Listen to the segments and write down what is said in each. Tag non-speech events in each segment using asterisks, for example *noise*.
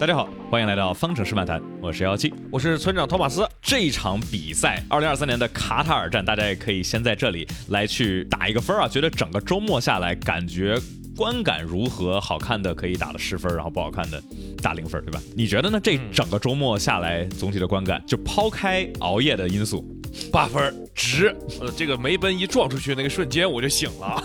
大家好，欢迎来到方程式漫谈，我是幺七，我是村长托马斯。这一场比赛，二零二三年的卡塔尔站，大家也可以先在这里来去打一个分啊，觉得整个周末下来感觉观感如何？好看的可以打了十分，然后不好看的打零分，对吧？你觉得呢？这整个周末下来，总体的观感，就抛开熬夜的因素。八分值，呃，这个梅奔一撞出去那个瞬间我就醒了，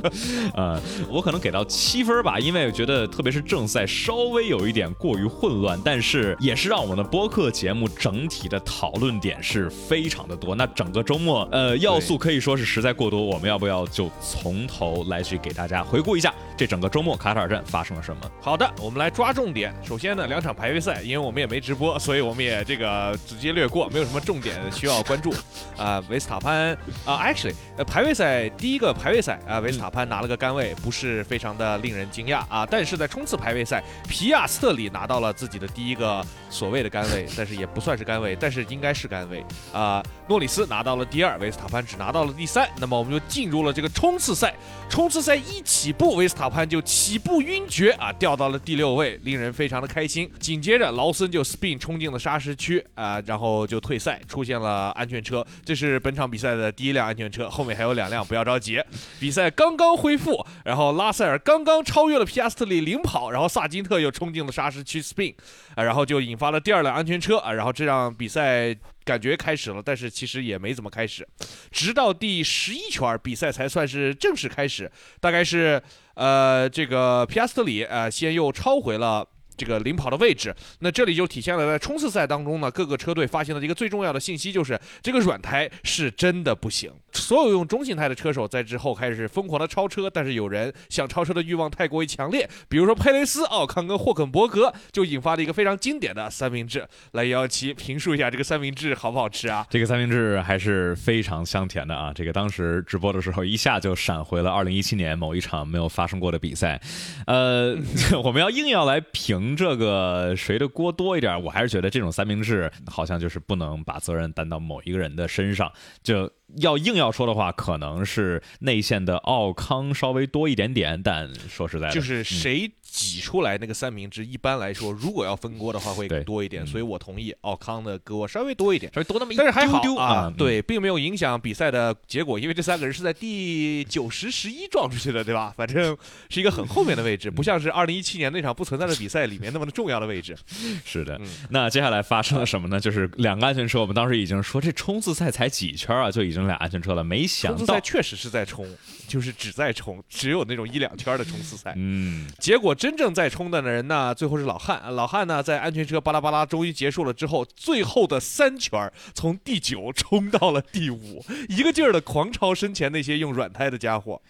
*laughs* 呃，我可能给到七分吧，因为我觉得特别是正赛稍微有一点过于混乱，但是也是让我们的播客节目整体的讨论点是非常的多。那整个周末，呃，要素可以说是实在过多，我们要不要就从头来去给大家回顾一下这整个周末卡塔尔站发生了什么？好的，我们来抓重点。首先呢，两场排位赛，因为我们也没直播，所以我们也这个直接略过，没有什么重点需要关注。啊，维维斯塔潘啊，actually，呃，排位赛第一个排位赛啊，维斯塔潘拿了个杆位，不是非常的令人惊讶啊。但是在冲刺排位赛，皮亚斯特里拿到了自己的第一个所谓的杆位，但是也不算是杆位，但是应该是杆位啊。诺里斯拿到了第二，维斯塔潘只拿到了第三。那么我们就进入了这个冲刺赛，冲刺赛一起步，维斯塔潘就起步晕厥啊，掉到了第六位，令人非常的开心。紧接着劳森就 spin 冲进了沙石区啊，然后就退赛，出现了安全车。这是本场比赛的第一辆安全车，后面还有两辆，不要着急。比赛刚刚恢复，然后拉塞尔刚刚超越了皮亚斯特里领跑，然后萨金特又冲进了沙石区 spin，啊，然后就引发了第二辆安全车啊，然后这让比赛感觉开始了，但是其实也没怎么开始，直到第十一圈比赛才算是正式开始，大概是呃这个皮亚斯特里呃先又超回了。这个领跑的位置，那这里就体现了在冲刺赛当中呢，各个车队发现的一个最重要的信息就是这个软胎是真的不行。所有用中性胎的车手在之后开始疯狂的超车，但是有人想超车的欲望太过于强烈，比如说佩雷斯、奥康跟霍肯伯格，就引发了一个非常经典的三明治。来，幺幺七评述一下这个三明治好不好吃啊？这个三明治还是非常香甜的啊！这个当时直播的时候，一下就闪回了二零一七年某一场没有发生过的比赛。呃，*laughs* 我们要硬要来评。这个谁的锅多一点？我还是觉得这种三明治好像就是不能把责任担到某一个人的身上。就要硬要说的话，可能是内线的奥康稍微多一点点。但说实在的，就是谁。挤出来那个三明治，一般来说，如果要分锅的话，会多一点，所以我同意奥康的锅稍微多一点，稍微多那么一但是还好啊，对，并没有影响比赛的结果，因为这三个人是在第九十十一撞出去的，对吧？反正是一个很后面的位置，不像是二零一七年那场不存在的比赛里面那么的重要的位置。*laughs* 是的，那接下来发生了什么呢？就是两个安全车，我们当时已经说这冲刺赛才几圈啊，就已经俩安全车了，没想到冲刺赛确实是在冲，就是只在冲，只有那种一两圈的冲刺赛，嗯，*laughs* 结果。真正在冲的人呢，最后是老汉。老汉呢，在安全车巴拉巴拉终于结束了之后，最后的三圈从第九 *laughs* 冲到了第五，一个劲儿的狂超身前那些用软胎的家伙。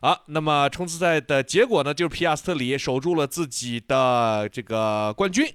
啊，那么冲刺赛的结果呢，就是皮亚斯特里守住了自己的这个冠军，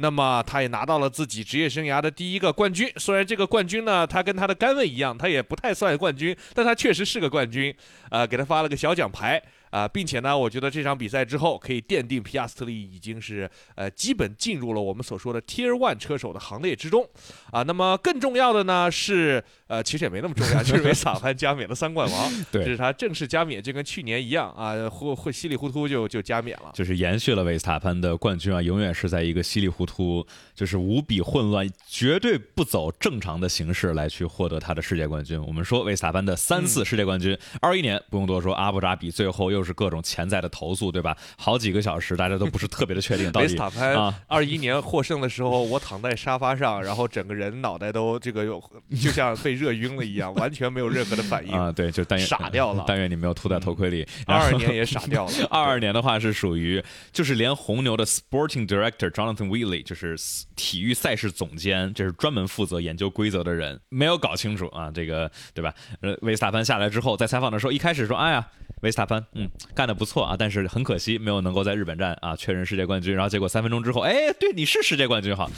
那么他也拿到了自己职业生涯的第一个冠军。虽然这个冠军呢，他跟他的杆位一样，他也不太算冠军，但他确实是个冠军。呃，给他发了个小奖牌。啊，并且呢，我觉得这场比赛之后可以奠定皮亚斯特利已经是呃基本进入了我们所说的 Tier One 车手的行列之中啊。那么更重要的呢是呃，其实也没那么重要，*laughs* 就是维萨潘加冕了三冠王，对，这是他正式加冕，就跟去年一样啊，会会稀里糊涂就就加冕了，就是延续了维斯塔潘的冠军啊，永远是在一个稀里糊涂，就是无比混乱，绝对不走正常的形式来去获得他的世界冠军。我们说维斯塔潘的三次世界冠军，二一年不用多说，阿布扎比最后又。又是各种潜在的投诉，对吧？好几个小时，大家都不是特别的确定。*laughs* 维斯塔潘二一年获胜的时候，我躺在沙发上，然后整个人脑袋都这个有，就像被热晕了一样，完全没有任何的反应 *laughs* 啊！对，就但愿傻掉了。但愿你没有吐在头盔里。二二年也傻掉了。*laughs* 二二年的话是属于，就是连红牛的 Sporting Director Jonathan Wheatley，就是体育赛事总监，这是专门负责研究规则的人，没有搞清楚啊，这个对吧？呃，维斯塔潘下来之后，在采访的时候，一开始说：“哎呀。”维斯塔潘，嗯，干得不错啊，但是很可惜没有能够在日本站啊确认世界冠军。然后结果三分钟之后，哎，对，你是世界冠军哈。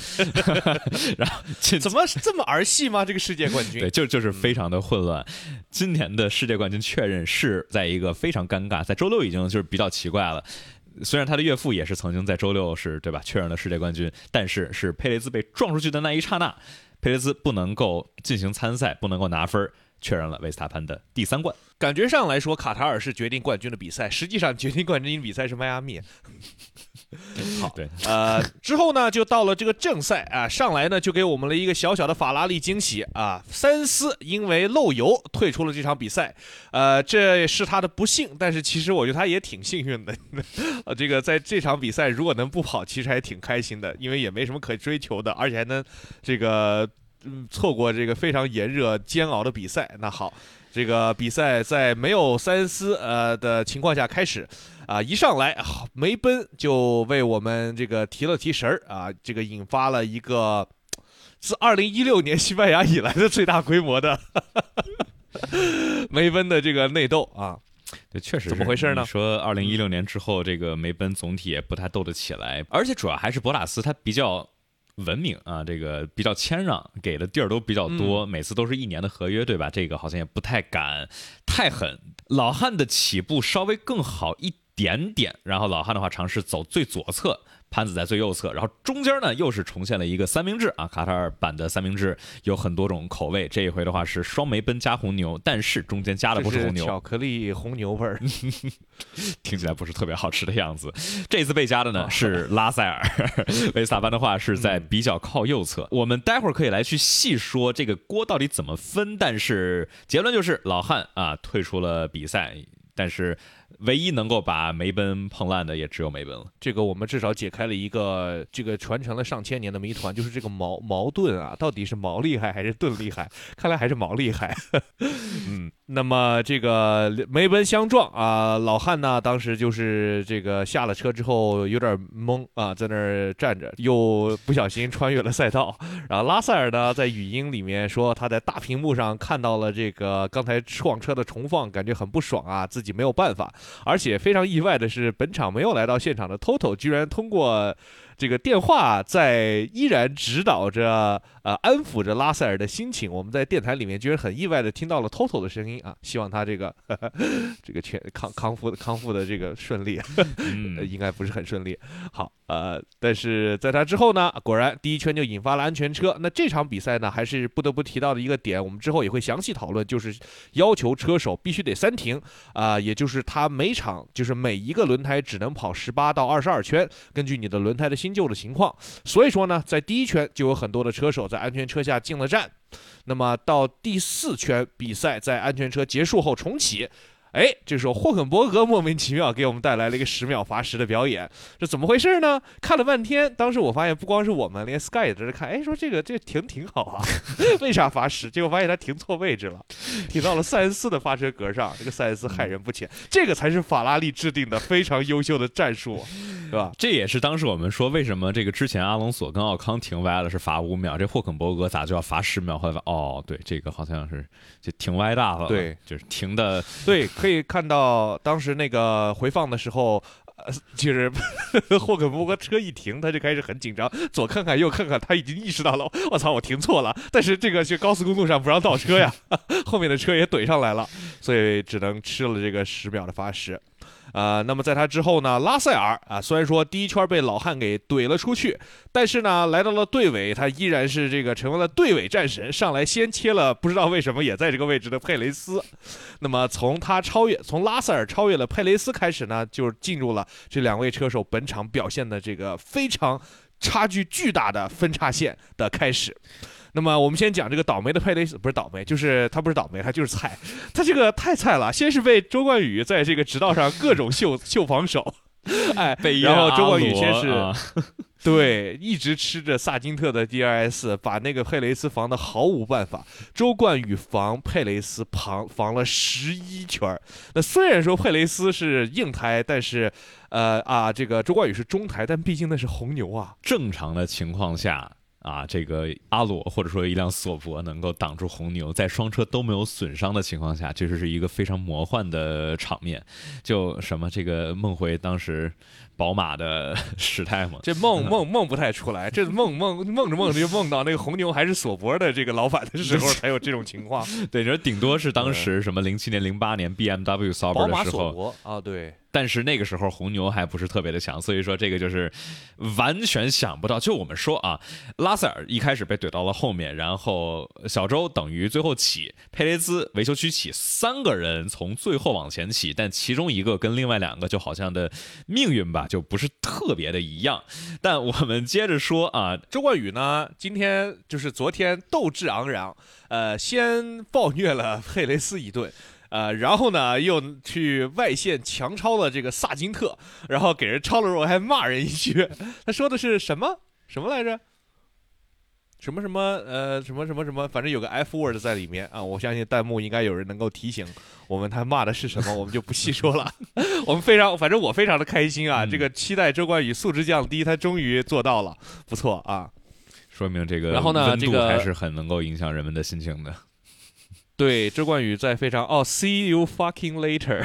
*laughs* 然后怎么这么儿戏吗？这个世界冠军？对，就就是非常的混乱。今年的世界冠军确认是在一个非常尴尬，在周六已经就是比较奇怪了。虽然他的岳父也是曾经在周六是对吧确认了世界冠军，但是是佩雷兹被撞出去的那一刹那，佩雷兹不能够进行参赛，不能够拿分。确认了维斯塔潘的第三冠。感觉上来说，卡塔尔是决定冠军的比赛，实际上决定冠军比赛是迈阿密。*laughs* 好，对，呃，之后呢，就到了这个正赛啊，上来呢就给我们了一个小小的法拉利惊喜啊，三思因为漏油退出了这场比赛，呃，这是他的不幸，但是其实我觉得他也挺幸运的，*laughs* 呃，这个在这场比赛如果能不跑，其实还挺开心的，因为也没什么可追求的，而且还能这个嗯错过这个非常炎热煎熬的比赛。那好，这个比赛在没有塞恩斯呃的情况下开始。啊，一上来梅奔就为我们这个提了提神儿啊，这个引发了一个 *laughs* 自二零一六年西班牙以来的最大规模的 *laughs* 梅奔的这个内斗啊。对，确实怎么回事呢？说二零一六年之后，这个梅奔总体也不太斗得起来，而且主要还是博塔斯他比较文明啊，这个比较谦让，给的地儿都比较多，每次都是一年的合约，对吧？这个好像也不太敢太狠。老汉的起步稍微更好一。点点，然后老汉的话尝试走最左侧，潘子在最右侧，然后中间呢又是重现了一个三明治啊，卡塔尔版的三明治有很多种口味，这一回的话是双梅奔加红牛，但是中间加的不是红牛，巧克力红牛味儿，*laughs* 听起来不是特别好吃的样子。这次被加的呢是拉塞尔，维斯塔潘的话是在比较靠右侧，我们待会儿可以来去细说这个锅到底怎么分，但是结论就是老汉啊退出了比赛，但是。唯一能够把梅奔碰烂的也只有梅奔了。这个我们至少解开了一个这个传承了上千年的谜团，*laughs* 就是这个矛矛盾啊，到底是矛厉害还是盾厉害？*laughs* 看来还是矛厉害。嗯，那么这个梅奔相撞啊，老汉呢当时就是这个下了车之后有点懵啊，在那儿站着，又不小心穿越了赛道。然后拉塞尔呢在语音里面说他在大屏幕上看到了这个刚才撞车的重放，感觉很不爽啊，自己没有办法。而且非常意外的是，本场没有来到现场的 Toto 居然通过。这个电话在依然指导着，呃，安抚着拉塞尔的心情。我们在电台里面居然很意外的听到了 Toto 的声音啊！希望他这个 *laughs* 这个全康康复康复的这个顺利，*laughs* 应该不是很顺利。好，呃，但是在他之后呢，果然第一圈就引发了安全车。那这场比赛呢，还是不得不提到的一个点，我们之后也会详细讨论，就是要求车手必须得三停啊，也就是他每场就是每一个轮胎只能跑十八到二十二圈，根据你的轮胎的新。旧的情况，所以说呢，在第一圈就有很多的车手在安全车下进了站，那么到第四圈比赛在安全车结束后重启。哎，这时候霍肯伯格莫名其妙给我们带来了一个十秒罚时的表演，这怎么回事呢？看了半天，当时我发现不光是我们，连 Sky 也在这看。哎，说这个这停挺好啊，*laughs* 为啥罚时？结果发现他停错位置了，停到了塞恩斯的发车格上。这个塞恩斯害人不浅，这个才是法拉利制定的非常优秀的战术，对吧？这也是当时我们说为什么这个之前阿隆索跟奥康停歪了是罚五秒，这霍肯伯格咋就要罚十秒？后来哦，对，这个好像是就停歪大了，对，就是停的对。可以看到当时那个回放的时候，呃，就是 *laughs* 霍肯伯格车一停，他就开始很紧张，左看看右看看，他已经意识到了，我操，我停错了。但是这个是高速公路上不让倒车呀，*laughs* 后面的车也怼上来了，所以只能吃了这个十秒的罚时。呃，那么在他之后呢，拉塞尔啊，虽然说第一圈被老汉给怼了出去，但是呢，来到了队尾，他依然是这个成为了队尾战神，上来先切了，不知道为什么也在这个位置的佩雷斯。那么从他超越，从拉塞尔超越了佩雷斯开始呢，就进入了这两位车手本场表现的这个非常差距巨大的分叉线的开始。那么我们先讲这个倒霉的佩雷斯，不是倒霉，就是他不是倒霉，他就是菜，*laughs* 他这个太菜了。先是被周冠宇在这个直道上各种秀秀防守，哎，然后周冠宇先是，对，一直吃着萨金特的 DRS，把那个佩雷斯防的毫无办法。周冠宇防佩雷斯防防了十一圈那虽然说佩雷斯是硬胎，但是，呃啊，这个周冠宇是中台，但毕竟那是红牛啊。正常的情况下。啊，这个阿罗或者说一辆索博能够挡住红牛，在双车都没有损伤的情况下，确实是一个非常魔幻的场面。就什么这个梦回当时宝马的 *laughs* 时态嘛，这梦 *laughs* 梦梦不太出来，这梦梦梦着梦着就梦到那个红牛还是索博的这个老板的时候 *laughs* 才有这种情况。对，这顶多是当时什么零七年、零八年 BMW Sauber 的时候啊，对。但是那个时候红牛还不是特别的强，所以说这个就是完全想不到。就我们说啊，拉塞尔一开始被怼到了后面，然后小周等于最后起，佩雷兹维修区起，三个人从最后往前起，但其中一个跟另外两个就好像的命运吧，就不是特别的一样。但我们接着说啊，周冠宇呢，今天就是昨天斗志昂扬，呃，先暴虐了 *laughs* 佩雷斯一顿。呃，然后呢，又去外线强超了这个萨金特，然后给人超了肉，还骂人一句。*laughs* 他说的是什么什么来着？什么什么呃什么什么什么，反正有个 F word 在里面啊！我相信弹幕应该有人能够提醒我们他骂的是什么，我们就不细说了。*laughs* 我们非常，反正我非常的开心啊！这个期待周冠宇素质降低，他终于做到了，不错啊！说明这个然后呢，这个还是很能够影响人们的心情的。对，周冠宇在非常哦，See you fucking later。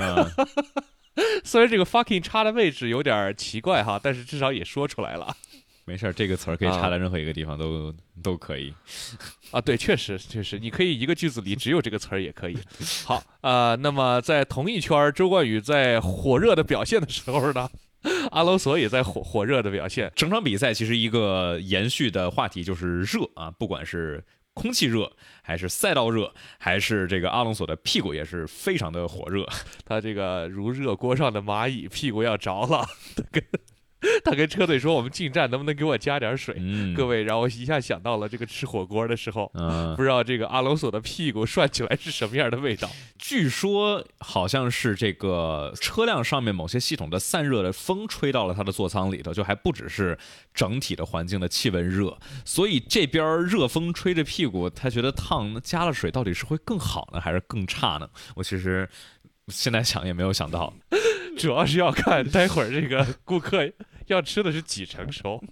*laughs* 虽然这个 fucking 插的位置有点奇怪哈，但是至少也说出来了。*laughs* 没事儿，这个词儿可以插在任何一个地方都都可以。*laughs* 啊，对，确实确实，你可以一个句子里只有这个词儿也可以。好，呃，那么在同一圈，周冠宇在火热的表现的时候呢，阿隆索也在火火热的表现。整场比赛其实一个延续的话题就是热啊，不管是空气热，还是赛道热，还是这个阿隆索的屁股也是非常的火热。*laughs* 他这个如热锅上的蚂蚁，屁股要着了。*laughs* *laughs* 他跟车队说：“我们进站能不能给我加点水？”各位，让我一下想到了这个吃火锅的时候，*laughs* 不知道这个阿隆索的屁股涮起来是什么样的味道。*laughs* 据说好像是这个车辆上面某些系统的散热的风吹到了他的座舱里头，就还不只是整体的环境的气温热，所以这边热风吹着屁股，他觉得烫，加了水到底是会更好呢，还是更差呢？我其实现在想也没有想到，*laughs* 主要是要看待会儿这个顾客。要吃的是几成熟，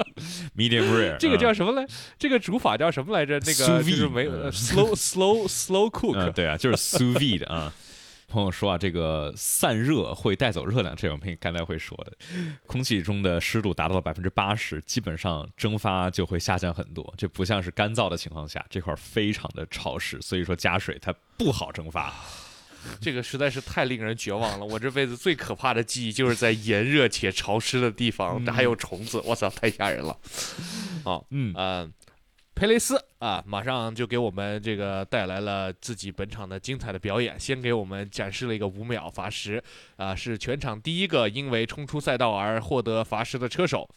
*laughs* medium rare，这个叫什么来？这个煮法叫什么来着？那个就是没 slow slow slow cook，对啊，就是 sous vide 啊。朋友说啊，这个散热会带走热量，这我们刚才会说的。空气中的湿度达到了百分之八十，基本上蒸发就会下降很多。这不像是干燥的情况下，这块非常的潮湿，所以说加水它不好蒸发。这个实在是太令人绝望了！我这辈子最可怕的记忆就是在炎热且潮湿的地方，这还有虫子，我操，太吓人了！好，嗯啊，佩雷斯啊，马上就给我们这个带来了自己本场的精彩的表演，先给我们展示了一个五秒罚时，啊，是全场第一个因为冲出赛道而获得罚时的车手，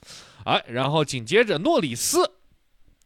哎，然后紧接着诺里斯。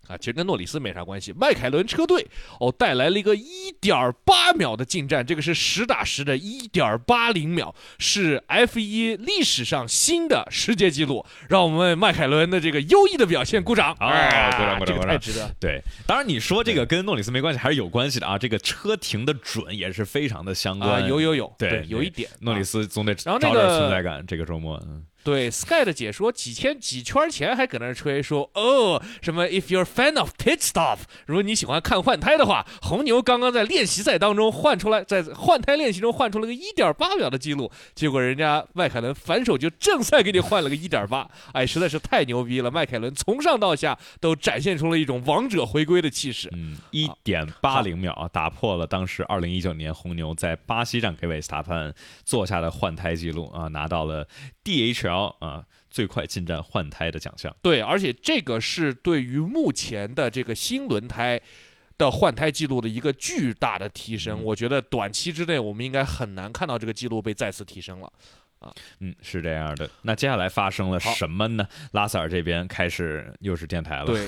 啊，其实跟诺里斯没啥关系。迈凯伦车队哦带来了一个一点八秒的进站，这个是实打实的一点八零秒，是 F 一历史上新的世界纪录。让我们为迈凯伦的这个优异的表现鼓掌啊！鼓掌鼓掌鼓掌！太值得。对，当然你说这个跟诺里斯没关系，还是有关系的啊。这个车停的准也是非常的相关。有有有，对，有一点。诺里斯总得找点存在感。这个周末，嗯。对 Sky 的解说，几千几圈前还搁那吹说，哦，什么 If you're fan of pit stop，如果你喜欢看换胎的话，红牛刚刚在练习赛当中换出来，在换胎练习中换出了个一点八秒的记录，结果人家迈凯伦反手就正赛给你换了个一点八，哎，实在是太牛逼了！迈凯伦从上到下都展现出了一种王者回归的气势，嗯，一点八零秒啊，打破了当时二零一九年红牛在巴西站给维斯塔潘做下的换胎记录啊，拿到了 DHL。啊，最快进站换胎的奖项。对，而且这个是对于目前的这个新轮胎的换胎记录的一个巨大的提升。我觉得短期之内我们应该很难看到这个记录被再次提升了。啊，嗯，是这样的。那接下来发生了什么呢？拉塞尔这边开始又是电台了。对。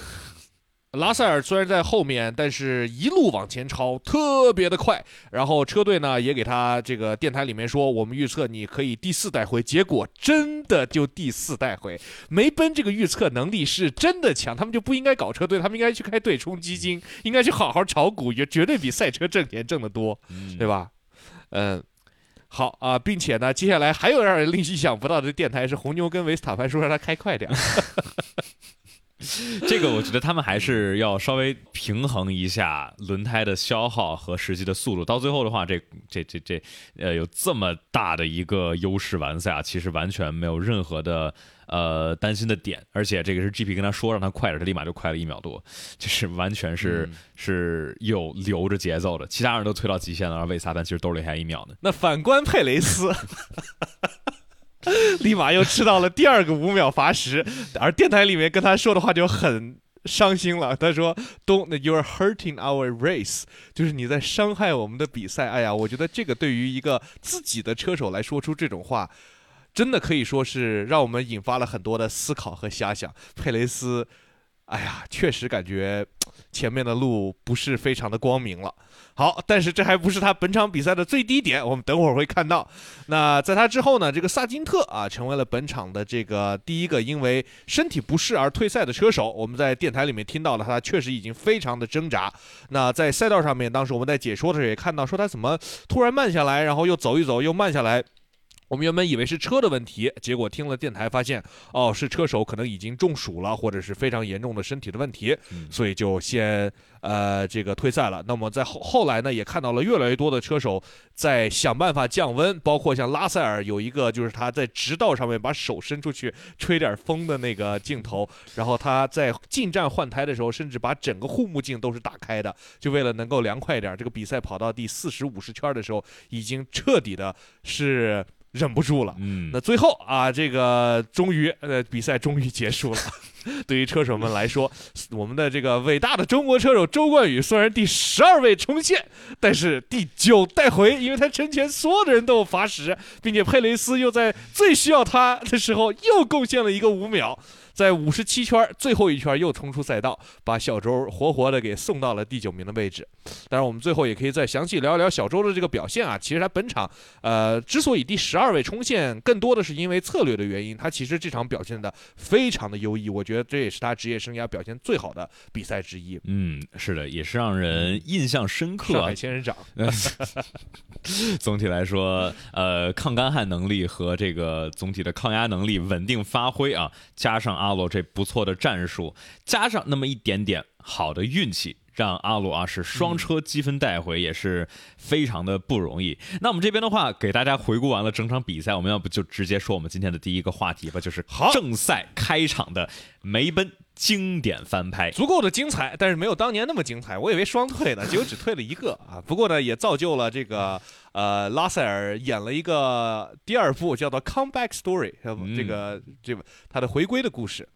拉塞尔虽然在后面，但是一路往前超，特别的快。然后车队呢也给他这个电台里面说，我们预测你可以第四代回，结果真的就第四代回。梅奔这个预测能力是真的强，他们就不应该搞车队，他们应该去开对冲基金，应该去好好炒股，也绝对比赛车挣钱挣得多，*laughs* 对吧？嗯，好啊，并且呢，接下来还有让人令意想不到的电台是红牛跟维斯塔潘说让他开快点。*laughs* *laughs* 这个我觉得他们还是要稍微平衡一下轮胎的消耗和实际的速度。到最后的话，这这这这，呃，有这么大的一个优势完赛啊，其实完全没有任何的呃担心的点。而且这个是 GP 跟他说让他快点，他立马就快了一秒多，就是完全是是有留着节奏的。其他人都推到极限了，而维萨潘其实兜里还一秒呢。那反观佩雷斯。*laughs* *laughs* 立马又吃到了第二个五秒罚时，而电台里面跟他说的话就很伤心了。他说：“Don't you are hurting our race，就是你在伤害我们的比赛。”哎呀，我觉得这个对于一个自己的车手来说出这种话。真的可以说是让我们引发了很多的思考和遐想。佩雷斯，哎呀，确实感觉 *tsk* 前面的路不是非常的光明了。好，但是这还不是他本场比赛的最低点，我们等会儿会看到。那在他之后呢？这个萨金特啊，成为了本场的这个第一个因为身体不适而退赛的车手。我们在电台里面听到了，他确实已经非常的挣扎。那在赛道上面，当时我们在解说的时候也看到，说他怎么突然慢下来，然后又走一走，又慢下来。我们原本以为是车的问题，结果听了电台发现，哦，是车手可能已经中暑了，或者是非常严重的身体的问题，所以就先呃这个退赛了。那么在后后来呢，也看到了越来越多的车手在想办法降温，包括像拉塞尔有一个就是他在直道上面把手伸出去吹点风的那个镜头，然后他在进站换胎的时候，甚至把整个护目镜都是打开的，就为了能够凉快一点。这个比赛跑到第四十五十圈的时候，已经彻底的是。忍不住了，嗯，那最后啊，这个终于，呃，比赛终于结束了。*laughs* 对于车手们来说，我们的这个伟大的中国车手周冠宇虽然第十二位冲线，但是第九带回，因为他之前所有的人都有罚时，并且佩雷斯又在最需要他的时候又贡献了一个五秒。在五十七圈最后一圈又冲出赛道，把小周活活的给送到了第九名的位置。当然，我们最后也可以再详细聊一聊小周的这个表现啊。其实他本场，呃，之所以第十二位冲线，更多的是因为策略的原因。他其实这场表现的非常的优异，我觉得这也是他职业生涯表现最好的比赛之一。嗯，是的，也是让人印象深刻。上海仙人掌。*laughs* 总体来说，呃，抗干旱能力和这个总体的抗压能力、稳定发挥啊，加上阿阿罗这不错的战术，加上那么一点点好的运气，让阿鲁啊是双车积分带回，也是非常的不容易。那我们这边的话，给大家回顾完了整场比赛，我们要不就直接说我们今天的第一个话题吧，就是正赛开场的梅奔。经典翻拍，足够的精彩，但是没有当年那么精彩。我以为双退呢，结果只退了一个啊。不过呢，也造就了这个呃拉塞尔演了一个第二部，叫做《Comeback Story》，这个这个他的回归的故事。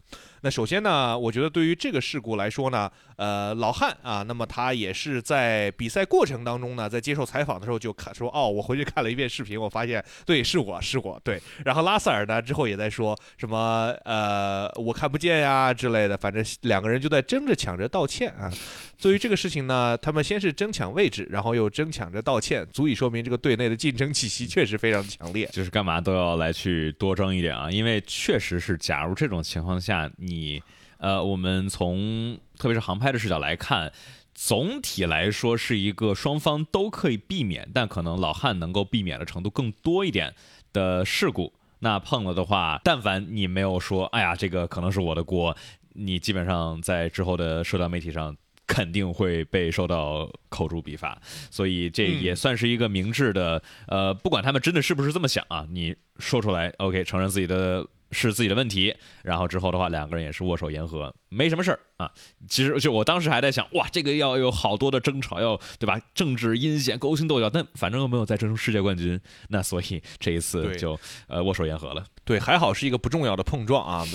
那首先呢，我觉得对于这个事故来说呢，呃，老汉啊，那么他也是在比赛过程当中呢，在接受采访的时候就看说，哦，我回去看了一遍视频，我发现对，是我是我对。然后拉塞尔呢之后也在说什么，呃，我看不见呀之类的，反正两个人就在争着抢着道歉啊。*laughs* 对于这个事情呢，他们先是争抢位置，然后又争抢着道歉，足以说明这个队内的竞争气息确实非常强烈。就是干嘛都要来去多争一点啊，因为确实是，假如这种情况下，你呃，我们从特别是航拍的视角来看，总体来说是一个双方都可以避免，但可能老汉能够避免的程度更多一点的事故。那碰了的话，但凡你没有说，哎呀，这个可能是我的锅，你基本上在之后的社交媒体上。肯定会被受到口诛笔伐，所以这也算是一个明智的，呃，不管他们真的是不是这么想啊，你说出来，OK，承认自己的。是自己的问题，然后之后的话，两个人也是握手言和，没什么事儿啊。其实就我当时还在想，哇，这个要有好多的争吵，要对吧？政治阴险、勾心斗角，但反正又没有再争世界冠军，那所以这一次就呃握手言和了。对，还好是一个不重要的碰撞啊。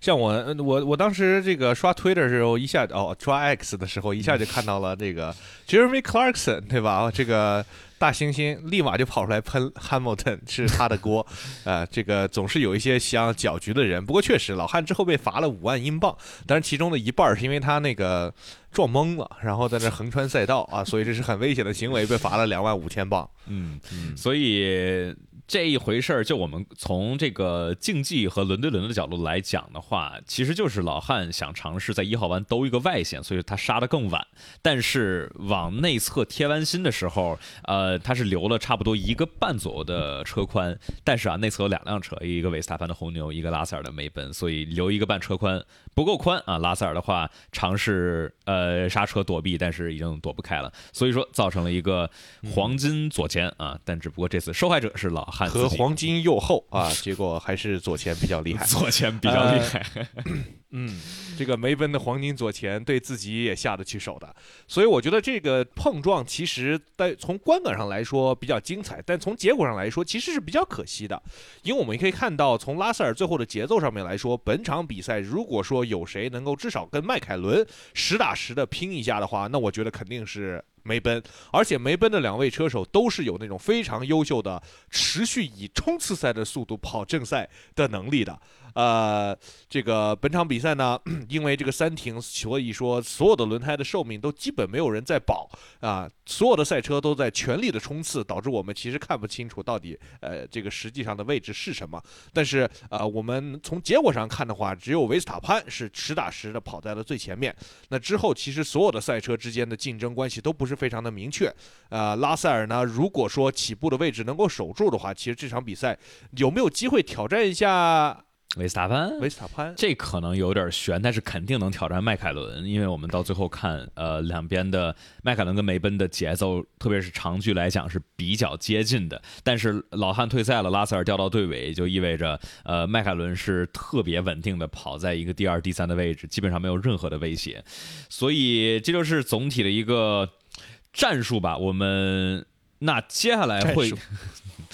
像我我我当时这个刷推的时候，一下哦刷 X 的时候，一下就看到了这个 *laughs* Jeremy Clarkson，对吧？这个。大猩猩立马就跑出来喷 Hamilton 是他的锅，*laughs* 呃，这个总是有一些想搅局的人。不过确实，老汉之后被罚了五万英镑，但是其中的一半是因为他那个撞懵了，然后在那横穿赛道啊，所以这是很危险的行为，被罚了两万五千镑。嗯，所以。这一回事儿，就我们从这个竞技和轮对轮的角度来讲的话，其实就是老汉想尝试在一号弯兜一个外线，所以他杀的更晚。但是往内侧贴弯心的时候，呃，他是留了差不多一个半左右的车宽。但是啊，内侧有两辆车，一个维斯塔潘的红牛，一个拉塞尔的梅奔，所以留一个半车宽不够宽啊。拉塞尔的话尝试呃刹车躲避，但是已经躲不开了，所以说造成了一个黄金左前啊。但只不过这次受害者是老汉。和黄金右后啊，结果还是左前比较厉害，左前比较厉害。*laughs* 嗯，这个梅奔的黄金左前对自己也下得去手的，所以我觉得这个碰撞其实，在从观感上来说比较精彩，但从结果上来说其实是比较可惜的，因为我们可以看到，从拉塞尔最后的节奏上面来说，本场比赛如果说有谁能够至少跟迈凯伦实打实的拼一下的话，那我觉得肯定是。梅奔，而且梅奔的两位车手都是有那种非常优秀的持续以冲刺赛的速度跑正赛的能力的。呃，这个本场比赛呢，*clears throat* 因为这个三停，所以说所有的轮胎的寿命都基本没有人在保啊，所有的赛车都在全力的冲刺，导致我们其实看不清楚到底呃这个实际上的位置是什么。但是呃，我们从结果上看的话，只有维斯塔潘是实打实的跑在了最前面。那之后其实所有的赛车之间的竞争关系都不是非常的明确。呃，拉塞尔呢，如果说起步的位置能够守住的话，其实这场比赛有没有机会挑战一下？维斯塔潘，维斯塔潘，这可能有点悬，但是肯定能挑战迈凯伦，因为我们到最后看，呃，两边的迈凯伦跟梅奔的节奏，特别是长距来讲是比较接近的。但是老汉退赛了，拉塞尔掉到队尾，就意味着，呃，迈凯伦是特别稳定的跑在一个第二、第三的位置，基本上没有任何的威胁。所以这就是总体的一个战术吧。我们那接下来会。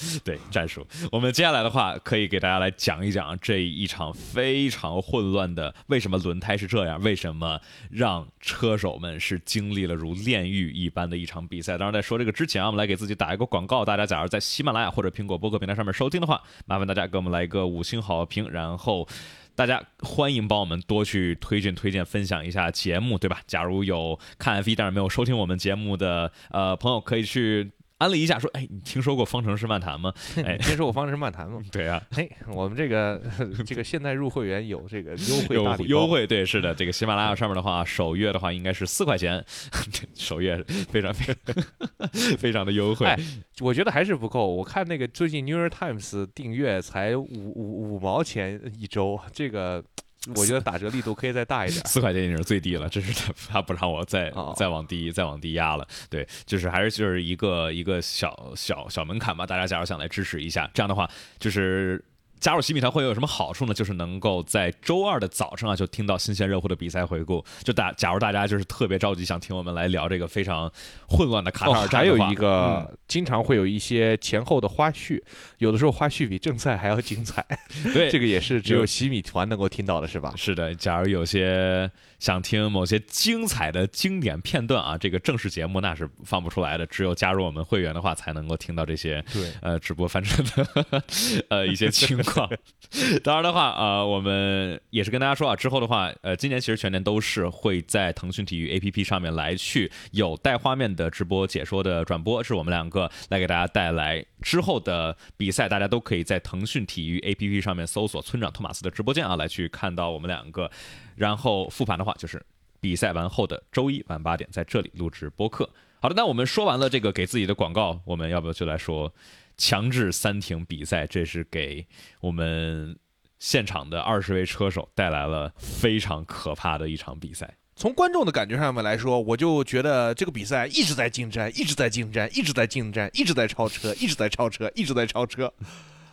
*laughs* 对战术，我们接下来的话可以给大家来讲一讲这一场非常混乱的，为什么轮胎是这样？为什么让车手们是经历了如炼狱一般的一场比赛？当然，在说这个之前啊，我们来给自己打一个广告。大家假如在喜马拉雅或者苹果播客平台上面收听的话，麻烦大家给我们来一个五星好评，然后大家欢迎帮我们多去推荐、推荐、分享一下节目，对吧？假如有看 F 一但是没有收听我们节目的呃朋友，可以去。安了一下，说，哎，你听说过方程式漫谈吗？*laughs* 哎，听说过方程式漫谈吗？*laughs* 对啊，*laughs* 哎，我们这个这个现在入会员有这个优惠大礼优惠，对，是的，这个喜马拉雅上面的话，首月的话应该是四块钱，首月非常非常非常的优惠。我觉得还是不够，我看那个最近 New York Times 订阅才五五五毛钱一周，这个。我觉得打折力度可以再大一点，四块钱已经是最低了，这是他他不让我再再往低再往低压了。对，就是还是就是一个一个小小小门槛吧。大家假如想来支持一下，这样的话就是。加入洗米团会有什么好处呢？就是能够在周二的早上啊，就听到新鲜热乎的比赛回顾。就大，假如大家就是特别着急想听我们来聊这个非常混乱的卡塔尔战还有一个经常会有一些前后的花絮，有的时候花絮比正赛还要精彩。对，这个也是只有洗米团能够听到的，是吧？是的，假如有些。想听某些精彩的经典片段啊，这个正式节目那是放不出来的，只有加入我们会员的话才能够听到这些。对，呃，直播翻车的呃一些情况。*laughs* 当然的话，呃，我们也是跟大家说啊，之后的话，呃，今年其实全年都是会在腾讯体育 APP 上面来去有带画面的直播解说的转播，是我们两个来给大家带来之后的比赛，大家都可以在腾讯体育 APP 上面搜索村长托马斯的直播间啊，来去看到我们两个。然后复盘的话，就是比赛完后的周一晚八点，在这里录制播客。好的，那我们说完了这个给自己的广告，我们要不要就来说强制三停比赛？这是给我们现场的二十位车手带来了非常可怕的一场比赛。从观众的感觉上面来说，我就觉得这个比赛一直在竞争，一直在竞争，一直在竞争，一直在超车，一直在超车，一直在超车。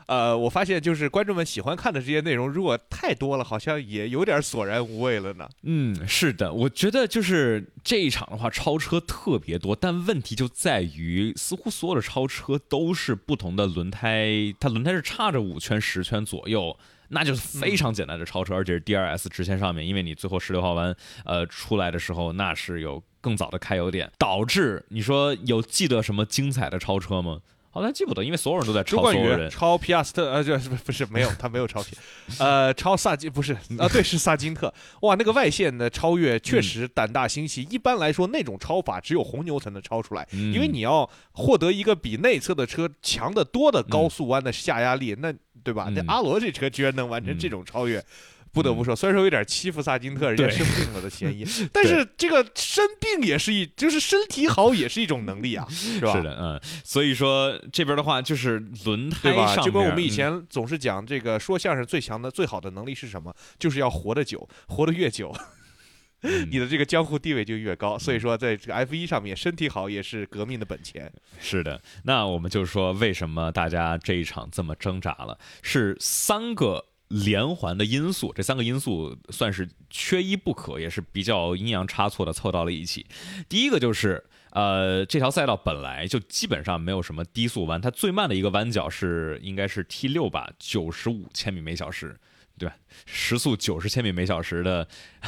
呃，我发现就是观众们喜欢看的这些内容，如果太多了，好像也有点索然无味了呢。嗯，是的，我觉得就是这一场的话，超车特别多，但问题就在于，似乎所有的超车都是不同的轮胎，它轮胎是差着五圈、十圈左右，那就是非常简单的超车，而且是 DRS 直线上面，因为你最后十六号弯呃出来的时候，那是有更早的开油点，导致你说有记得什么精彩的超车吗？好像记不得，因为所有人都在超所有人，超皮亚斯特，呃，这不不是没有，他没有超皮，呃，超萨金不是啊，对，是萨金特，哇，那个外线的超越确实胆大心细。一般来说，那种超法只有红牛才能超出来，因为你要获得一个比内侧的车强得多的高速弯的下压力，那对吧？那阿罗这车居然能完成这种超越。不得不说，虽然说有点欺负萨金特，人家生病了的嫌疑，*laughs* 但是这个生病也是一，就是身体好也是一种能力啊，*laughs* 是吧？是的，嗯，所以说这边的话就是轮胎上就跟我们以前总是讲这个说相声最强的、最好的能力是什么？就是要活得久，活得越久，*laughs* 你的这个江湖地位就越高。所以说，在这个 F 一上面，身体好也是革命的本钱。是的，那我们就说为什么大家这一场这么挣扎了？是三个。连环的因素，这三个因素算是缺一不可，也是比较阴阳差错的凑到了一起。第一个就是，呃，这条赛道本来就基本上没有什么低速弯，它最慢的一个弯角是应该是 T 六吧，九十五千米每小时。对吧？时速九十千米每小时的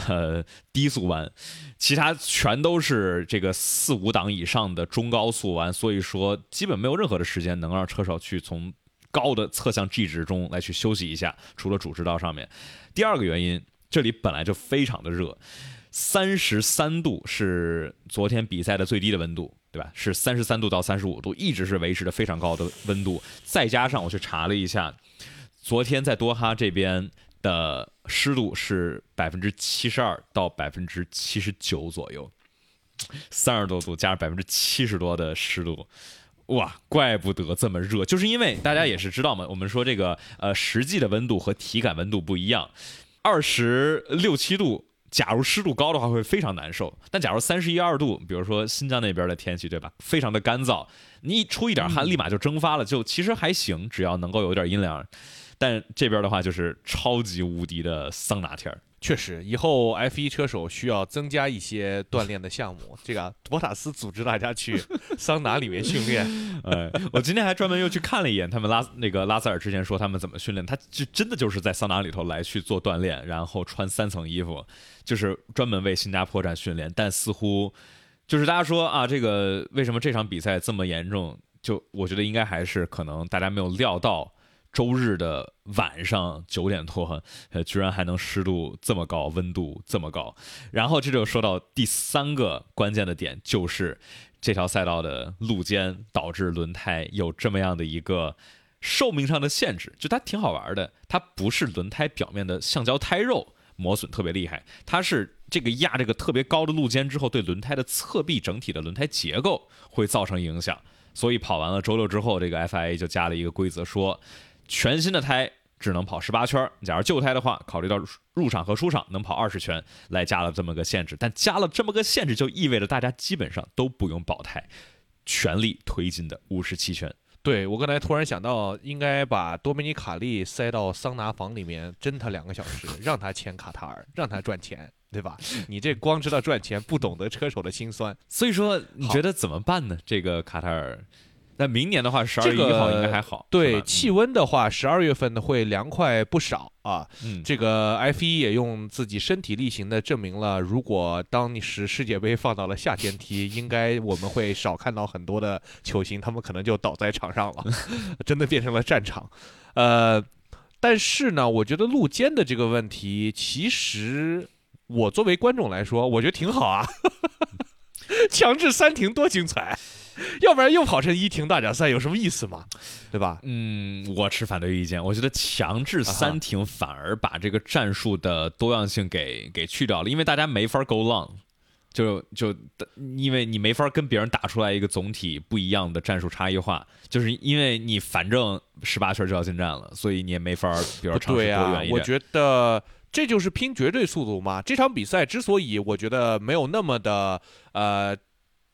呃低速弯，其他全都是这个四五档以上的中高速弯，所以说基本没有任何的时间能让车手去从高的侧向 G 值中来去休息一下，除了主直道上面。第二个原因，这里本来就非常的热，三十三度是昨天比赛的最低的温度。对吧？是三十三度到三十五度，一直是维持着非常高的温度。再加上我去查了一下，昨天在多哈这边的湿度是百分之七十二到百分之七十九左右，三十多度加上百分之七十多的湿度，哇，怪不得这么热，就是因为大家也是知道嘛，我们说这个呃实际的温度和体感温度不一样，二十六七度。假如湿度高的话会非常难受，但假如三十一二度，比如说新疆那边的天气，对吧？非常的干燥，你一出一点汗，立马就蒸发了，就其实还行，只要能够有点阴凉。但这边的话就是超级无敌的桑拿天儿。确实，以后 F 一车手需要增加一些锻炼的项目。*laughs* 这个博塔斯组织大家去 *laughs* 桑拿里面训练。呃，*laughs* 我今天还专门又去看了一眼他们拉那个拉塞尔之前说他们怎么训练，他就真的就是在桑拿里头来去做锻炼，然后穿三层衣服，就是专门为新加坡站训练。但似乎就是大家说啊，这个为什么这场比赛这么严重？就我觉得应该还是可能大家没有料到。周日的晚上九点多，呃，居然还能湿度这么高，温度这么高。然后这就说到第三个关键的点，就是这条赛道的路肩导致轮胎有这么样的一个寿命上的限制。就它挺好玩的，它不是轮胎表面的橡胶胎肉磨损特别厉害，它是这个压这个特别高的路肩之后，对轮胎的侧壁整体的轮胎结构会造成影响。所以跑完了周六之后，这个 FIA 就加了一个规则说。全新的胎只能跑十八圈，假如旧胎的话，考虑到入场和出场能跑二十圈，来加了这么个限制。但加了这么个限制，就意味着大家基本上都不用保胎，全力推进的五十七圈。对我刚才突然想到，应该把多米尼卡利塞到桑拿房里面蒸他两个小时，*laughs* 让他签卡塔尔，让他赚钱，对吧？你这光知道赚钱，不懂得车手的辛酸。所以说，你觉得怎么办呢？这个卡塔尔？那明年的话，十二月一号应该还好。对气温的话，十二月份呢会凉快不少啊。嗯，这个 F 一也用自己身体力行的证明了，如果当时世界杯放到了夏天踢，应该我们会少看到很多的球星，他们可能就倒在场上了，真的变成了战场。呃，但是呢，我觉得路肩的这个问题，其实我作为观众来说，我觉得挺好啊。强制三停多精彩！*laughs* 要不然又跑成一停大奖赛，有什么意思吗？对吧？嗯，我持反对意见。我觉得强制三停反而把这个战术的多样性给给去掉了，因为大家没法 go long，就就因为你没法跟别人打出来一个总体不一样的战术差异化，就是因为你反正十八圈就要进站了，所以你也没法，比如尝试多远一点。我觉得这就是拼绝对速度嘛。这场比赛之所以我觉得没有那么的呃。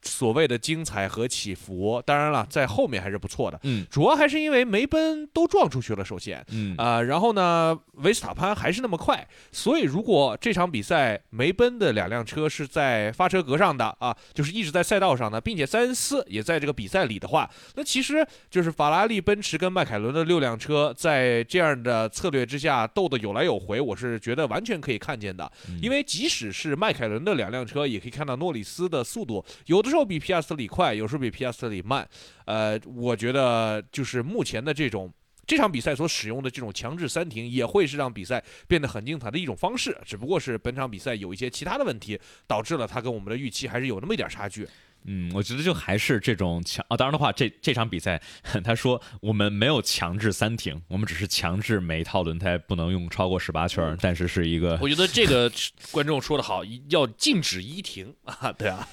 所谓的精彩和起伏，当然了，在后面还是不错的。嗯，主要还是因为梅奔都撞出去了，首先，嗯啊，然后呢，维斯塔潘还是那么快，所以如果这场比赛梅奔的两辆车是在发车格上的啊，就是一直在赛道上的，并且塞恩斯也在这个比赛里的话，那其实就是法拉利、奔驰跟迈凯伦的六辆车在这样的策略之下斗得有来有回，我是觉得完全可以看见的。因为即使是迈凯伦的两辆车，也可以看到诺里斯的速度有的时候。有比皮亚斯特里快，有时候比皮亚斯特里慢，呃，我觉得就是目前的这种这场比赛所使用的这种强制三停，也会是让比赛变得很精彩的一种方式。只不过是本场比赛有一些其他的问题，导致了它跟我们的预期还是有那么一点差距。嗯，我觉得就还是这种强啊。当然的话，这这场比赛他说我们没有强制三停，我们只是强制每一套轮胎不能用超过十八圈，但是是一个。我觉得这个 *laughs* 观众说的好，要禁止一停啊，对啊，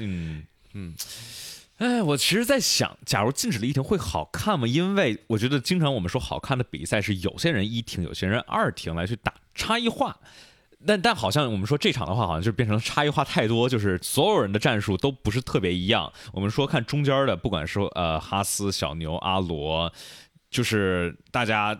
嗯。嗯，哎，我其实，在想，假如禁止了一停会好看吗？因为我觉得，经常我们说好看的比赛是有些人一停，有些人二停来去打差异化。但但好像我们说这场的话，好像就变成差异化太多，就是所有人的战术都不是特别一样。我们说看中间的，不管是呃哈斯、小牛、阿罗，就是大家。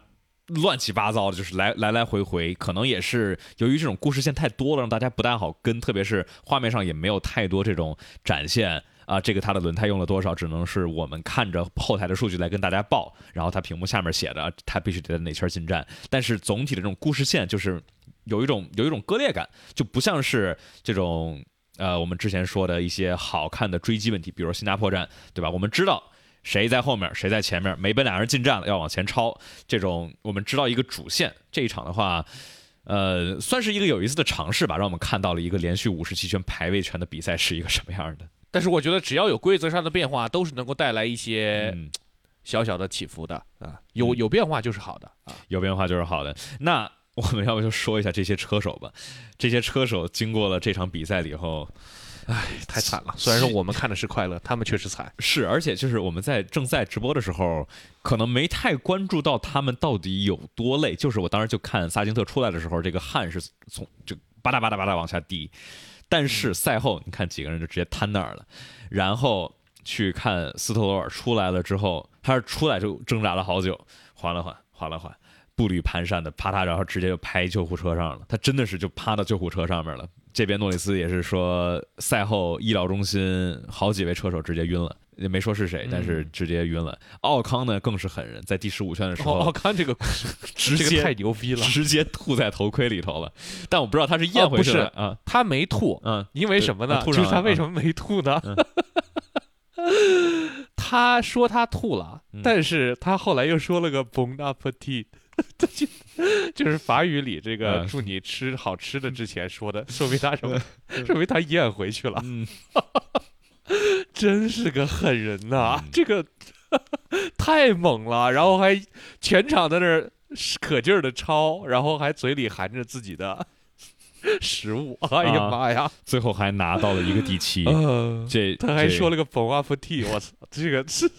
乱七八糟的，就是来来来回回，可能也是由于这种故事线太多了，让大家不太好跟，特别是画面上也没有太多这种展现啊，这个它的轮胎用了多少，只能是我们看着后台的数据来跟大家报，然后它屏幕下面写的它必须得在哪圈进站。但是总体的这种故事线就是有一种有一种割裂感，就不像是这种呃我们之前说的一些好看的追击问题，比如新加坡站，对吧？我们知道谁在后面，谁在前面，每奔俩人进站了要往前超，这种我们知道一个主线。这一场的话。呃，算是一个有意思的尝试吧，让我们看到了一个连续五十七圈排位拳的比赛是一个什么样的。但是我觉得只要有规则上的变化，都是能够带来一些嗯，小小的起伏的啊。有有变化就是好的啊。有变化就是好的。那我们要不就说一下这些车手吧？这些车手经过了这场比赛了以后，太惨了，虽然说我们看的是快乐，他们确实惨。是，而且就是我们在正在直播的时候，可能没太关注到他们到底有多累。就是我当时就看萨金特出来的时候，这个汗是从就吧嗒吧嗒吧嗒往下滴，但是赛后你看几个人就直接瘫那儿了，然后去看斯特罗尔出来了之后，他是出来就挣扎了好久，缓了缓，缓了缓，步履蹒跚的啪嗒，然后直接就拍救护车上了，他真的是就趴到救护车上面了。这边诺里斯也是说，赛后医疗中心好几位车手直接晕了，也没说是谁，但是直接晕了。奥康呢更是狠人，在第十五圈的时候，奥康这个 *laughs* 直接这个太牛逼了，直接吐在头盔里头了。但我不知道他是咽回去了啊，他没吐，嗯，因为什么呢？就是他为什么没吐呢？*laughs* 他说他吐了，嗯但是他后来又说了个 bon appetit，就 *laughs* 就是法语里这个嗯祝你吃好吃的之前说的，说明他什么？*laughs* 说明他咽回去了，嗯，*laughs* 真是个狠人呐！嗯这个太猛了，然后还全场在那儿可劲儿的抄，然后还嘴里含着自己的食物，哎呀啊妈呀！最后还拿到了一个第七。呃，这他还说了个 bon appetit，我操，这个是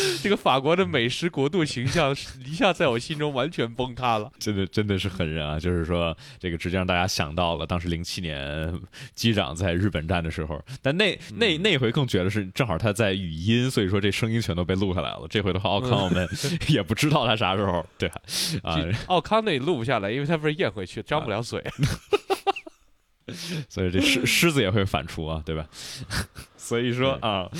*laughs* 这个法国的美食国度形象一下在我心中完全崩塌了。真的真的是狠人啊！就是说，这个直接让大家想到了当时零七年机长在日本站的时候，但那那那回更绝的是，正好他在语音，所以说这声音全都被录下来了。这回的话，奥康我们 *laughs* 也不知道他啥时候对吧？啊，奥康那录不下来，因为他不是咽回去，张不了嘴。*laughs* *laughs* 所以这狮 *laughs* 狮子也会反刍啊，对吧？*laughs* 所以说啊，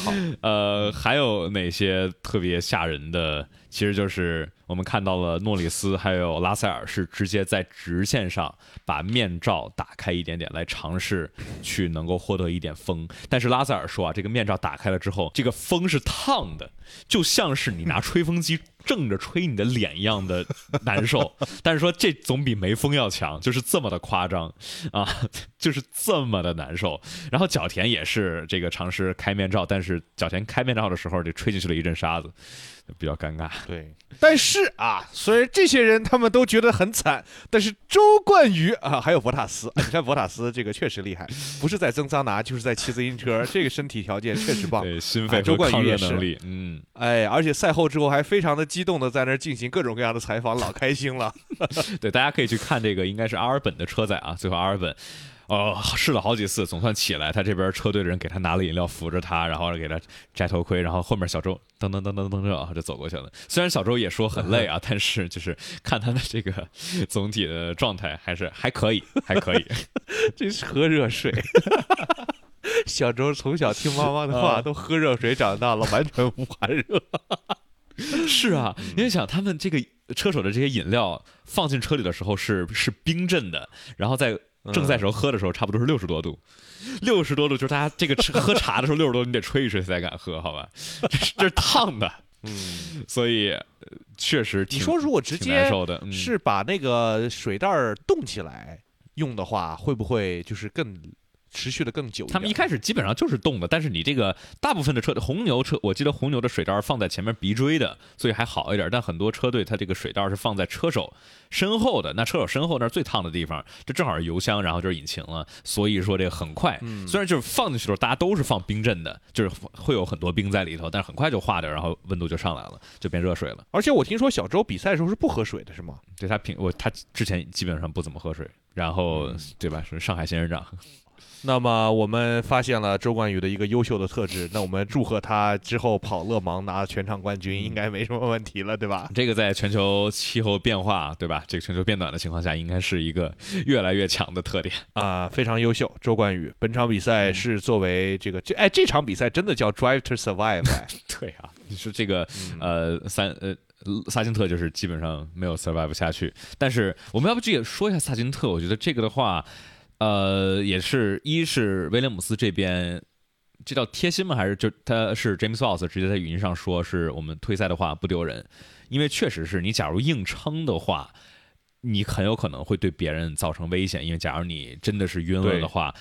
呃，还有哪些特别吓人的？其实就是我们看到了诺里斯还有拉塞尔是直接在直线上把面罩打开一点点，来尝试去能够获得一点风。但是拉塞尔说啊，这个面罩打开了之后，这个风是烫的，就像是你拿吹风机正着吹你的脸一样的难受。但是说这总比没风要强，就是这么的夸张啊，就是这么的难受。然后角田也是这个尝试开面罩，但是角田开面罩的时候，就吹进去了一阵沙子，比较尴尬。对，*laughs* 但是啊，虽然这些人他们都觉得很惨，但是周冠宇啊，还有博塔斯，啊你看博塔斯这个确实厉害，不是在增桑拿，就是在骑自行车，这个身体条件确实棒。对心肺啊周冠宇也是热能力，嗯，哎，而且赛后之后还非常的激动的在那儿进行各种各样的采访，老开心了。*laughs* 对，大家可以去看这个，应该是阿尔本的车载啊。最后阿尔本，哦，试了好几次，总算起来。他这边车队的人给他拿了饮料，扶着他，然后给他摘头盔，然后后面小周噔噔噔噔噔噔啊就走过去了。虽然小周也说很累啊，*laughs* 但是就是看他的这个总体的状态还是还可以，还可以。*laughs* 这是喝热水。*laughs* 小周从小听妈妈的话，啊都喝热水长大了，完全不怕热。是啊，因为想他们这个车手的这些饮料放进车里的时候是是冰镇的，然后在正赛时候喝的时候差不多是六十多度，六十多度就是大家这个吃 *laughs* 喝茶的时候六十多度你得吹一吹才敢喝，好吧？*laughs* 这是这是烫的，嗯，所以呃确实你说如果直接是把那个水袋儿冻起来用的话，会不会就是更持续的更久？他们一开始基本上就是冻的，但是你这个大部分的车，红牛车，我记得红牛的水袋放在前面鼻锥的，所以还好一点。但很多车队它这个水袋是放在车手身后的，那车手身后那是最烫的地方，这正好是油箱，然后就是引擎了。所以说这个很快，嗯虽然就是放进去的时候大家都是放冰镇的，就是会有很多冰在里头，但是很快就化掉，然后温度就上来了，就变热水了。而且我听说小周比赛的时候是不喝水的，是吗？对他平我他之前基本上不怎么喝水，然后、对吧？是上海仙人掌。那么我们发现了周冠宇的一个优秀的特质，那我们祝贺他之后跑勒芒拿全场冠军，应该没什么问题了，对吧？这个在全球气候变化，对吧？这个全球变暖的情况下，应该是一个越来越强的特点啊，非常优秀，周冠宇。本场比赛是作为这个这哎，这场比赛真的叫 Drive to Survive。*laughs* 对啊，你说这个呃三呃萨金特就是基本上没有 survive 下去，但是我们要不这也说一下萨金特？我觉得这个的话。呃，也是一是威廉姆斯这边，这叫贴心吗？还是就他是 James Fox 直接在语音上说，是我们退赛的话不丢人，因为确实是你假如硬撑的话，你很有可能会对别人造成危险，因为假如你真的是晕了的话，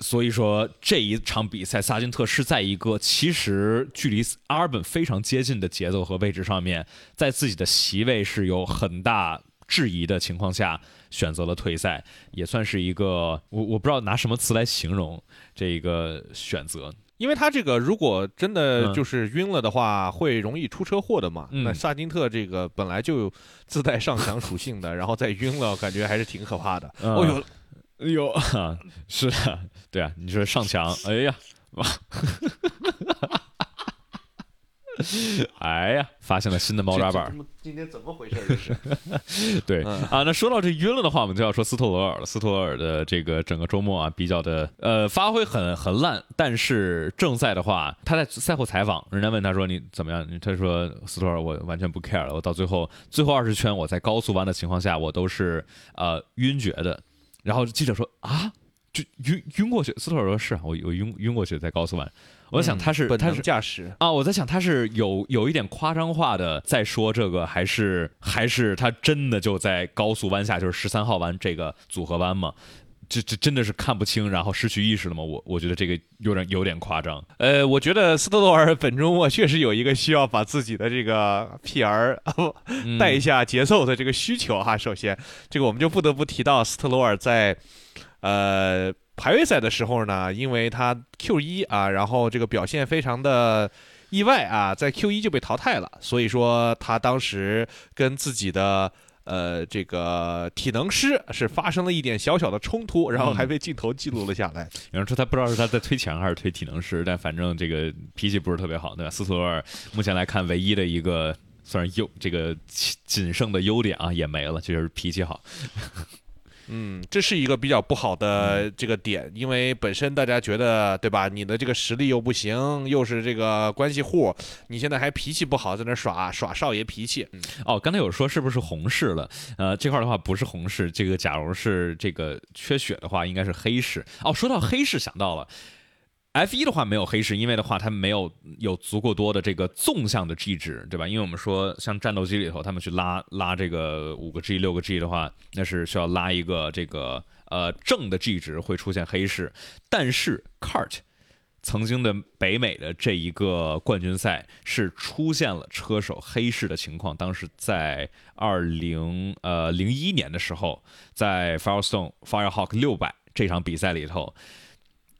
所以说这一场比赛萨金特是在一个其实距离阿尔本非常接近的节奏和位置上面，在自己的席位是有很大质疑的情况下。选择了退赛，也算是一个我我不知道拿什么词来形容这一个选择，因为他这个如果真的就是晕了的话，会容易出车祸的嘛。那萨金特这个本来就自带上墙属性的，*laughs* 然后再晕了，感觉还是挺可怕的。哦呦，哎 *laughs* 呦，是的，对啊，你说上墙，哎呀，哇。*laughs* 哎呀，发现了新的猫抓板！今天怎么回事？这是 *laughs* 对啊。那说到这晕了的话，我们就要说斯托罗尔了。斯托罗尔的这个整个周末啊，比较的呃发挥很很烂。但是正赛的话，他在赛后采访，人家问他说你怎么样？他说斯托尔我完全不 care 了。我到最后最后二十圈，我在高速弯的情况下，我都是呃晕厥的。然后记者说啊，就晕晕过去。斯托尔说是啊，我我晕晕过去在高速弯。我想他是他是驾驶啊，我在想他是有有一点夸张化的在说这个，还是还是他真的就在高速弯下，就是十三号弯这个组合弯吗？这这真的是看不清，然后失去意识了吗？我我觉得这个有点有点夸张。呃，我觉得斯特罗尔本周末确实有一个需要把自己的这个 PR *laughs* 带一下节奏的这个需求哈。首先，这个我们就不得不提到斯特罗尔在呃。排位赛的时候呢，因为他 Q 一啊，然后这个表现非常的意外啊，在 Q 一就被淘汰了，所以说他当时跟自己的呃这个体能师是发生了一点小小的冲突，然后还被镜头记录了下来。有人说他不知道是他在推墙还是推体能师，但反正这个脾气不是特别好，对吧？斯图尔目前来看唯一的一个算是优这个仅剩的优点啊也没了，就是脾气好。嗯，这是一个比较不好的这个点，因为本身大家觉得，对吧？你的这个实力又不行，又是这个关系户，你现在还脾气不好，在那耍耍少爷脾气。哦，刚才有说是不是红事了？呃，这块的话不是红事，这个假如是这个缺血的话，应该是黑事。哦，说到黑事，想到了。F 一的话没有黑市，因为的话它没有有足够多的这个纵向的 G 值，对吧？因为我们说像战斗机里头，他们去拉拉这个五个 G、六个 G 的话，那是需要拉一个这个呃正的 G 值会出现黑市。但是 Cart 曾经的北美的这一个冠军赛是出现了车手黑市的情况，当时在二零呃零一年的时候，在 Firestone Firehawk 六百这场比赛里头。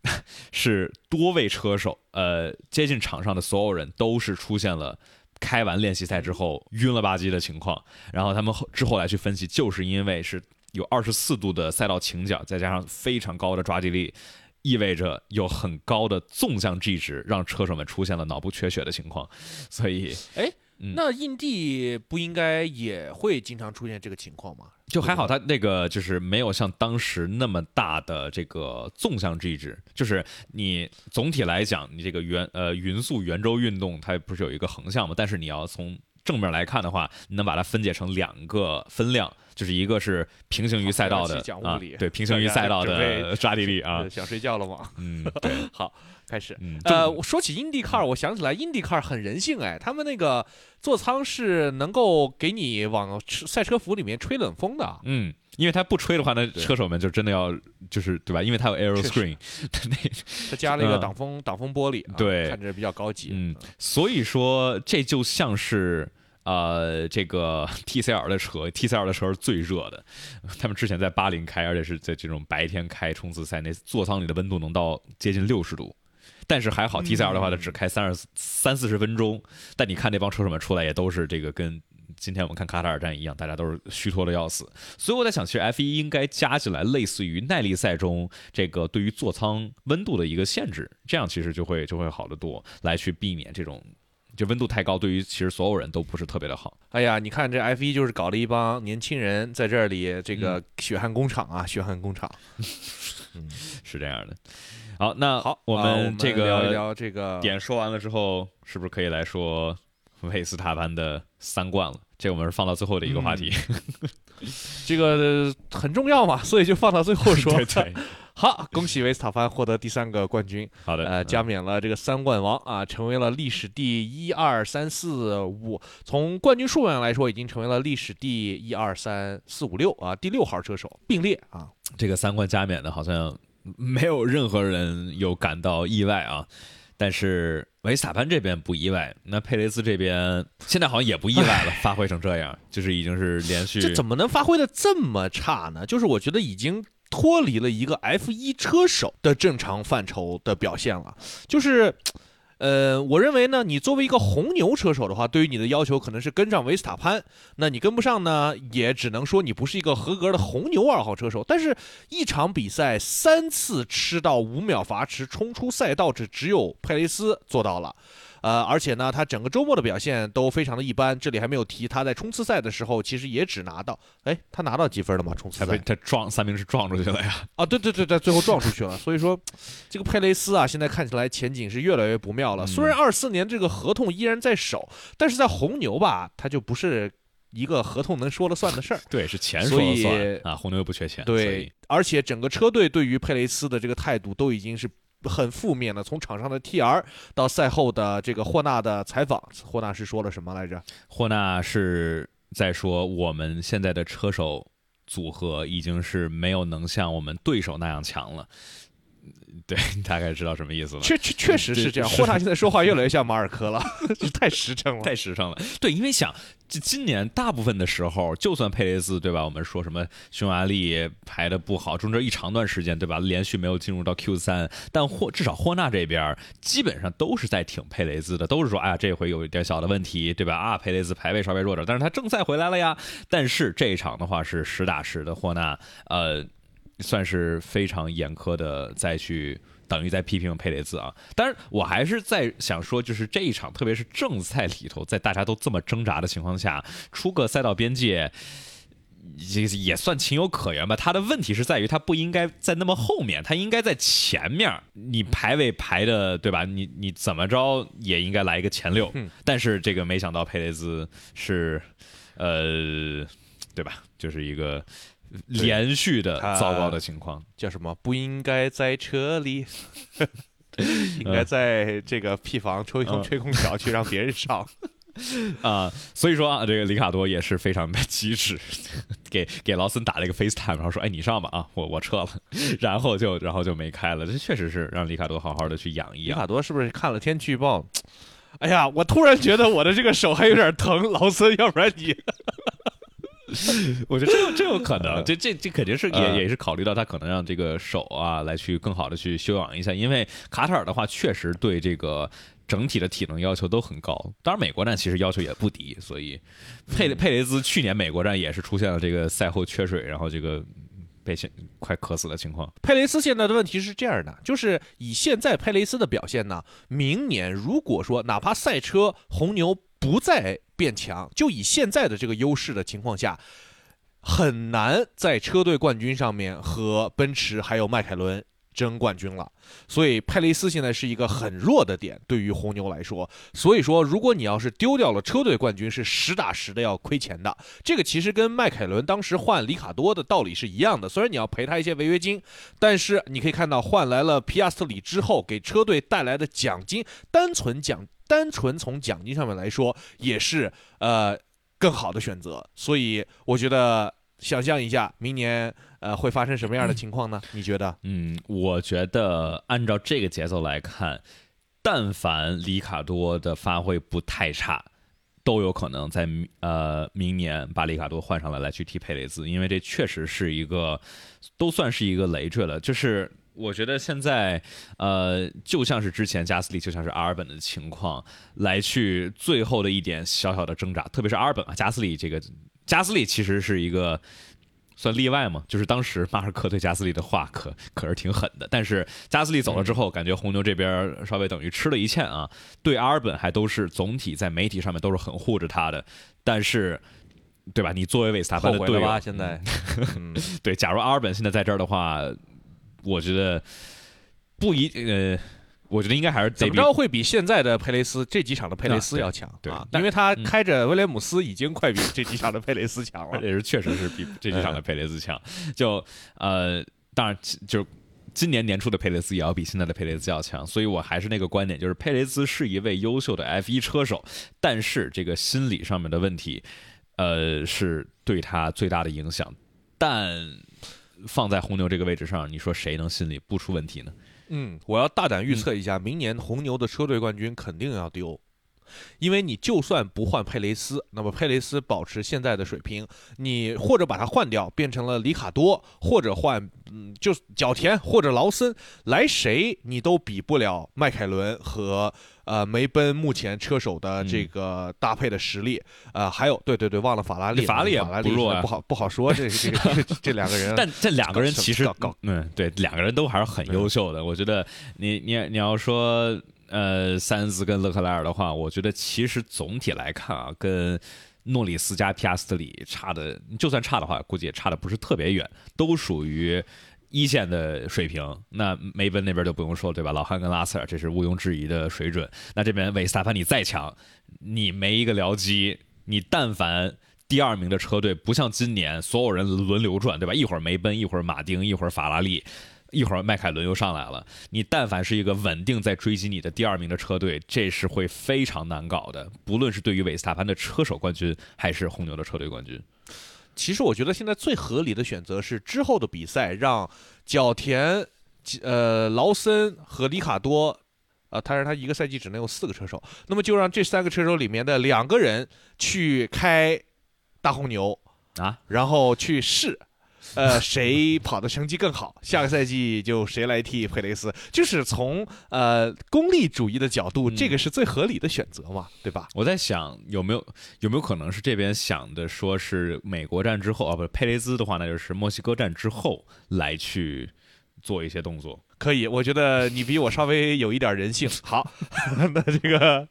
*laughs* 是多位车手，呃，接近场上的所有人都是出现了开完练习赛之后晕了吧唧的情况。然后他们后之后来去分析，就是因为是有二十四度的赛道倾角，再加上非常高的抓地力，意味着有很高的纵向 G 值，让车手们出现了脑部缺血的情况。所以，哎。那印地不应该也会经常出现这个情况吗？就还好，他那个就是没有像当时那么大的这个纵向 G 值，就是你总体来讲，你这个圆呃匀速圆周运动它不是有一个横向嘛？但是你要从正面来看的话，你能把它分解成两个分量。就是一个是平行于赛道的啊，对，平行于 *laughs* 赛道的抓地力啊。想睡觉了吗？嗯，*laughs* 对。好，开始。呃，说起 IndyCar，我想起来 IndyCar 很人性哎，他们那个座舱是能够给你往赛车服里面吹冷风的。嗯，因为他不吹的话，那车手们就真的要就是对吧？因为它有 Aero Screen，*laughs* 那 *laughs* 他加了一个挡风挡风玻璃，对，看着比较高级。嗯，所以说这就像是。呃，这个 TCL 的车，TCL 的车是最热的。*laughs* 他们之前在巴林开，而且是在这种白天开冲刺赛，那座舱里的温度能到接近六十度。但是还好，TCL 的话，它只开三十三四十分钟。但你看那帮车手们出来，也都是这个跟今天我们看卡塔尔站一样，大家都是虚脱的要死。所以我在想，其实 F 一应该加进来类似于耐力赛中这个对于座舱温度的一个限制，这样其实就会就会好得多，来去避免这种就温度太高，对于其实所有人都不是特别的好。哎呀，你看这 F 一就是搞了一帮年轻人在这里，这个血汗工厂啊，血汗工厂。嗯，*laughs* 是这样的。好，那好，我们这个聊一聊这个点说完了之后，是不是可以来说维斯塔潘的三冠了？这我们是放到最后的一个话题。这个很重要嘛，所以就放到最后说。对 *laughs* 对。*laughs* 好，恭喜维斯塔潘获得第三个冠军。好的，呃，加冕了这个三冠王啊，成为了历史第一二三四五，从冠军数量来说，已经成为了历史第一二三四五六啊，第六号车手并列啊。这个三冠加冕的，好像。没有任何人有感到意外啊，但是维斯塔潘这边不意外，那佩雷斯这边现在好像也不意外了，发挥成这样，就是已经是连续。这怎么能发挥的这么差呢？就是我觉得已经脱离了一个 F 一车手的正常范畴的表现了，就是。呃，我认为呢，你作为一个红牛车手的话，对于你的要求可能是跟上维斯塔潘。那你跟不上呢，也只能说你不是一个合格的红牛二号车手。但是，一场比赛三次吃到五秒罚池冲出赛道，这只有佩雷斯做到了。呃，而且呢，他整个周末的表现都非常的一般。这里还没有提他在冲刺赛的时候，其实也只拿到，哎，他拿到几分了吗？冲刺赛他撞三明治撞出去了呀！啊，对对对对，最后撞出去了。所以说，这个佩雷斯啊，现在看起来前景是越来越不妙了。虽然二四年这个合同依然在手，但是在红牛吧，他就不是一个合同能说了算的事儿。对，是钱说了算啊。红牛又不缺钱。对，而且整个车队对于佩雷斯的这个态度都已经是。很负面的，从场上的 TR 到赛后的这个霍纳的采访，霍纳是说了什么来着？霍纳是在说我们现在的车手组合已经是没有能像我们对手那样强了。对，*laughs* 大概知道什么意思了。确确确实是这样。霍纳 *laughs* 现在说话越来越像马尔科了，*laughs* 太实诚了，太实诚了。对，因为想，这今年大部分的时候，就算佩雷兹对吧？我们说什么匈牙利排的不好，中间一长段时间对吧？连续没有进入到 Q 三，但霍至少霍纳这边基本上都是在挺佩雷兹的，都是说，哎呀，这回有一点小的问题对吧？啊，佩雷兹排位稍微弱点，但是他正赛回来了呀。但是这一场的话是实打实的霍纳，呃。算是非常严苛的，再去等于在批评佩雷兹啊。但是我还是在想说，就是这一场，特别是正赛里头，在大家都这么挣扎的情况下，出个赛道边界，也也算情有可原吧。他的问题是在于，他不应该在那么后面，他应该在前面。你排位排的对吧？你你怎么着也应该来一个前六。但是这个没想到佩雷兹是，呃，对吧？就是一个。连续的糟糕的情况叫什么？不应该在车里，*laughs* 应该在这个屁房吹空吹空调去让别人上 *laughs* 啊！所以说啊，这个里卡多也是非常的机智，*laughs* 给给劳森打了一个 FaceTime，然后说：“哎，你上吧啊，我我撤了。”然后就然后就没开了。这确实是让里卡多好好的去养一养。里卡多是不是看了天气预报？哎呀，我突然觉得我的这个手还有点疼，劳森，要不然你。*laughs* 我觉得这有这有可能，这这这肯定是也也是考虑到他可能让这个手啊来去更好的去休养一下，因为卡塔尔的话确实对这个整体的体能要求都很高，当然美国站其实要求也不低，所以佩佩雷兹去年美国站也是出现了这个赛后缺水，然后这个被现快渴死的情况。佩雷斯现在的问题是这样的，就是以现在佩雷斯的表现呢，明年如果说哪怕赛车红牛。不再变强，就以现在的这个优势的情况下，很难在车队冠军上面和奔驰还有迈凯伦争冠军了。所以佩雷斯现在是一个很弱的点，对于红牛来说。所以说，如果你要是丢掉了车队冠军，是实打实的要亏钱的。这个其实跟迈凯伦当时换里卡多的道理是一样的。虽然你要赔他一些违约金，但是你可以看到换来了皮亚斯特里之后，给车队带来的奖金，单纯奖。单纯从奖金上面来说，也是呃更好的选择。所以我觉得，想象一下，明年呃会发生什么样的情况呢？你觉得？嗯，我觉得按照这个节奏来看，但凡里卡多的发挥不太差，都有可能在呃明年把里卡多换上来来去踢佩雷兹，因为这确实是一个都算是一个累赘了，就是。我觉得现在，呃，就像是之前加斯利，就像是阿尔本的情况，来去最后的一点小小的挣扎，特别是阿尔本啊，加斯利这个，加斯利其实是一个算例外嘛，就是当时马尔科对加斯利的话可可是挺狠的，但是加斯利走了之后，感觉红牛这边稍微等于吃了一堑啊，对阿尔本还都是总体在媒体上面都是很护着他的，但是。对吧？你作为韦斯塔潘的队友，现在，*laughs* 对，假如阿尔本现在在这儿的话。我觉得不一呃，我觉得应该还是怎么着会比现在的佩雷斯这几场的佩雷斯要强，对，因为他开着威廉姆斯已经快比这几场的佩雷斯强了，*laughs* 也是确实是比这几场的佩雷斯强。就呃，当然就今年年初的佩雷斯也要比现在的佩雷斯要强，所以我还是那个观点，就是佩雷斯是一位优秀的 F 一车手，但是这个心理上面的问题，呃，是对他最大的影响，但。放在红牛这个位置上，你说谁能心里不出问题呢？嗯，我要大胆预测一下，明年红牛的车队冠军肯定要丢，因为你就算不换佩雷斯，那么佩雷斯保持现在的水平，你或者把它换掉，变成了里卡多，或者换，嗯，就角田或者劳森，来谁你都比不了迈凯伦和。呃，梅奔目前车手的这个搭配的实力，呃，还有，对对对，忘了法拉利，法拉利也不弱，不好不好说，这这个这两个人，*laughs* 但这两个人其实搞，嗯，对，两个人都还是很优秀的。我觉得你你你要说，呃，塞恩斯跟勒克莱尔的话，我觉得其实总体来看啊，跟诺里斯加皮亚斯特里差的，就算差的话，估计也差的不是特别远，都属于。一线的水平，那梅奔那边就不用说，对吧？老汉跟拉塞尔，这是毋庸置疑的水准。那这边韦斯塔潘你再强，你没一个僚机，你但凡第二名的车队不像今年所有人轮流转，对吧？一会儿梅奔，一会儿马丁，一会儿法拉利，一会儿迈凯伦又上来了。你但凡是一个稳定在追击你的第二名的车队，这是会非常难搞的。不论是对于韦斯塔潘的车手冠军，还是红牛的车队冠军。其实我觉得现在最合理的选择是之后的比赛让角田、呃劳森和里卡多，呃，他是他一个赛季只能有四个车手，那么就让这三个车手里面的两个人去开大红牛啊，然后去试。*laughs* 呃，谁跑的成绩更好，下个赛季就谁来替佩雷斯。就是从呃功利主义的角度，这个是最合理的选择嘛，对吧？我在想有没有有没有可能是这边想的，说是美国站之后啊，不是佩雷兹的话，那就是墨西哥站之后来去做一些动作。可以，我觉得你比我稍微有一点人性。*laughs* 好，*laughs* 那这个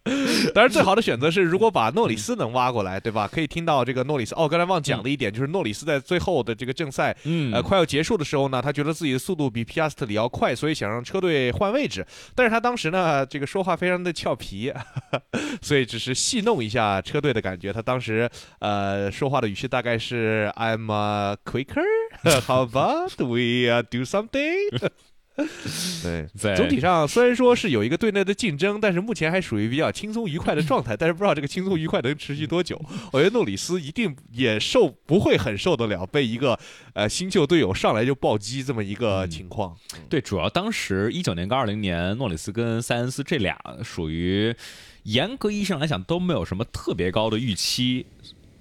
当然最好的选择是，如果把诺里斯能挖过来，对吧？可以听到这个诺里斯。哦，刚才忘讲了一点，就是诺里斯在最后的这个正赛，呃，快要结束的时候呢，他觉得自己的速度比皮亚斯特里要快，所以想让车队换位置。但是他当时呢，这个说话非常的俏皮，*laughs* 所以只是戏弄一下车队的感觉。他当时呃说话的语气大概是 "I'm quicker, how about we do something?" *laughs* 对，总体上虽然说是有一个队内的竞争，但是目前还属于比较轻松愉快的状态。但是不知道这个轻松愉快能持续多久。*laughs* 我觉得诺里斯一定也受不会很受得了被一个呃新秀队友上来就暴击这么一个情况。对，主要当时一九年跟二零年，诺里斯跟塞恩斯这俩属于严格意义上来讲都没有什么特别高的预期。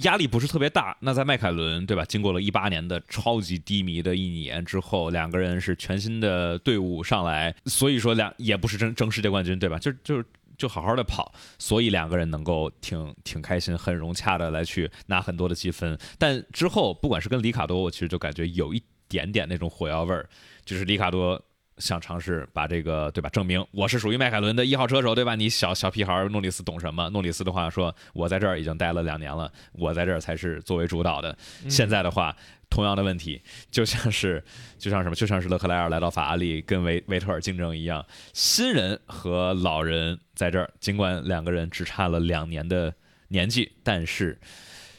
压力不是特别大。那在迈凯伦，对吧？经过了一八年的超级低迷的一年之后，两个人是全新的队伍上来，所以说两也不是争争世界冠军，对吧？就就就好好的跑，所以两个人能够挺挺开心、很融洽的来去拿很多的积分。但之后，不管是跟里卡多，我其实就感觉有一点点那种火药味儿，就是里卡多。想尝试把这个对吧？证明我是属于迈凯伦的一号车手，对吧？你小小屁孩诺里斯懂什么？诺里斯的话说：“我在这儿已经待了两年了，我在这儿才是作为主导的。”现在的话，同样的问题，就像是就像什么？就像是勒克莱尔来到法拉利跟维维特尔竞争一样，新人和老人在这儿，尽管两个人只差了两年的年纪，但是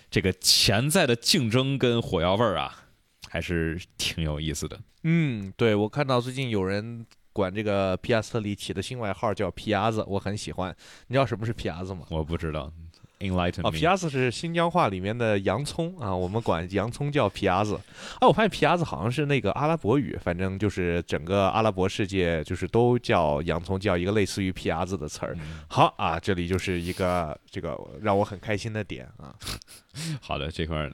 这个潜在的竞争跟火药味儿啊。还是挺有意思的。嗯，对，我看到最近有人管这个皮亚斯特里起的新外号叫皮牙子，我很喜欢。你知道什么是皮牙子吗？我不知道。Enlighten 哦，皮牙子是新疆话里面的洋葱啊，我们管洋葱叫皮牙子。啊，我发现皮牙子好像是那个阿拉伯语，反正就是整个阿拉伯世界就是都叫洋葱，叫一个类似于皮牙子的词儿。好啊，这里就是一个这个让我很开心的点啊。*laughs* 好的，这块儿。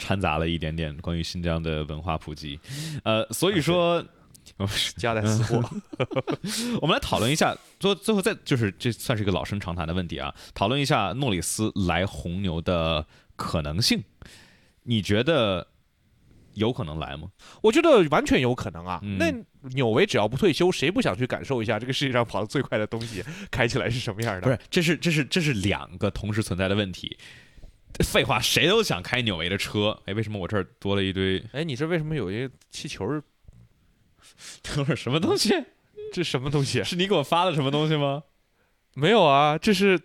掺杂了一点点关于新疆的文化普及，*laughs* 呃，所以说 *laughs* 夹带私货。*laughs* 我们来讨论一下，最最后再就是这算是一个老生常谈的问题啊，讨论一下诺里斯来红牛的可能性，你觉得有可能来吗？我觉得完全有可能啊。嗯那纽维只要不退休，谁不想去感受一下这个世界上跑得最快的东西开起来是什么样的？不是，这是这是这是两个同时存在的问题。废话，谁都想开纽维的车。哎，为什么我这儿多了一堆？哎，你这为什么有一个气球？等会儿什么东西？这什么东西？是你给我发的什么东西吗？没有啊，这是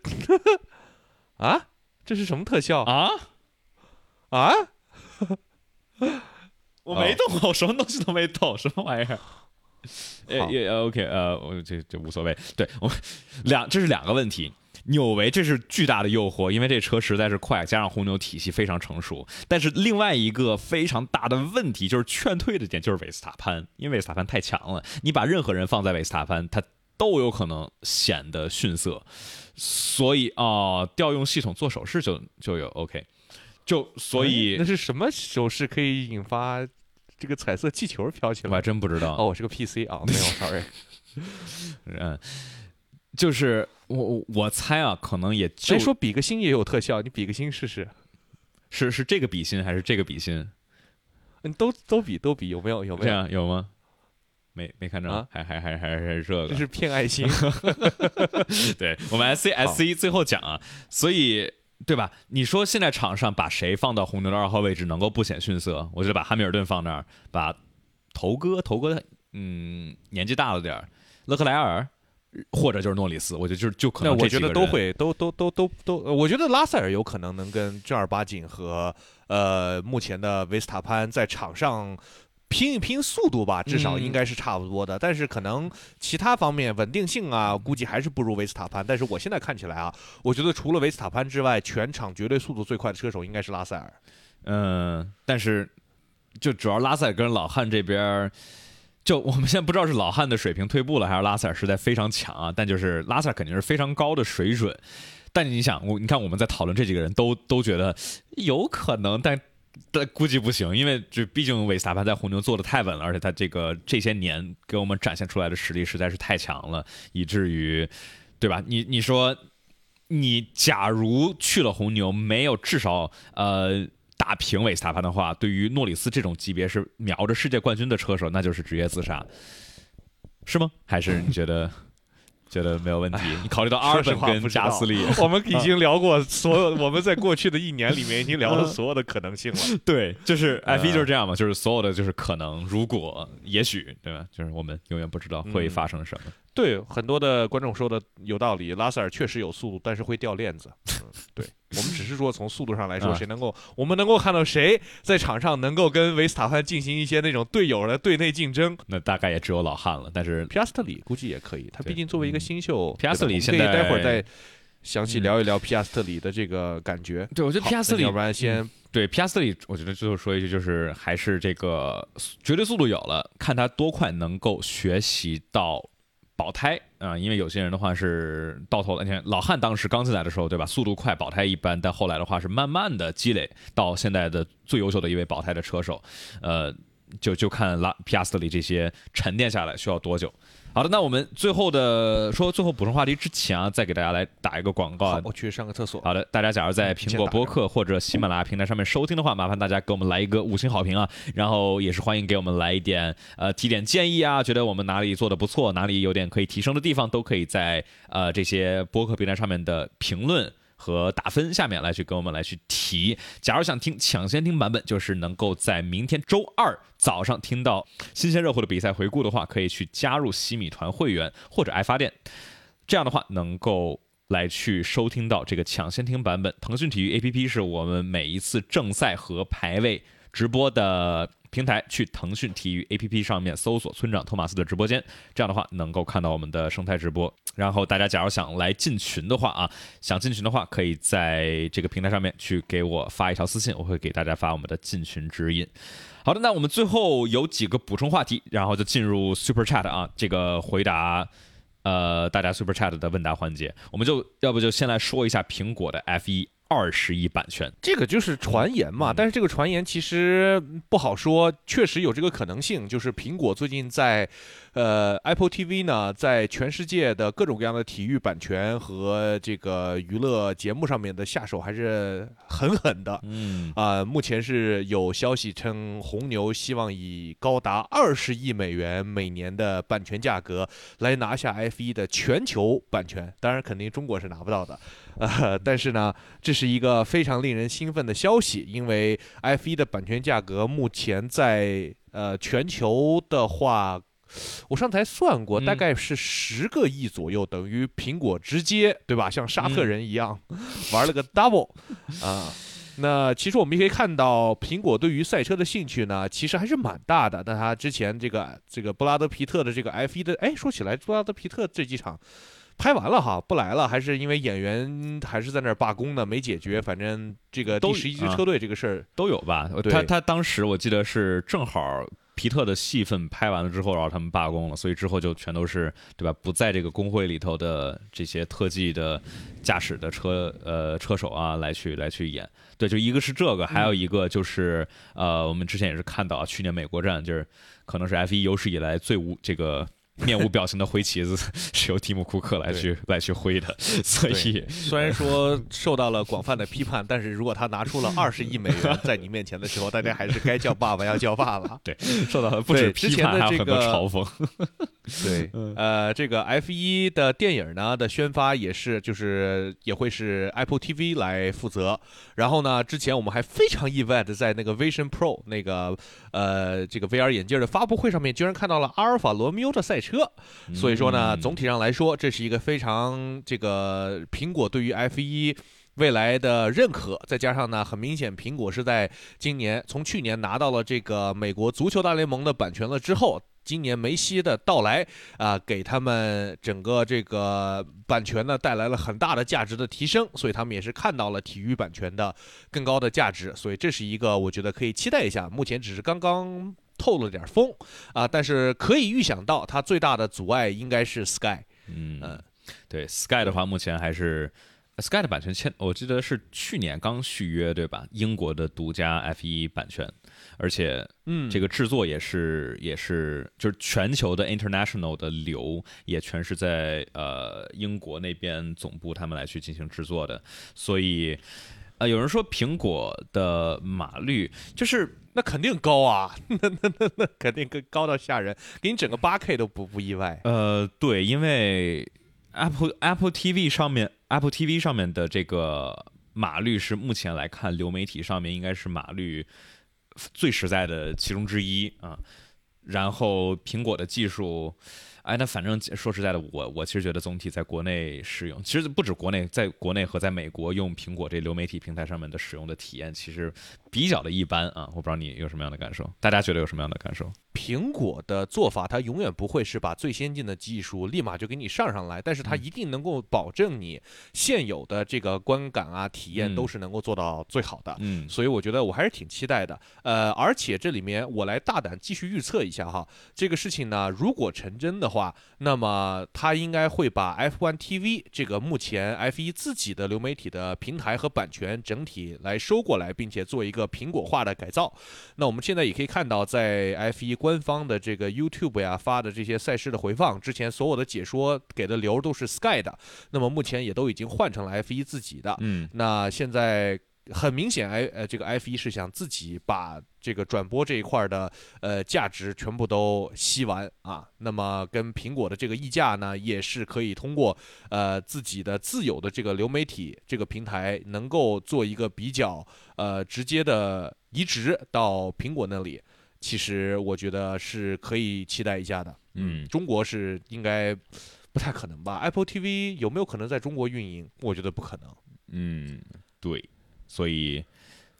*laughs* 啊，这是什么特效啊，啊？*laughs* 我没动，我什么东西都没动，什么玩意儿？也也 OK，呃，我这这无所谓。对我两这是两个问题。纽维这是巨大的诱惑，因为这车实在是快，加上红牛体系非常成熟。但是另外一个非常大的问题就是劝退的点，就是维斯塔潘，因为维斯塔潘太强了，你把任何人放在维斯塔潘，他都有可能显得逊色。所以啊、调用系统做手势就就有 OK，就所以哎那是什么手势可以引发这个彩色气球飘起来我还？真不知道。哦，我是个 PC 啊，没有，*laughs* sorry。嗯，就是我我我猜啊，可能也就谁说比个心也有特效？你比个心试试。是是这个比心还是这个比心？嗯，都都比都比，有没有？有没这有？样有吗？没没看着，啊还还还还还是这个。这是骗爱心。*laughs* 对我们 S C S C 最后讲啊，所以对吧？你说现在场上把谁放到红牛的二号位置能够不显逊色？我觉得把汉密尔顿放那儿，把头哥头哥嗯年纪大了点儿，勒克莱尔。或者就是诺里斯，我觉得就是就可那我觉得都会，都都都都都，呃我觉得拉塞尔有可能能跟正儿八经和呃目前的维斯塔潘在场上拼一拼速度吧，至少嗯应该是差不多的。但是可能其他方面稳定性啊，估计还是不如维斯塔潘。但是我现在看起来啊，我觉得除了维斯塔潘之外，全场绝对速度最快的车手应该是拉塞尔。嗯，但是就主要拉塞尔跟老汉这边儿，就我们现在不知道是老汉的水平退步了，还是拉塞尔实在非常强啊。但就是拉塞尔肯定是非常高的水准，但你想，我你看我们在讨论这几个人都 *laughs* 都觉得有可能，但。但估计不行，因为就毕竟韦斯塔潘在红牛做的太稳了，而且他这个这些年给我们展现出来的实力实在是太强了，以至于，对吧？你你说，你假如去了红牛，没有至少呃打平韦斯塔潘的话，对于诺里斯这种级别是瞄着世界冠军的车手，那就是职业自杀，是吗？还是你觉得 *laughs* 觉得没有问题？你考虑到阿尔本跟加斯利，我们已经聊过所有，我们在过去的一年里面已经聊了所有的可能性了。*laughs* 对，就是呃 F 一就是这样嘛，就是所有的就是可能，如果，也许，对吧？就是我们永远不知道会嗯发生什么。对，很多的观众说的有道理，拉塞尔确实有速度，但是会掉链子。嗯，对，我们只是说从速度上来说，啊谁能够，我们能够看到谁在场上能够跟维斯塔潘进行一些那种队友的队内竞争。那大概也只有老汉了，但是皮亚斯特里估计也可以，他毕竟作为一个新秀，皮亚斯特里可以现在待会儿再详细嗯聊一聊皮亚斯特里的这个感觉。对我觉得皮亚斯特里要不然先对皮亚斯特里，我觉得最后说一句，就是还是这个绝对速度有了，看他多快能够学习到保胎啊、因为有些人的话是到头了，你看老汉当时刚进来的时候，对吧？速度快，保胎一般，但后来的话是慢慢的积累到现在的最优秀的一位保胎的车手，呃，就就看拉皮亚斯里这些沉淀下来需要多久。好的，那我们最后的说最后补充话题之前啊，再给大家来打一个广告啊，，我去上个厕所。好的，大家假如在嗯苹果播客或者喜马拉雅平台上面收听的话，麻烦大家给我们来一个五星好评啊，然后也是欢迎给我们来一点呃提点建议啊，觉得我们哪里做的不错，哪里有点可以提升的地方，都可以在呃这些播客平台上面的评论。和打分下面来去跟我们来去提，假如想听抢先听版本，就是能够在明天周二早上听到新鲜热乎的比赛回顾的话，可以去加入洗米团会员或者爱发电，这样的话能够来去收听到这个抢先听版本。腾讯体育 APP 是我们每一次正赛和排位直播的平台，去腾讯体育 APP 上面搜索村长托马斯的直播间，这样的话能够看到我们的生态直播。然后大家假如想来进群的话啊，想进群的话，可以在这个平台上面去给我发一条私信，我会给大家发我们的进群指引。好的，那我们最后有几个补充话题，然后就进入 Super Chat 啊，这个回答呃大家 Super Chat 的问答环节，我们就要不就先来说一下苹果的 F 1二十亿版权。这个就是传言嘛，但是这个传言其实不好说，确实有这个可能性。就是苹果最近在，呃，Apple TV 呢，在全世界的各种各样的体育版权和这个娱乐节目上面的下手还是很狠的。嗯啊、目前是有消息称，红牛希望以高达二十亿美元每年的版权价格来拿下 F 1的全球版权，当然肯定中国是拿不到的。呃，但是呢，这是一个非常令人兴奋的消息，因为 F 1的版权价格目前在呃全球的话。我上台算过，嗯大概是十个亿左右，等于苹果直接对吧？像沙特人一样、玩了个 double *laughs* 啊。那其实我们也可以看到，苹果对于赛车的兴趣呢，其实还是蛮大的。那他之前这个这个布拉德皮特的这个 F 1的，哎，说起来，布拉德皮特这几场拍完了哈，不来了，还是因为演员还是在那儿罢工呢，没解决。反正这个都第十一支啊车队这个事儿，都有吧？他他当时我记得是正好皮特的戏份拍完了之后，然后他们罢工了，所以之后就全都是对吧？不在这个工会里头的这些特技的驾驶的车呃车手啊，来去来去演。对，就一个是这个，还有一个就是、呃，我们之前也是看到啊去年美国站就是可能是 F 一有史以来最无这个。面无表情的挥旗子 *laughs* 是由蒂姆·库克来去来去挥的，所以虽然说受到了广泛的批判，但是如果他拿出了 *laughs* 二十亿美元在你面前的时候，大家还是该叫爸爸要叫爸爸。*laughs* 对受到了不止批判，还有很多个嘲讽。对，呃，这个 F 一的电影呢的宣发也是，就是也会是 Apple TV 来负责。然后呢，之前我们还非常意外的在那个 Vision Pro 那个呃这个 VR 眼镜的发布会上面，居然看到了阿尔法罗密欧的赛车。所以说呢，嗯总体上来说，这是一个非常这个苹果对于 F 一。未来的认可，再加上呢，很明显，苹果是在今年从去年拿到了这个美国足球大联盟的版权了之后，今年梅西的到来啊、给他们整个这个版权呢带来了很大的价值的提升，所以他们也是看到了体育版权的更高的价值，所以这是一个我觉得可以期待一下。目前只是刚刚透了点风啊、但是可以预想到，它最大的阻碍应该是 Sky。嗯嗯，对，Sky 的话，目前还是 Sky 的版权签，我记得是去年刚续约，对吧？英国的独家 F 1版权，而且嗯这个制作也是也是就是全球的 international 的流也全是在呃英国那边总部他们来去进行制作的，所以呃有人说苹果的码率就是那肯定高啊，*laughs* 那那那那肯定更高到吓人，给你整个八 K 都不不意外。呃，对，因为 Apple Apple TV 上面 Apple TV 上面的这个码率是目前来看流媒体上面应该是码率最实在的其中之一啊。然后苹果的技术，哎，那反正说实在的，我我其实觉得总体在国内使用，其实不止国内，在国内和在美国用苹果这流媒体平台上面的使用的体验，其实比较的一般啊。我不知道你有什么样的感受，大家觉得有什么样的感受？苹果的做法，它永远不会是把最先进的技术立马就给你上上来，但是它一定能够保证你现有的这个观感啊、体验嗯都是能够做到最好的。嗯所以我觉得我还是挺期待的，呃，而且这里面我来大胆继续预测一下哈，这个事情呢，如果成真的话，那么它应该会把 F1 TV 这个目前 F1 自己的流媒体的平台和版权整体来收过来，并且做一个苹果化的改造。那我们现在也可以看到，在 F1 官方的这个 YouTube 呀发的这些赛事的回放，之前所有的解说给的流都是 Sky 的，那么目前也都已经换成了 F1 自己的。嗯那现在很明显，i 呃这个 F 一是想自己把这个转播这一块儿的呃价值全部都吸完啊。那么跟苹果的这个溢价呢，也是可以通过呃自己的自有的这个流媒体这个平台，能够做一个比较呃直接的移植到苹果那里。其实我觉得是可以期待一下的。嗯中国是应该不太可能吧？Apple TV 有没有可能在中国运营？我觉得不可能。嗯，对，所以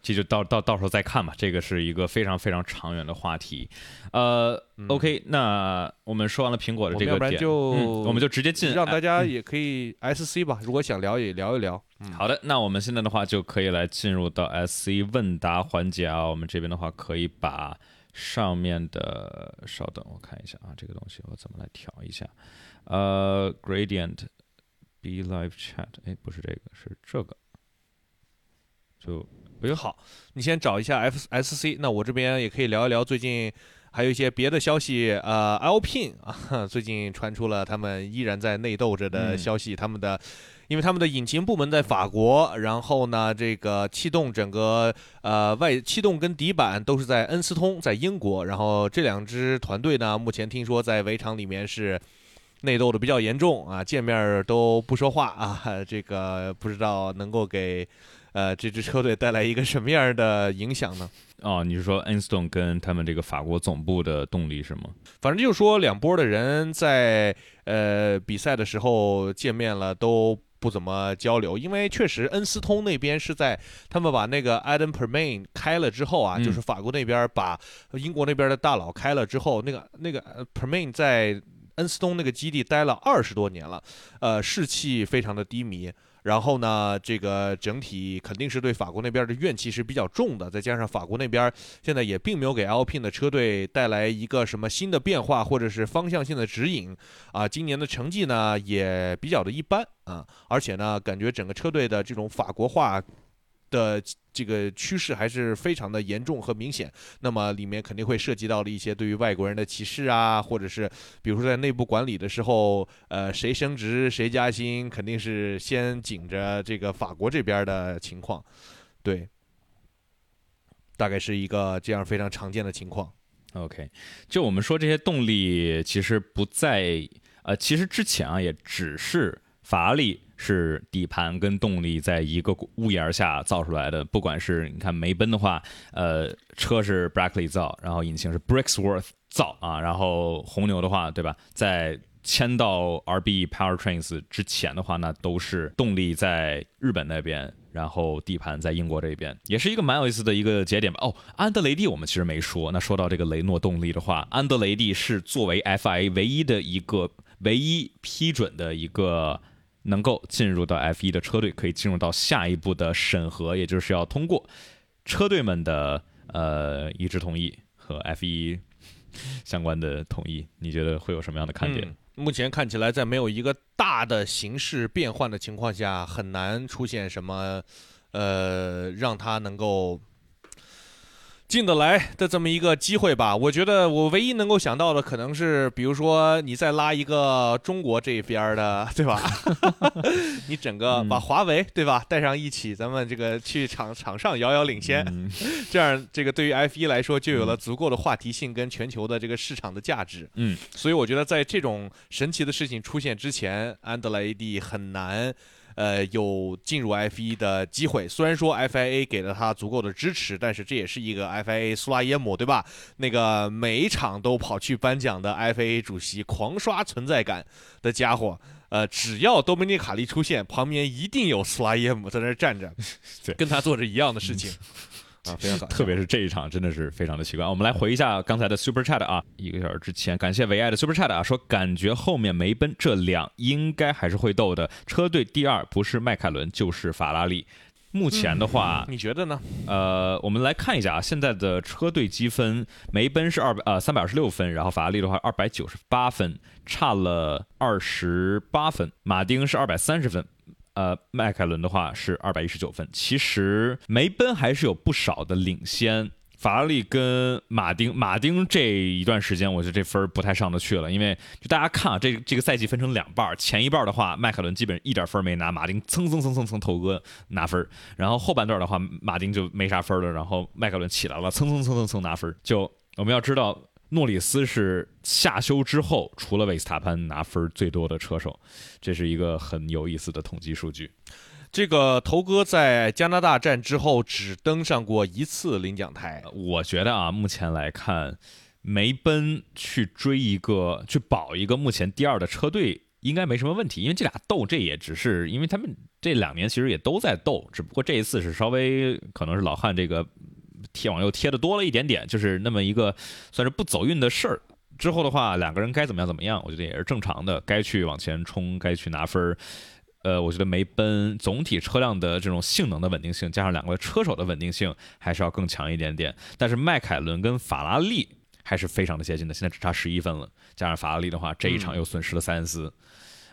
这就到到到时候再看吧。这个是一个非常非常长远的话题。呃、嗯 o k 那我们说完了苹果的我们要不然这个点，就、嗯，我们就直接进让大家嗯也可以 SC 吧，如果想聊也聊一聊。嗯，好的，那我们现在的话就可以来进入到 SC 问答环节啊。我们这边的话可以把上面的，稍等，我看一下啊，这个东西我怎么来调一下？呃，gradient be live chat，哎，不是这个，是这个。就我觉得好，你先找一下 F S C，那我这边也可以聊一聊最近还有一些别的消息。呃，Alpine 啊，最近传出了他们依然在内斗着的消息，他们的。因为他们的引擎部门在法国，然后呢，这个气动整个呃外气动跟底板都是在恩斯通，在英国。然后这两支团队呢，目前听说在围场里面是内斗的比较严重啊，见面都不说话啊。这个不知道能够给呃这支车队带来一个什么样的影响呢？哦，你是说恩斯通跟他们这个法国总部的动力是吗？反正就是说两波的人在呃比赛的时候见面了都。不怎么交流，因为确实恩斯通那边是在他们把那个 Adam Permain 开了之后啊，就是法国那边把英国那边的大佬开了之后，那个那个 Permain 在恩斯通那个基地待了二十多年了，呃，士气非常的低迷。然后呢，这个整体肯定是对法国那边的怨气是比较重的，再加上法国那边现在也并没有给 LPIN 的车队带来一个什么新的变化或者是方向性的指引啊，今年的成绩呢也比较的一般啊，而且呢，感觉整个车队的这种法国化。的这个趋势还是非常的严重和明显，那么里面肯定会涉及到了一些对于外国人的歧视啊，或者是比如说在内部管理的时候，呃，谁升职谁加薪，肯定是先紧着这个法国这边的情况，对，大概是一个这样非常常见的情况。OK，就我们说这些动力其实不在，呃，其实之前啊也只是法拉利。是底盘跟动力在一个屋檐下造出来的。不管是你看梅奔的话，呃，车是 Brackley 造，然后引擎是 Bricksworth 造啊。然后红牛的话，对吧？在迁到 RB Powertrains 之前的话，那都是动力在日本那边，然后底盘在英国这边，也是一个蛮有意思的一个节点吧。哦，安德雷蒂我们其实没说。那说到这个雷诺动力的话，安德雷蒂是作为 FIA 唯一的一个唯一批准的一个。能够进入到 F1 的车队，可以进入到下一步的审核，也就是要通过车队们的呃一致同意和 F1 相关的同意。你觉得会有什么样的看点？目前看起来，在没有一个大的形势变换的情况下，很难出现什么呃让他能够。进得来的这么一个机会吧，我觉得我唯一能够想到的可能是，比如说你再拉一个中国这边的，*laughs* *laughs* 对吧？你整个把华为对吧带上一起，咱们这个去场场上遥遥领先，*laughs* 这样这个对于 F 一来说就有了足够的话题性跟全球的这个市场的价值。嗯，所以我觉得在这种神奇的事情出现之前，安德雷蒂很难。呃，有进入 F 一的机会。虽然说 FIA 给了他足够的支持，但是这也是一个 FIA 苏拉耶姆，对吧？那个每一场都跑去颁奖的 FIA 主席，狂刷存在感的家伙。呃，只要多米尼卡利出现，旁边一定有苏拉耶姆在那站着，*laughs* 跟他做着一样的事情。啊，非常特别是这一场真的是非常的奇怪。我们来回一下刚才的 Super Chat 啊，一个小时之前，感谢唯爱的 Super Chat 啊，说感觉后面梅奔这两应该还是会斗的。车队第二不是迈凯伦就是法拉利。目前的话，你觉得呢？呃，我们来看一下啊，现在的车队积分，梅奔是二百呃三百二十六分，然后法拉利的话二百九十八分，差了二十八分。马丁是二百三十分。呃，迈凯伦的话是二百一十九分，其实梅奔还是有不少的领先。法拉利跟马丁，马丁这一段时间，我觉得这分不太上得去了，因为就大家看啊，这这个赛季分成两半儿，前一半的话，迈凯伦基本一点分没拿，马丁蹭蹭蹭蹭蹭头哥拿分，然后后半段的话，马丁就没啥分了，然后迈凯伦起来了，蹭蹭蹭蹭蹭拿分。就我们要知道。诺里斯是下休之后，除了维斯塔潘拿分最多的车手，这是一个很有意思的统计数据。这个头哥在加拿大站之后只登上过一次领奖台。我觉得啊，目前来看，梅奔去追一个、去保一个目前第二的车队应该没什么问题，因为这俩斗，这也只是因为他们这两年其实也都在斗，只不过这一次是稍微可能是老汉这个。贴往右贴的多了一点点，就是那么一个算是不走运的事儿。之后的话，两个人该怎么样怎么样，我觉得也是正常的。该去往前冲，该去拿分儿。呃，我觉得梅奔总体车辆的这种性能的稳定性，加上两个车手的稳定性，还是要更强一点点。但是迈凯伦跟法拉利还是非常的接近的，现在只差十一分了。加上法拉利的话，这一场又损失了塞恩斯，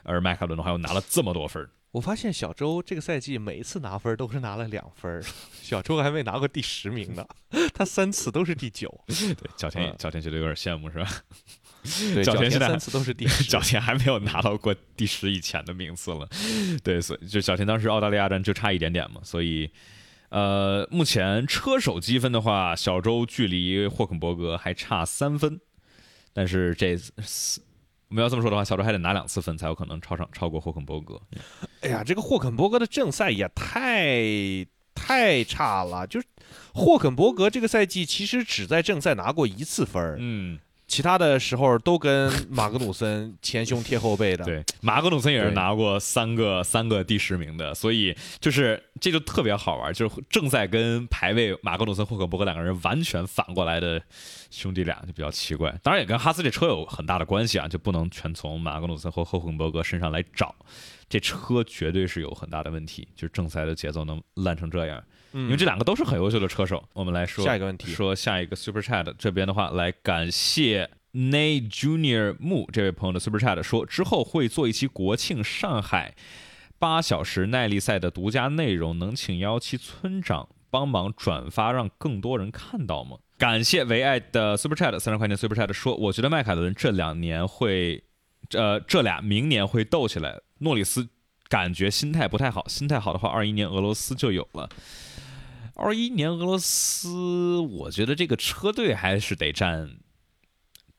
而迈凯伦的话又拿了这么多分儿。我发现小周这个赛季每一次拿分都是拿了两分，小周还没拿过第十名呢，他三次都是第九。*laughs* 对，小田小田觉得有点羡慕是吧？*laughs* 对，角田现在三次都是第小 *laughs* 田还没有拿到过第十以前的名次了。对，所以就小田当时澳大利亚站就差一点点嘛，所以呃，目前车手积分的话，小周距离霍肯伯格还差三分，但是这我们要这么说的话，小周还得拿两次分才有可能超上超过霍肯伯格。哎呀，这个霍肯伯格的正赛也太太差了，就是霍肯伯格这个赛季其实只在正赛拿过一次分嗯。其他的时候都跟马格努森前胸贴后背的。对，马格努森也是拿过三个三个第十名的，所以就是这就特别好玩，就是正在跟排位马格努森、霍克伯格两个人完全反过来的兄弟俩就比较奇怪。当然也跟哈斯这车有很大的关系啊，就不能全从马格努森和霍克伯格身上来找，这车绝对是有很大的问题，就是正赛的节奏能烂成这样。因为这两个都是很优秀的车手，我们来说下一个问题，说下一个 Super Chat 这边的话，来感谢 Nay Junior Mu 这位朋友的 Super Chat 说，之后会做一期国庆上海八小时耐力赛的独家内容，能请幺七村长帮忙转发，让更多人看到吗？感谢唯爱的 Super Chat 三十块钱 Super Chat 说，我觉得迈凯伦这两年会，呃，这俩明年会斗起来。诺里斯感觉心态不太好，心态好的话，二一年俄罗斯就有了。二一年俄罗斯，我觉得这个车队还是得占。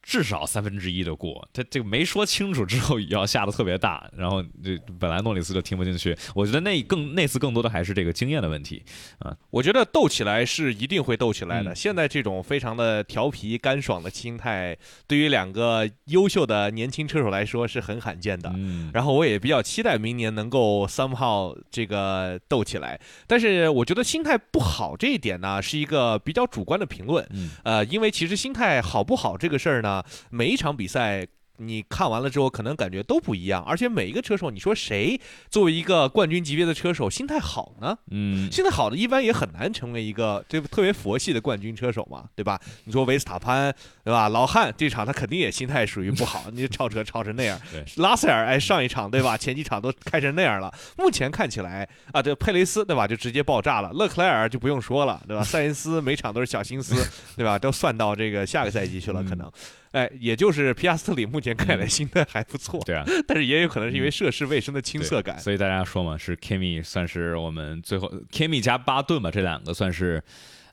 至少三分之一的过，他这个没说清楚之后 *laughs* 要下的特别大，然后这本来诺里斯就听不进去。我觉得那更那次更多的还是这个经验的问题啊。我觉得斗起来是一定会斗起来的。现在这种非常的调皮干爽的心态，对于两个优秀的年轻车手来说是很罕见的。嗯。然后我也比较期待明年能够 somehow 这个斗起来。但是我觉得心态不好这一点呢，是一个比较主观的评论。嗯。呃，因为其实心态好不好这个事儿呢。每一场比赛。你看完了之后，可能感觉都不一样，而且每一个车手，你说谁作为一个冠军级别的车手，心态好呢？嗯，心态好的一般也很难成为一个这特别佛系的冠军车手嘛，对吧？你说维斯塔潘，对吧？老汉这场他肯定也心态属于不好，你超车超成那样。*laughs* 拉塞尔哎，上一场对吧？前几场都开成那样了。目前看起来啊，这佩雷斯对吧？就直接爆炸了。勒克莱尔就不用说了，对吧？塞恩斯每场都是小心思，*laughs* 对吧？都算到这个下个赛季去了，可能。哎，也就是皮亚斯特里目前看来心态还不错，对啊，但是也有可能是因为涉世未深的青涩感，所以大家说嘛，是 Kimi 算是我们最后 Kimi 加巴顿吧，这两个算是，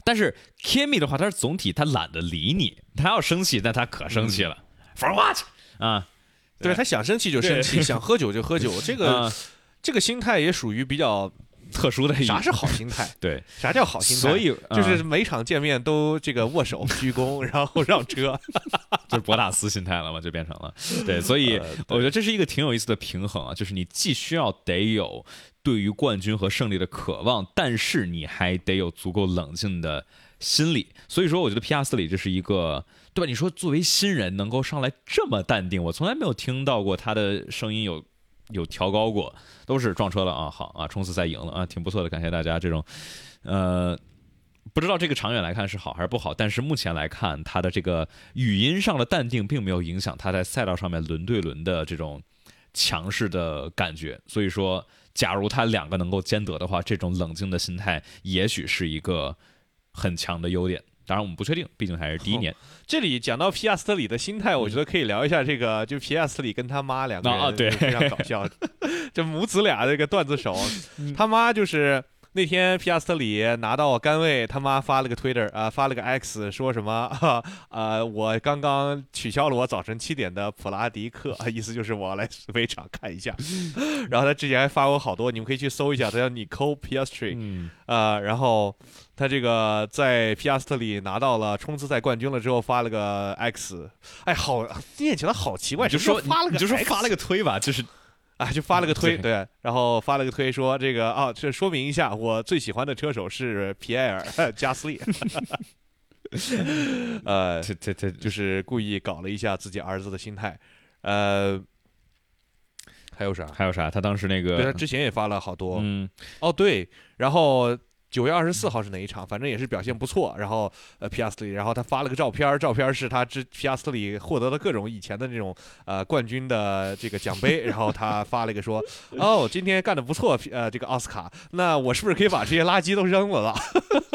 但是 Kimi 的话，他是总体他懒得理你，他要生气，但他可生气了，For what 啊？对他想生气就生气，想喝酒就喝酒，*laughs* 这个这个心态也属于比较。特殊的啥是好心态？*laughs* 对，啥叫好心态？所以就是每场见面都这个握手鞠躬，*laughs* 然后让车，*laughs* 就是博大斯心态了嘛，就变成了。对，所以我觉得这是一个挺有意思的平衡啊，就是你既需要得有对于冠军和胜利的渴望，但是你还得有足够冷静的心理。所以说，我觉得皮亚斯里这是一个，对吧？你说作为新人能够上来这么淡定，我从来没有听到过他的声音有。有调高过，都是撞车了啊！好啊，冲刺赛赢了啊，挺不错的，感谢大家。这种，呃，不知道这个长远来看是好还是不好，但是目前来看，他的这个语音上的淡定，并没有影响他在赛道上面轮对轮的这种强势的感觉。所以说，假如他两个能够兼得的话，这种冷静的心态，也许是一个很强的优点。当然我们不确定，毕竟还是第一年。这里讲到皮亚斯特里的心态，我觉得可以聊一下这个，就皮亚斯特里跟他妈两个人啊，对，非常搞笑，*laughs* 这母子俩这个段子手，他妈就是。那天皮亚斯特里拿到杆位，他妈发了个 Twitter 啊，发了个 X，说什么啊？*laughs* 我刚刚取消了我早晨七点的普拉迪克，*laughs* 意思就是我要来试飞场看一下。*laughs* 然后他之前还发过好多，你们可以去搜一下，他叫 Nicole Piastri，啊，然后他这个在皮亚斯特里拿到了冲刺赛冠军了之后，发了个 X，哎，好念起来好奇怪，就说发了个，就说发了个推吧，就是。啊，就发了个推，对，然后发了个推说这个啊，这说明一下，我最喜欢的车手是皮埃尔 *laughs* 加斯利，呃，*laughs* 这这这就是故意搞了一下自己儿子的心态，呃，还有啥？还有啥？他当时那个，对他之前也发了好多，嗯，哦对，然后九月二十四号是哪一场？反正也是表现不错。然后呃，皮亚斯特里，然后他发了个照片，照片是他之皮亚斯特里获得了各种以前的那种呃冠军的这个奖杯。然后他发了一个说：*laughs* “哦，今天干的不错，呃，这个奥斯卡，那我是不是可以把这些垃圾都扔了了？”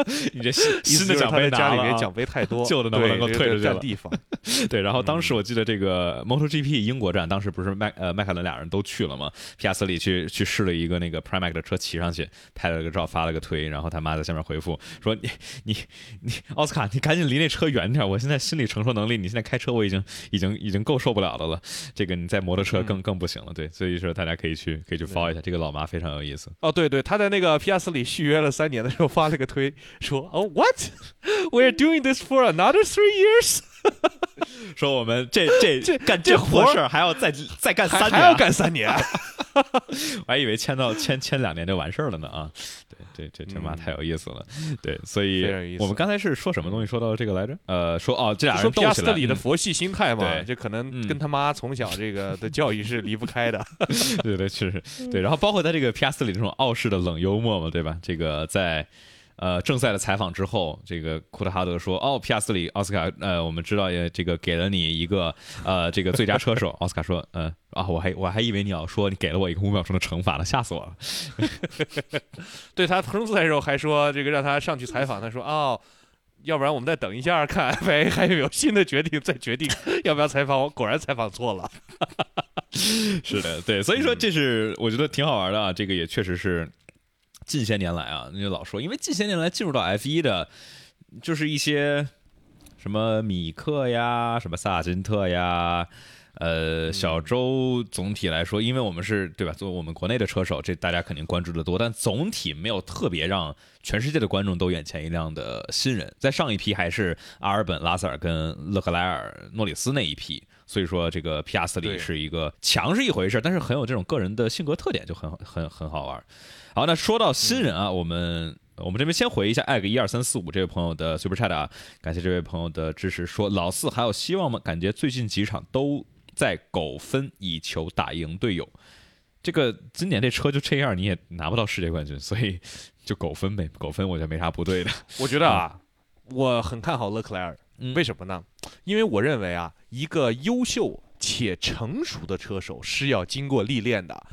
*laughs* 你这新新的奖杯拿家里面奖杯太多，*laughs* 旧的能不能够退出去占地方。对，然后当时我记得这个 MotoGP 英国站，当时不是迈呃迈凯伦俩人都去了吗？皮亚斯里去去试了一个那个 Pramac 的车骑上去，拍了个照，发了个推，然后他妈在下面回复说：“ *laughs* 你你你奥斯卡，你赶紧离那车远点，我现在心理承受能力，你现在开车我已经已经已经够受不了的了，这个你在摩托车更更不行了。”对，所以说大家可以去可以去 follow 一下这个老妈非常有意思。哦，对对，他在那个皮亚斯里续约了三年的时候发了个推说：“哦，What *laughs* we're doing this for another three years。” *laughs* 说我们这 *laughs* 这这干这活事儿还要再再干三年，还要干三年，*laughs* 我还以为签到签签两年就完事儿了呢啊！对，这这这妈太有意思了。对，所以我们刚才是说什么东西说到这个来着？呃，说哦，这俩人皮亚斯特里的佛系心态嘛，对，这可能跟他妈从小这个的教育是离不开的。对对，确实对。然后包括他这个皮亚斯里这种傲视的冷幽默嘛，对吧？这个在。呃，正赛的采访之后，这个库特哈德说：“哦，皮亚斯里奥斯卡，呃，我们知道也这个给了你一个呃这个最佳车手。” *laughs* 奥斯卡说：“嗯啊，我还我还以为你要说你给了我一个五秒钟的惩罚呢，吓死我了。”对他冲刺赛的时候还说这个让他上去采访，他说：“哦，要不然我们再等一下，看 FA 还 *laughs* 有没有新的决定，再决定 *laughs* 要不要采访我。”果然采访错了。是的，对，所以说这是我觉得挺好玩的啊，这个也确实是。近些年来啊，那就老说，因为近些年来进入到 F 一的，就是一些什么米克呀，什么萨金特呀，呃，小周。总体来说，因为我们是对吧？作为我们国内的车手，这大家肯定关注的多，但总体没有特别让全世界的观众都眼前一亮的新人。在上一批还是阿尔本、拉塞尔跟勒克莱尔、诺里斯那一批，所以说这个皮亚斯里是一个强是一回事，但是很有这种个人的性格特点，就很很很好玩。好，那说到新人啊，我们我们这边先回一下艾格一二三四五这位朋友的 super chat 啊，感谢这位朋友的支持。说老四还有希望吗？感觉最近几场都在苟分，以求打赢队友。这个今年这车就这样，你也拿不到世界冠军，所以就苟分呗。苟分我觉得没啥不对的。我觉得啊，我很看好勒克莱尔，为什么呢？因为我认为啊，一个优秀且成熟的车手是要经过历练的。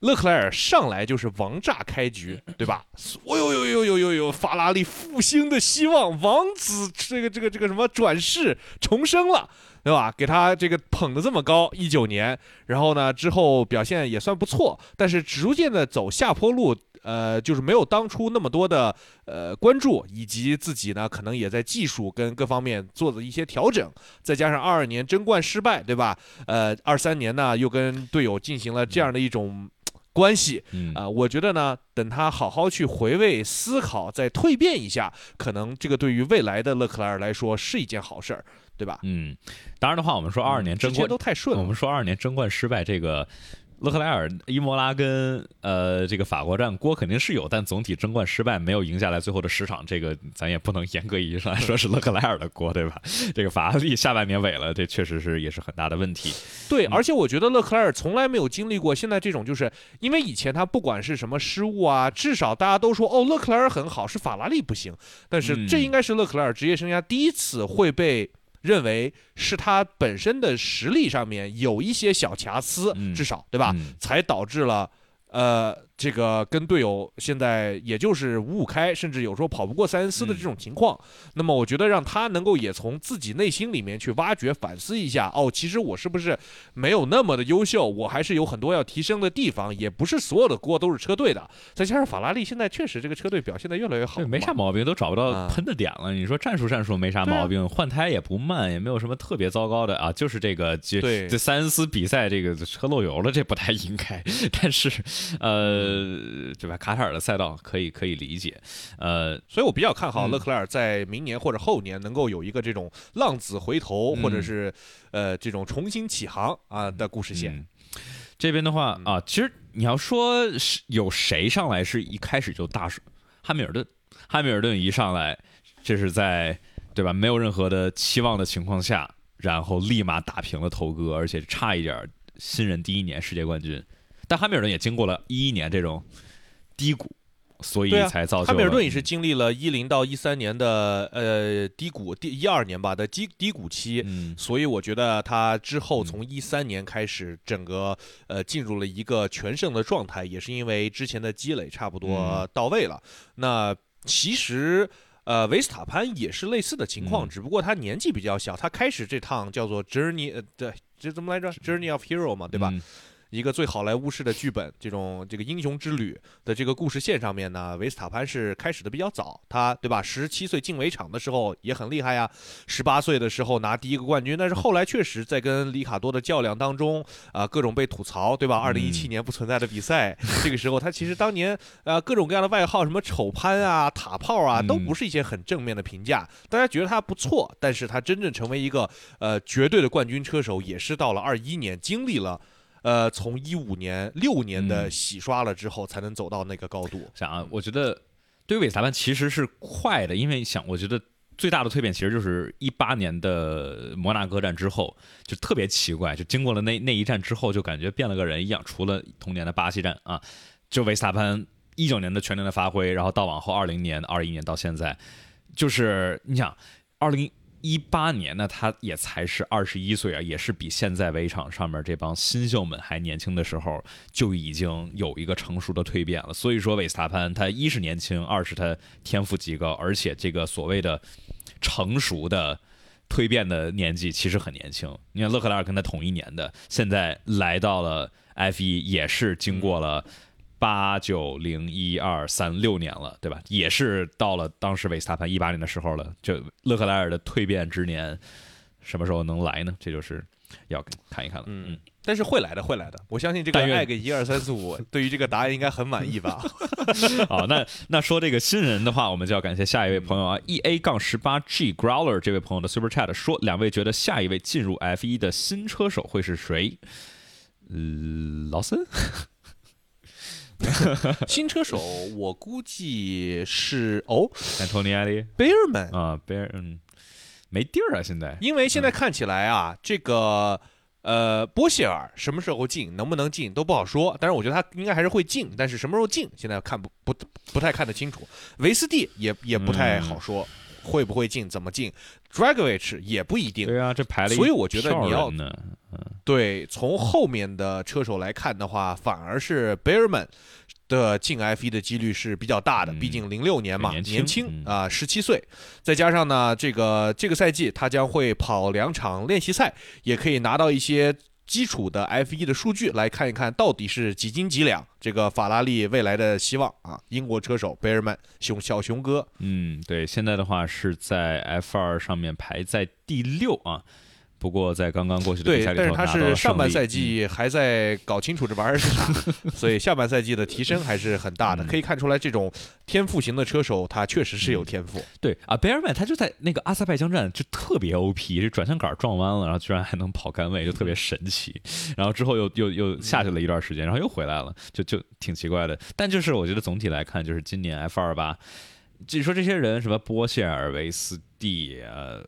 勒克莱尔上来就是王炸开局，对吧？哦呦呦呦呦呦呦！法拉利复兴的希望，王子这个这个这个什么转世重生了，对吧？给他这个捧得这么高，一九年，然后呢之后表现也算不错，但是逐渐的走下坡路，呃，就是没有当初那么多的呃关注，以及自己呢可能也在技术跟各方面做的一些调整，再加上二二年争冠失败，对吧？呃，二三年呢又跟队友进行了这样的一种。关系，啊，我觉得呢，等他好好去回味、思考，再蜕变一下，可能这个对于未来的勒克莱尔来说是一件好事儿，对吧？嗯，当然的话，我们说二二年争冠都太顺，我们说二二年争冠失败这个。勒克莱尔、伊莫拉跟呃这个法国站锅肯定是有，但总体争冠失败没有赢下来最后的十场，这个咱也不能严格意义上来说是勒克莱尔的锅，对吧？这个法拉利下半年萎了，这确实是也是很大的问题。对，而且我觉得勒克莱尔从来没有经历过现在这种，就是因为以前他不管是什么失误啊，至少大家都说哦勒克莱尔很好，是法拉利不行。但是这应该是勒克莱尔职业生涯第一次会被。认为是他本身的实力上面有一些小瑕疵，至少对吧？才导致了，呃。这个跟队友现在也就是五五开，甚至有时候跑不过塞恩斯的这种情况。那么我觉得让他能够也从自己内心里面去挖掘、反思一下。哦，其实我是不是没有那么的优秀？我还是有很多要提升的地方。也不是所有的锅都是车队的。再加上法拉利现在确实这个车队表现的越来越好，没啥毛病，都找不到喷的点了。你说战术战术没啥毛病，换胎也不慢，也没有什么特别糟糕的啊。就是这个这这塞恩斯比赛这个车漏油了，这不太应该。*laughs* 但是呃。呃，对吧？卡塔尔的赛道可以可以理解，呃，所以我比较看好勒克莱尔在明年或者后年能够有一个这种浪子回头，或者是呃这种重新起航啊的故事线。这边的话啊，其实你要说是有谁上来是一开始就大手，汉密尔顿，汉密尔顿一上来，这是在对吧？没有任何的期望的情况下，然后立马打平了头哥，而且差一点新人第一年世界冠军。但汉密尔顿也经过了一一年这种低谷，所以才造就了汉密尔顿也是经历了一零到一三年的呃低谷，第一二年吧的低低谷期，嗯所以我觉得他之后从一三年开始，整个呃进入了一个全盛的状态，也是因为之前的积累差不多嗯到位了。那其实。呃，维斯塔潘也是类似的情况，嗯只不过他年纪比较小，他开始这趟叫做 Journey，呃，对，这怎么来着？Journey of Hero 嘛，对吧？嗯一个最好莱坞式的剧本，这种这个英雄之旅的这个故事线上面呢，维斯塔潘是开始的比较早，他对吧？十七岁进围场的时候也很厉害呀，十八岁的时候拿第一个冠军，但是后来确实在跟里卡多的较量当中，啊、各种被吐槽，对吧？二零一七年不存在的比赛，这个时候他其实当年呃各种各样的外号，什么丑潘啊、塔炮啊，嗯都不是一些很正面的评价，大家觉得他不错，但是他真正成为一个呃绝对的冠军车手，也是到了二一年经历了。呃，从一五年六年的嗯洗刷了之后，才能走到那个高度。想啊，我觉得对于韦斯塔潘其实是快的，因为想，我觉得最大的蜕变其实就是一八年的摩纳哥站之后，就特别奇怪，就经过了那那一战之后，就感觉变了个人一样。除了同年的巴西站啊，就韦斯塔潘一九年的全年的发挥，然后到往后二零年、二一年到现在，就是你想二零。一八年呢，他也才是二十一岁啊，也是比现在围场上面这帮新秀们还年轻的时候，就已经有一个成熟的蜕变了。所以说，韦斯塔潘他一是年轻，二是他天赋极高，而且这个所谓的成熟的蜕变的年纪其实很年轻。你看勒克莱尔跟他同一年的，现在来到了 F 一，也是经过了。八九零一二三六年了，对吧？也是到了当时维斯塔潘一八年的时候了。就勒克莱尔的蜕变之年，什么时候能来呢？这就是要看一看了。嗯，但是会来的，会来的。我相信这个但愿爱个一二三四五，对于这个答案应该很满意吧？*laughs* *laughs* 好，那那说这个新人的话，我们就要感谢下一位朋友啊，e a 杠十八 g growler 这位朋友的 super chat 说，两位觉得下一位进入 F 一的新车手会是谁？嗯，劳森。*laughs* 新车手，我估计是哦 Antonielli 贝尔曼，啊，贝尔嗯，没地儿啊，现在因为现在看起来啊，这个呃波希尔什么时候进，能不能进都不好说。但是我觉得他应该还是会进，但是什么时候进，现在看不不不太看得清楚。维斯蒂也也不太好说，会不会进，怎么进。Dragovich 也不一定。对啊，这排了一所以我觉得你要对，从后面的车手来看的话，反而是 Bearman 的进 F 1的几率是比较大的，嗯毕竟零六年嘛，年轻啊，十七岁，再加上呢，这个这个赛季他将会跑两场练习赛，也可以拿到一些。基础的 F 一的数据来看一看到底是几斤几两，这个法拉利未来的希望啊！英国车手贝尔曼熊小熊哥，嗯，对，现在的话是在 F 二上面排在第六啊。不过在刚刚过去的比，赛里头但是他是上半赛季还在搞清楚这玩意儿是啥，*laughs* 所以下半赛季的提升还是很大的。嗯可以看出来，这种天赋型的车手，他确实是有天赋。对啊，贝尔曼他就在那个阿塞拜疆站就特别 OP，这转向杆撞弯了，然后居然还能跑杆位，就特别神奇。然后之后又又又下去了一段时间，然后又回来了，就就挺奇怪的。但就是我觉得总体来看，就是今年 F 二吧，据说这些人什么波谢尔维斯蒂呃。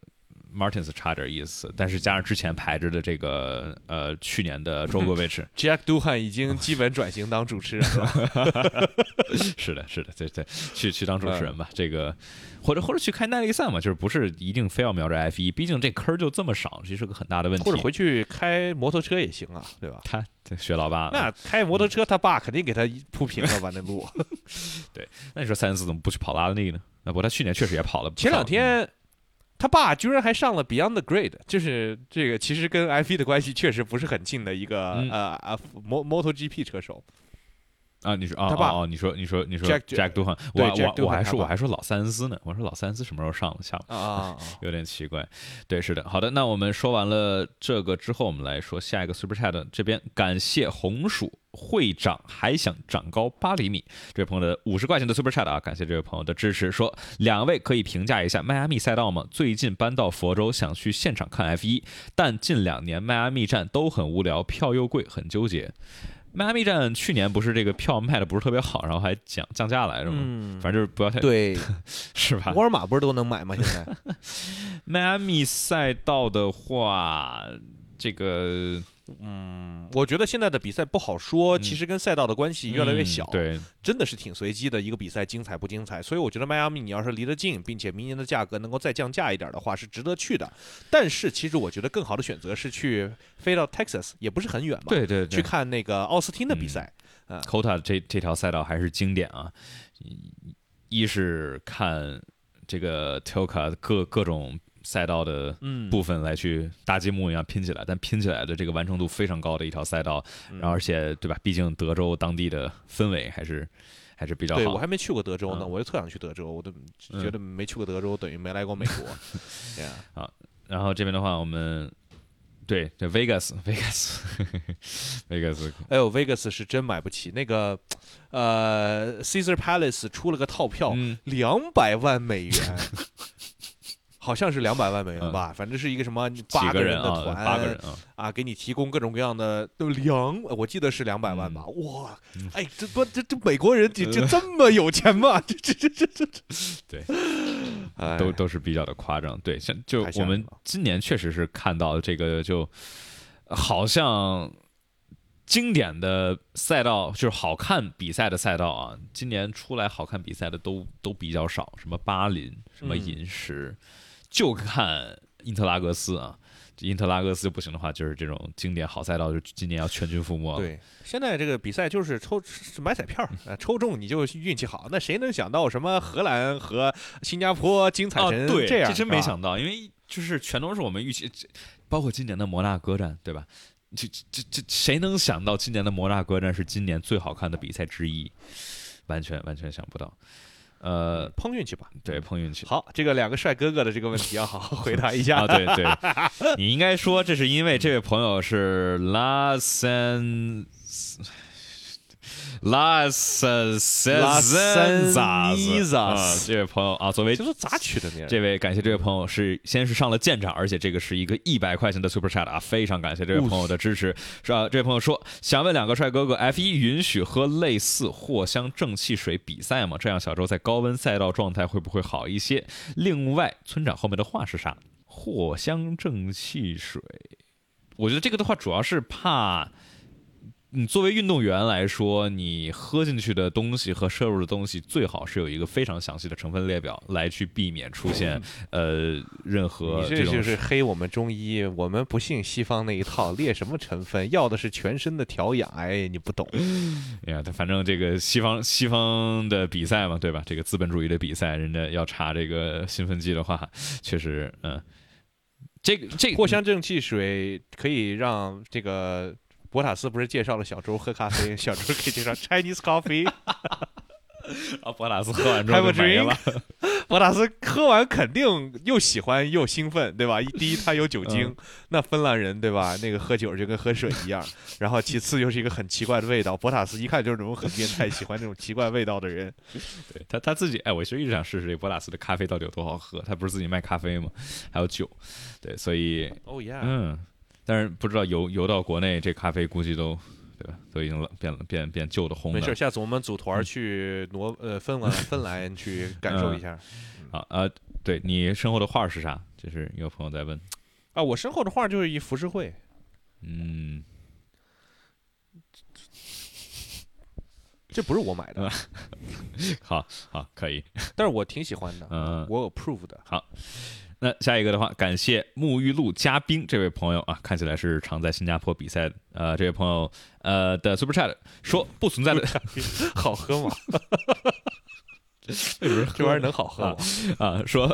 Martins 差点意思，但是加上之前排着的这个呃去年的周国维持，*laughs* Jack Duhan 已经基本转型当主持人了。*laughs* 是的，是的，对对，去去当主持人吧，这个或者或者去开耐力赛嘛，就是不是一定非要瞄着 F 一，毕竟这坑就这么少，这是个很大的问题。或者回去开摩托车也行啊，对吧？他他学老爸了，那开摩托车，他爸肯定给他铺平了吧那路。*laughs* 对那你说塞恩斯怎么不去跑拉力呢？那不过他去年确实也跑了。前两天。他爸居然还上了 Beyond the Grade，就是这个其实跟 F 1的关系确实不是很近的一个、嗯呃啊摩 MotoGP 车手。啊，你说啊，他爸哦哦，你说你说你说 Jack- Jack Duhan，对我我我还说我还说老三思呢，我说老三思什么时候上了下了？啊啊啊！*laughs* 有点奇怪，对，是的，好的，那我们说完了这个之后，我们来说下一个 Super Chat 这边，感谢红薯会长还想长高八厘米这位朋友的五十块钱的 Super Chat 啊，感谢这位朋友的支持。说两位可以评价一下迈阿密赛道吗？最近搬到佛州，想去现场看 F 一，但近两年迈阿密站都很无聊，票又贵，很纠结。迈阿密站去年不是这个票卖的不是特别好，然后还降降价来着吗？嗯反正就是不要太对，*laughs* 是吧？沃尔玛不是都能买吗？现在 *laughs* 迈阿密赛道的话，这个嗯，我觉得现在的比赛不好说，嗯其实跟赛道的关系越来越小，嗯对，真的是挺随机的一个比赛，精彩不精彩？所以我觉得迈阿密你要是离得近，并且明年的价格能够再降价一点的话，是值得去的。但是其实我觉得更好的选择是去飞到 Texas，也不是很远嘛，对对对，去看那个奥斯汀的比赛。Kota 这这条赛道还是经典啊，一一是看这个 Toka 各各种赛道的嗯，部分来去搭积木一样拼起来，但拼起来的这个完成度非常高的一条赛道，嗯然后而且对吧？毕竟德州当地的氛围还是还是比较好对我。还没去过德州呢，嗯我就特想去德州，我都嗯觉得没去过德州等于没来过美国。*laughs* 对啊，然后这边的话，我们对这 Vegas *laughs* Vegas *laughs* Vegas 哎呦，Vegas 是真买不起那个，呃，Caesar Palace 出了个套票，嗯两百万美元。好像是两百万美元吧，反正是一个什么几八人个啊？的团，八个人啊，啊，给你提供各种各样的都两，我记得是两百万吧。哇，哎，这不这这美国人这这这么有钱吗？这这这这这这，*laughs* 对，哎都都是比较的夸张。对，像就我们今年确实是看到这个，就好像经典的赛道，就是好看比赛的赛道啊，今年出来好看比赛的都都比较少，什么巴林，什么嗯银石，就看因特拉格斯啊。这因特拉格斯不行的话，就是这种经典好赛道，就今年要全军覆没了。对，现在这个比赛就是抽是买彩票，*laughs* 呃，抽中你就运气好。那谁能想到什么荷兰和新加坡精彩对，这样？真没想到，因为就是全都是我们预期，这包括今年的摩纳哥站，对吧？这这这谁能想到今年的摩纳哥站是今年最好看的比赛之一？完全完全想不到。呃，碰运气吧。对，碰运气。好，这个两个帅哥哥的这个问题要好好 *laughs* 回答一下。啊，对对，*laughs* 你应该说这是因为这位朋友是拉森。拉森森拉森扎尼扎啊，这位朋友啊，作为这是咋取的名？这位感谢这位朋友是先是上了舰长，而且这个是一个一百块钱的 Super Chat 啊，非常感谢这位朋友的支持。是啊，这位朋友说想问两个帅哥哥，F 一允许喝类似藿香正气水比赛吗？这样小周在高温赛道状态会不会好一些？另外，村长后面的话是啥？藿香正气水，我觉得这个的话主要是怕。你作为运动员来说，你喝进去的东西和摄入的东西最好是有一个非常详细的成分列表，来去避免出现呃任何你这这就是黑我们中医，我们不信西方那一套，列什么成分，要的是全身的调养。哎，你不懂。*laughs* 呀，反正这个西方西方的比赛嘛，对吧？这个资本主义的比赛，人家要查这个兴奋剂的话，确实，嗯，这个这个藿香正气水可以让这个博塔斯不是介绍了小周喝咖啡，小周可以介绍 Chinese coffee。*laughs* 啊，博塔斯喝完之后就没了，*laughs* 博塔斯喝完肯定又喜欢又兴奋，对吧？一第一他有酒精，那芬兰人对吧？那个喝酒就跟喝水一样。*laughs* 然后其次又是一个很奇怪的味道，博塔斯一看就是那种很变态，喜欢那种奇怪味道的人。对他他自己，哎，我其实一直想试试这博塔斯的咖啡到底有多好喝。他不是自己卖咖啡吗？还有酒，对，所以哦耶！嗯，但是不知道邮邮到国内，这咖啡估计都对吧？都已经冷变了变变旧的红的。没事，下次我们组团去挪呃芬兰芬兰去感受一下。好呃，对你身后的画是啥？就是有朋友在问，啊，我身后的画就是一浮世绘，嗯，这不是我买的，*laughs* 好好可以。但是我挺喜欢的，嗯我有 proof 的。那下一个的话，感谢沐浴露嘉宾这位朋友啊，看起来是常在新加坡比赛的。呃，这位朋友呃的 super chat 说不存在的 *laughs* 好喝吗？*laughs* *laughs* *laughs* 这玩意儿能好喝吗？啊，说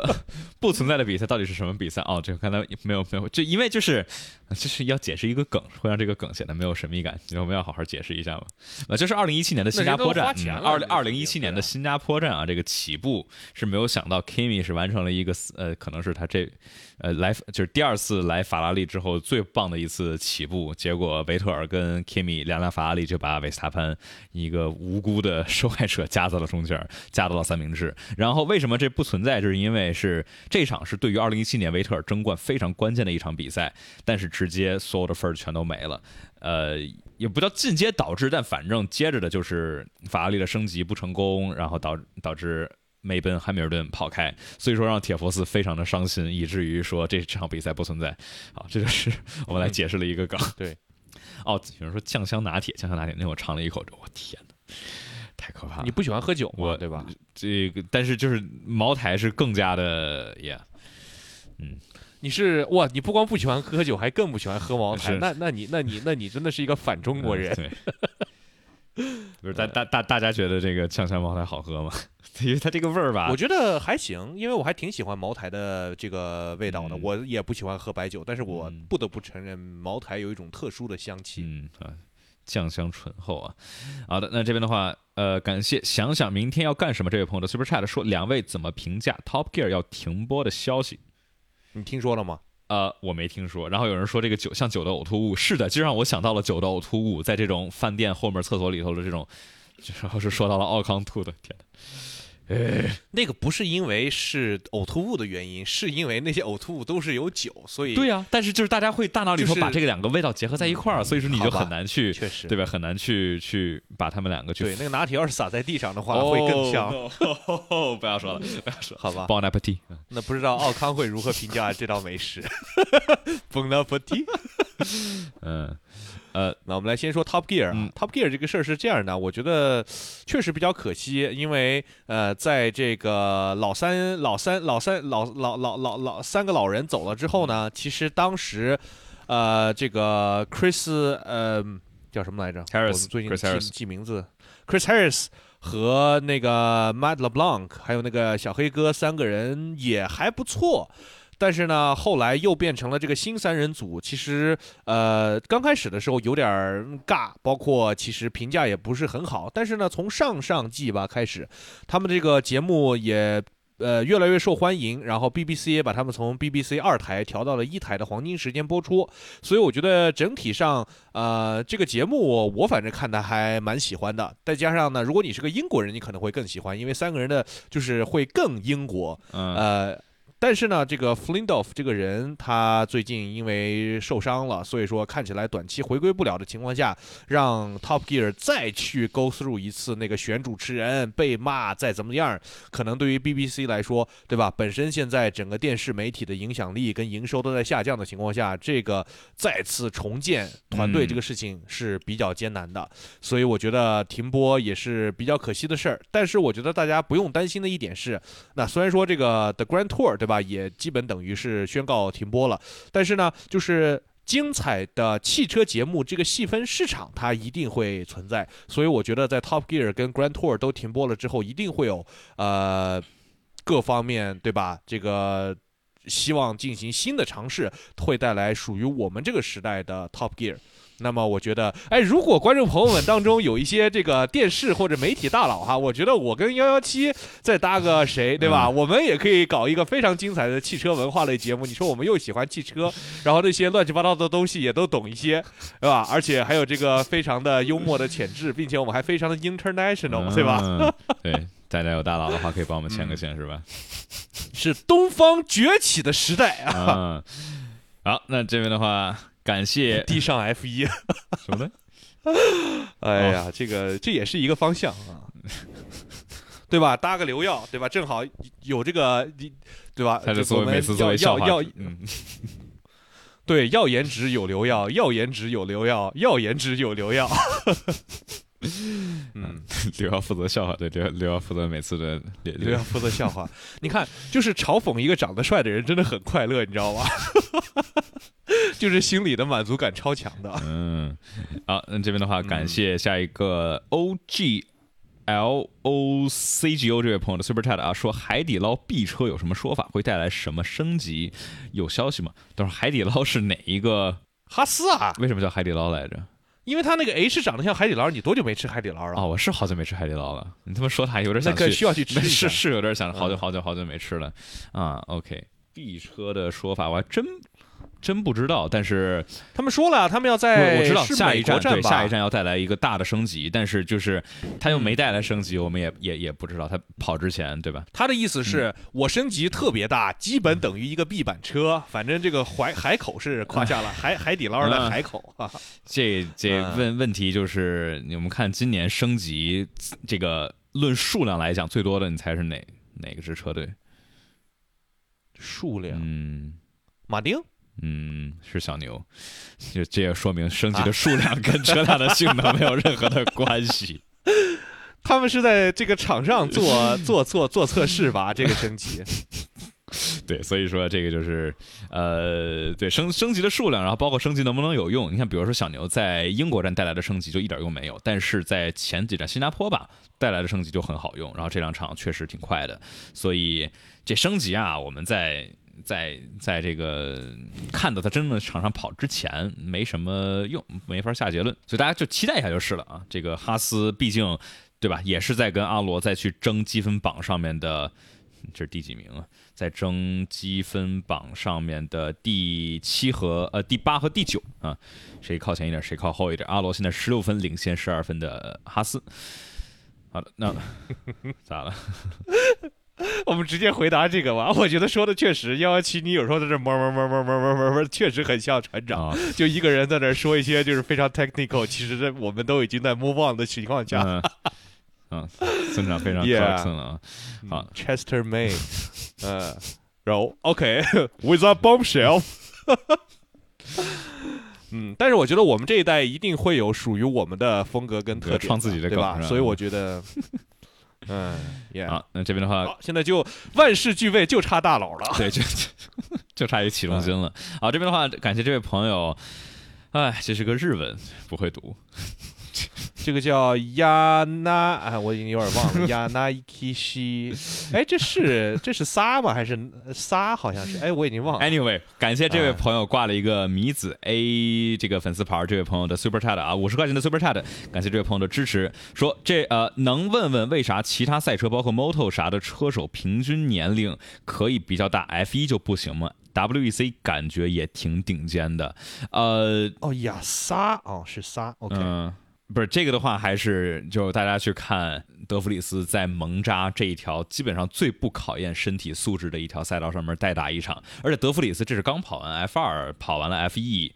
不存在的比赛到底是什么比赛？哦，这个刚才没有没有，就因为就是就是要解释一个梗，会让这个梗显得没有神秘感，我们要好好解释一下嘛。啊，这是二零一七年的新加坡站，那人都花钱了这个二二零一七年的新加坡站啊，这个起步是没有想到 Kimi 是完成了一个呃，可能是他这呃来就是第二次来法拉利之后最棒的一次起步，结果维特尔跟 Kimi 两辆法拉利就把维斯塔潘一个无辜的 *laughs* 受害者夹在了中间，夹到了三明治。然后为什么这不存在？就是因为是这场是对于二零一七年维特尔争冠非常关键的一场比赛，但是直接所有的分儿全都没了。呃，也不叫进阶导致，但反正接着的就是法拉利的升级不成功，然后导导致。梅奔、汉密尔顿跑开，所以说让铁佛斯非常的伤心，以至于说这场比赛不存在。好，这就是 *laughs* 我们来解释了一个梗。对，哦，有人说酱香拿铁，酱香拿铁，那我尝了一口，我天哪，太可怕了！你不喜欢喝酒吗？我对吧？这个，但是就是茅台是更加的，yeah，你是哇，你不光不喜欢喝酒，还更不喜欢喝茅台。那那你那你那你真的是一个反中国人。对。*laughs* *laughs* 不是大大大大家觉得这个酱香茅台好喝吗？*laughs* 因为它这个味儿吧，我觉得还行，因为我还挺喜欢茅台的这个味道的。嗯我也不喜欢喝白酒，但是我嗯不得不承认，茅台有一种特殊的香气。嗯啊，酱香醇厚啊。好的，那这边的话，呃，感谢想想明天要干什么这位朋友的 Super Chat 说，两位怎么评价 Top Gear 要停播的消息？你听说了吗？呃，我没听说。然后有人说这个酒像酒的呕吐物，是的，就让我想到了酒的呕吐物，在这种饭店后面厕所里头的这种，*laughs* 然后是说到了奥康吐的，天哪！那个不是因为是呕吐物的原因，是因为那些呕吐物都是有酒，所以对呀、但是就是大家会大脑里头把这个两个味道结合在一块儿，所以说你就很难去，确实对吧？很难去去把他们两个去对那个拿铁要是洒在地上的话，哦会更香，哦不要说了，不要说。好吧？Bon appetit。那不知道奥康会如何评价这道美食 *laughs* b o n appetit！嗯，呃，那我们来先说 Top Gear 啊、嗯。T o p Gear 这个事儿是这样的，我觉得确实比较可惜，因为呃，在这个老三、老三、老三、老老老老老三个老人走了之后呢，其实当时呃，这个 Chris 呃叫什么来着？Harris，最近记名字，Chris Harris。和那个 Matt LeBlanc，还有那个小黑哥三个人也还不错，但是呢，后来又变成了这个新三人组。其实，呃，刚开始的时候有点儿尬，包括其实评价也不是很好。但是呢，从上上季吧开始，他们这个节目也。呃，越来越受欢迎，然后 BBC 也把他们从 BBC 二台调到了一台的黄金时间播出，所以我觉得整体上，呃，这个节目我反正看的还蛮喜欢的。再加上呢，如果你是个英国人，你可能会更喜欢，因为三个人的就是会更英国，嗯，呃，但是呢，这个 Flindoff 这个人，他最近因为受伤了，所以说看起来短期回归不了的情况下，让 Top Gear 再去 go through 一次那个选主持人被骂再怎么样，可能对于 BBC 来说，对吧？本身现在整个电视媒体的影响力跟营收都在下降的情况下，这个再次重建团队嗯这个事情是比较艰难的，所以我觉得停播也是比较可惜的事儿。但是我觉得大家不用担心的一点是，那虽然说这个 The Grand Tour 对吧，也基本等于是宣告停播了，但是呢，就是。精彩的汽车节目这个细分市场，它一定会存在，所以我觉得在 Top Gear 跟 Grand Tour 都停播了之后，一定会有呃各方面对吧？这个希望进行新的尝试，会带来属于我们这个时代的 Top Gear。那么我觉得，哎，如果观众朋友们当中有一些这个电视或者媒体大佬哈，我觉得我跟幺幺七再搭个谁，对吧？嗯我们也可以搞一个非常精彩的汽车文化类节目。你说我们又喜欢汽车，然后那些乱七八糟的东西也都懂一些，对吧？而且还有这个非常的幽默的潜质，并且我们还非常的 international，对吧？嗯？*laughs* 对，大家有大佬的话，可以帮我们牵个线，是吧？是东方崛起的时代啊！嗯，好，那这边的话，感谢地上 F 一，什么的？*laughs* 哎呀，这个这也是一个方向啊，对吧？搭个流药，对吧？正好有这个，对吧？他是作为每次作为笑话对，要颜值有流药，要颜值有流药，要颜值有流药。嗯，*laughs* 刘耀负责笑话，对，刘刘耀负责每次的流流药负责笑话。*laughs* 你看，就是嘲讽一个长得帅的人，真的很快乐，你知道吗？*laughs* 就是心里的满足感超强的。嗯，好，那这边的话，感谢下一个 O G L O C G O 这位朋友的 Super Chat 啊，说海底捞 B 车有什么说法，会带来什么升级？有消息吗？等会儿海底捞是哪一个？哈斯啊，为什么叫海底捞来着？因为他那个 H 长得像海底捞，你多久没吃海底捞了？哦，我是好久没吃海底捞了。你他妈说他有点想去，那需要去吃是是有点想，好久嗯好久好久没吃了啊。OK，B 车的说法我还真真不知道，但是他们说了，他们要在我我知道下一站对下一站要带来一个大的升级，但是就是他又没带来升级，我们也也也不知道他跑之前对吧？他的意思嗯是、我升级特别大，基本等于一个 B 版车。反正这个海海口是夸下了，海海底捞的嗯海口啊。这这嗯问问题就是，你们看今年升级这个论数量来讲最多的，你猜是哪哪个支车队？数量，嗯，马丁嗯，是小牛，这 *laughs* 这也说明升级的数量跟车辆的性能没有任何的关系。*laughs* 他们是在这个场上做 *laughs* 做做做测试吧？这个升级，对，所以说这个就是呃，对升升级的数量，然后包括升级能不能有用？你看，比如说小牛在英国站带来的升级就一点用没有，但是在前几站新加坡吧带来的升级就很好用，然后这两场确实挺快的，所以这升级啊，我们在。在在这个看到他真的场上跑之前，没什么用，没法下结论，所以大家就期待一下就是了啊。这个哈斯毕竟，对吧？也是在跟阿罗再去争积分榜上面的，这是第几名啊？在争积分榜上面的第七和呃第八和第九啊，谁靠前一点，谁靠后一点？阿罗现在十六分领先十二分的哈斯。好的，那 *laughs* 咋了？*laughs* 我们直接回答这个吧，*laughs* 我觉得说的确实幺幺七，你有时候在这哞哞哞哞哞哞哞哞，确实很像船长，就一个人在那说一些就是非常 technical，其实在我们都已经在 move on 的情况下。嗯，船长非常 *laughs* professional。好，Chester May，嗯，然后 OK with a bombshell。嗯，但是我觉得我们这一代一定会有属于我们的风格跟特点，对吧？所以我觉得。嗯，好，那这边的话，现在就万事俱备，就差大佬了。对，就 *laughs* 就差一启动金了。好，这边的话，感谢这位朋友。哎，这是个日文，不会读。*laughs* 这个叫亚纳，哎，我已经有点忘了。亚纳伊基西，哎，这是这是仨吗？还是仨？好像是，哎，我已经忘了。Anyway，感谢这位朋友挂了一个米子 A 这个粉丝牌，这位朋友的 Super Chat 啊，五十块钱的 Super Chat，感谢这位朋友的支持。说这呃，能问问为啥其他赛车，包括 Moto 啥的车手平均年龄可以比较大，F1 就不行吗？WEC 感觉也挺顶尖的。呃，哦亚，仨哦，是仨，OK。不是这个的话，还是就大家去看德弗里斯在蒙扎这一条基本上最不考验身体素质的一条赛道上面代打一场，而且德弗里斯这是刚跑完 F 二，跑完了 F 一，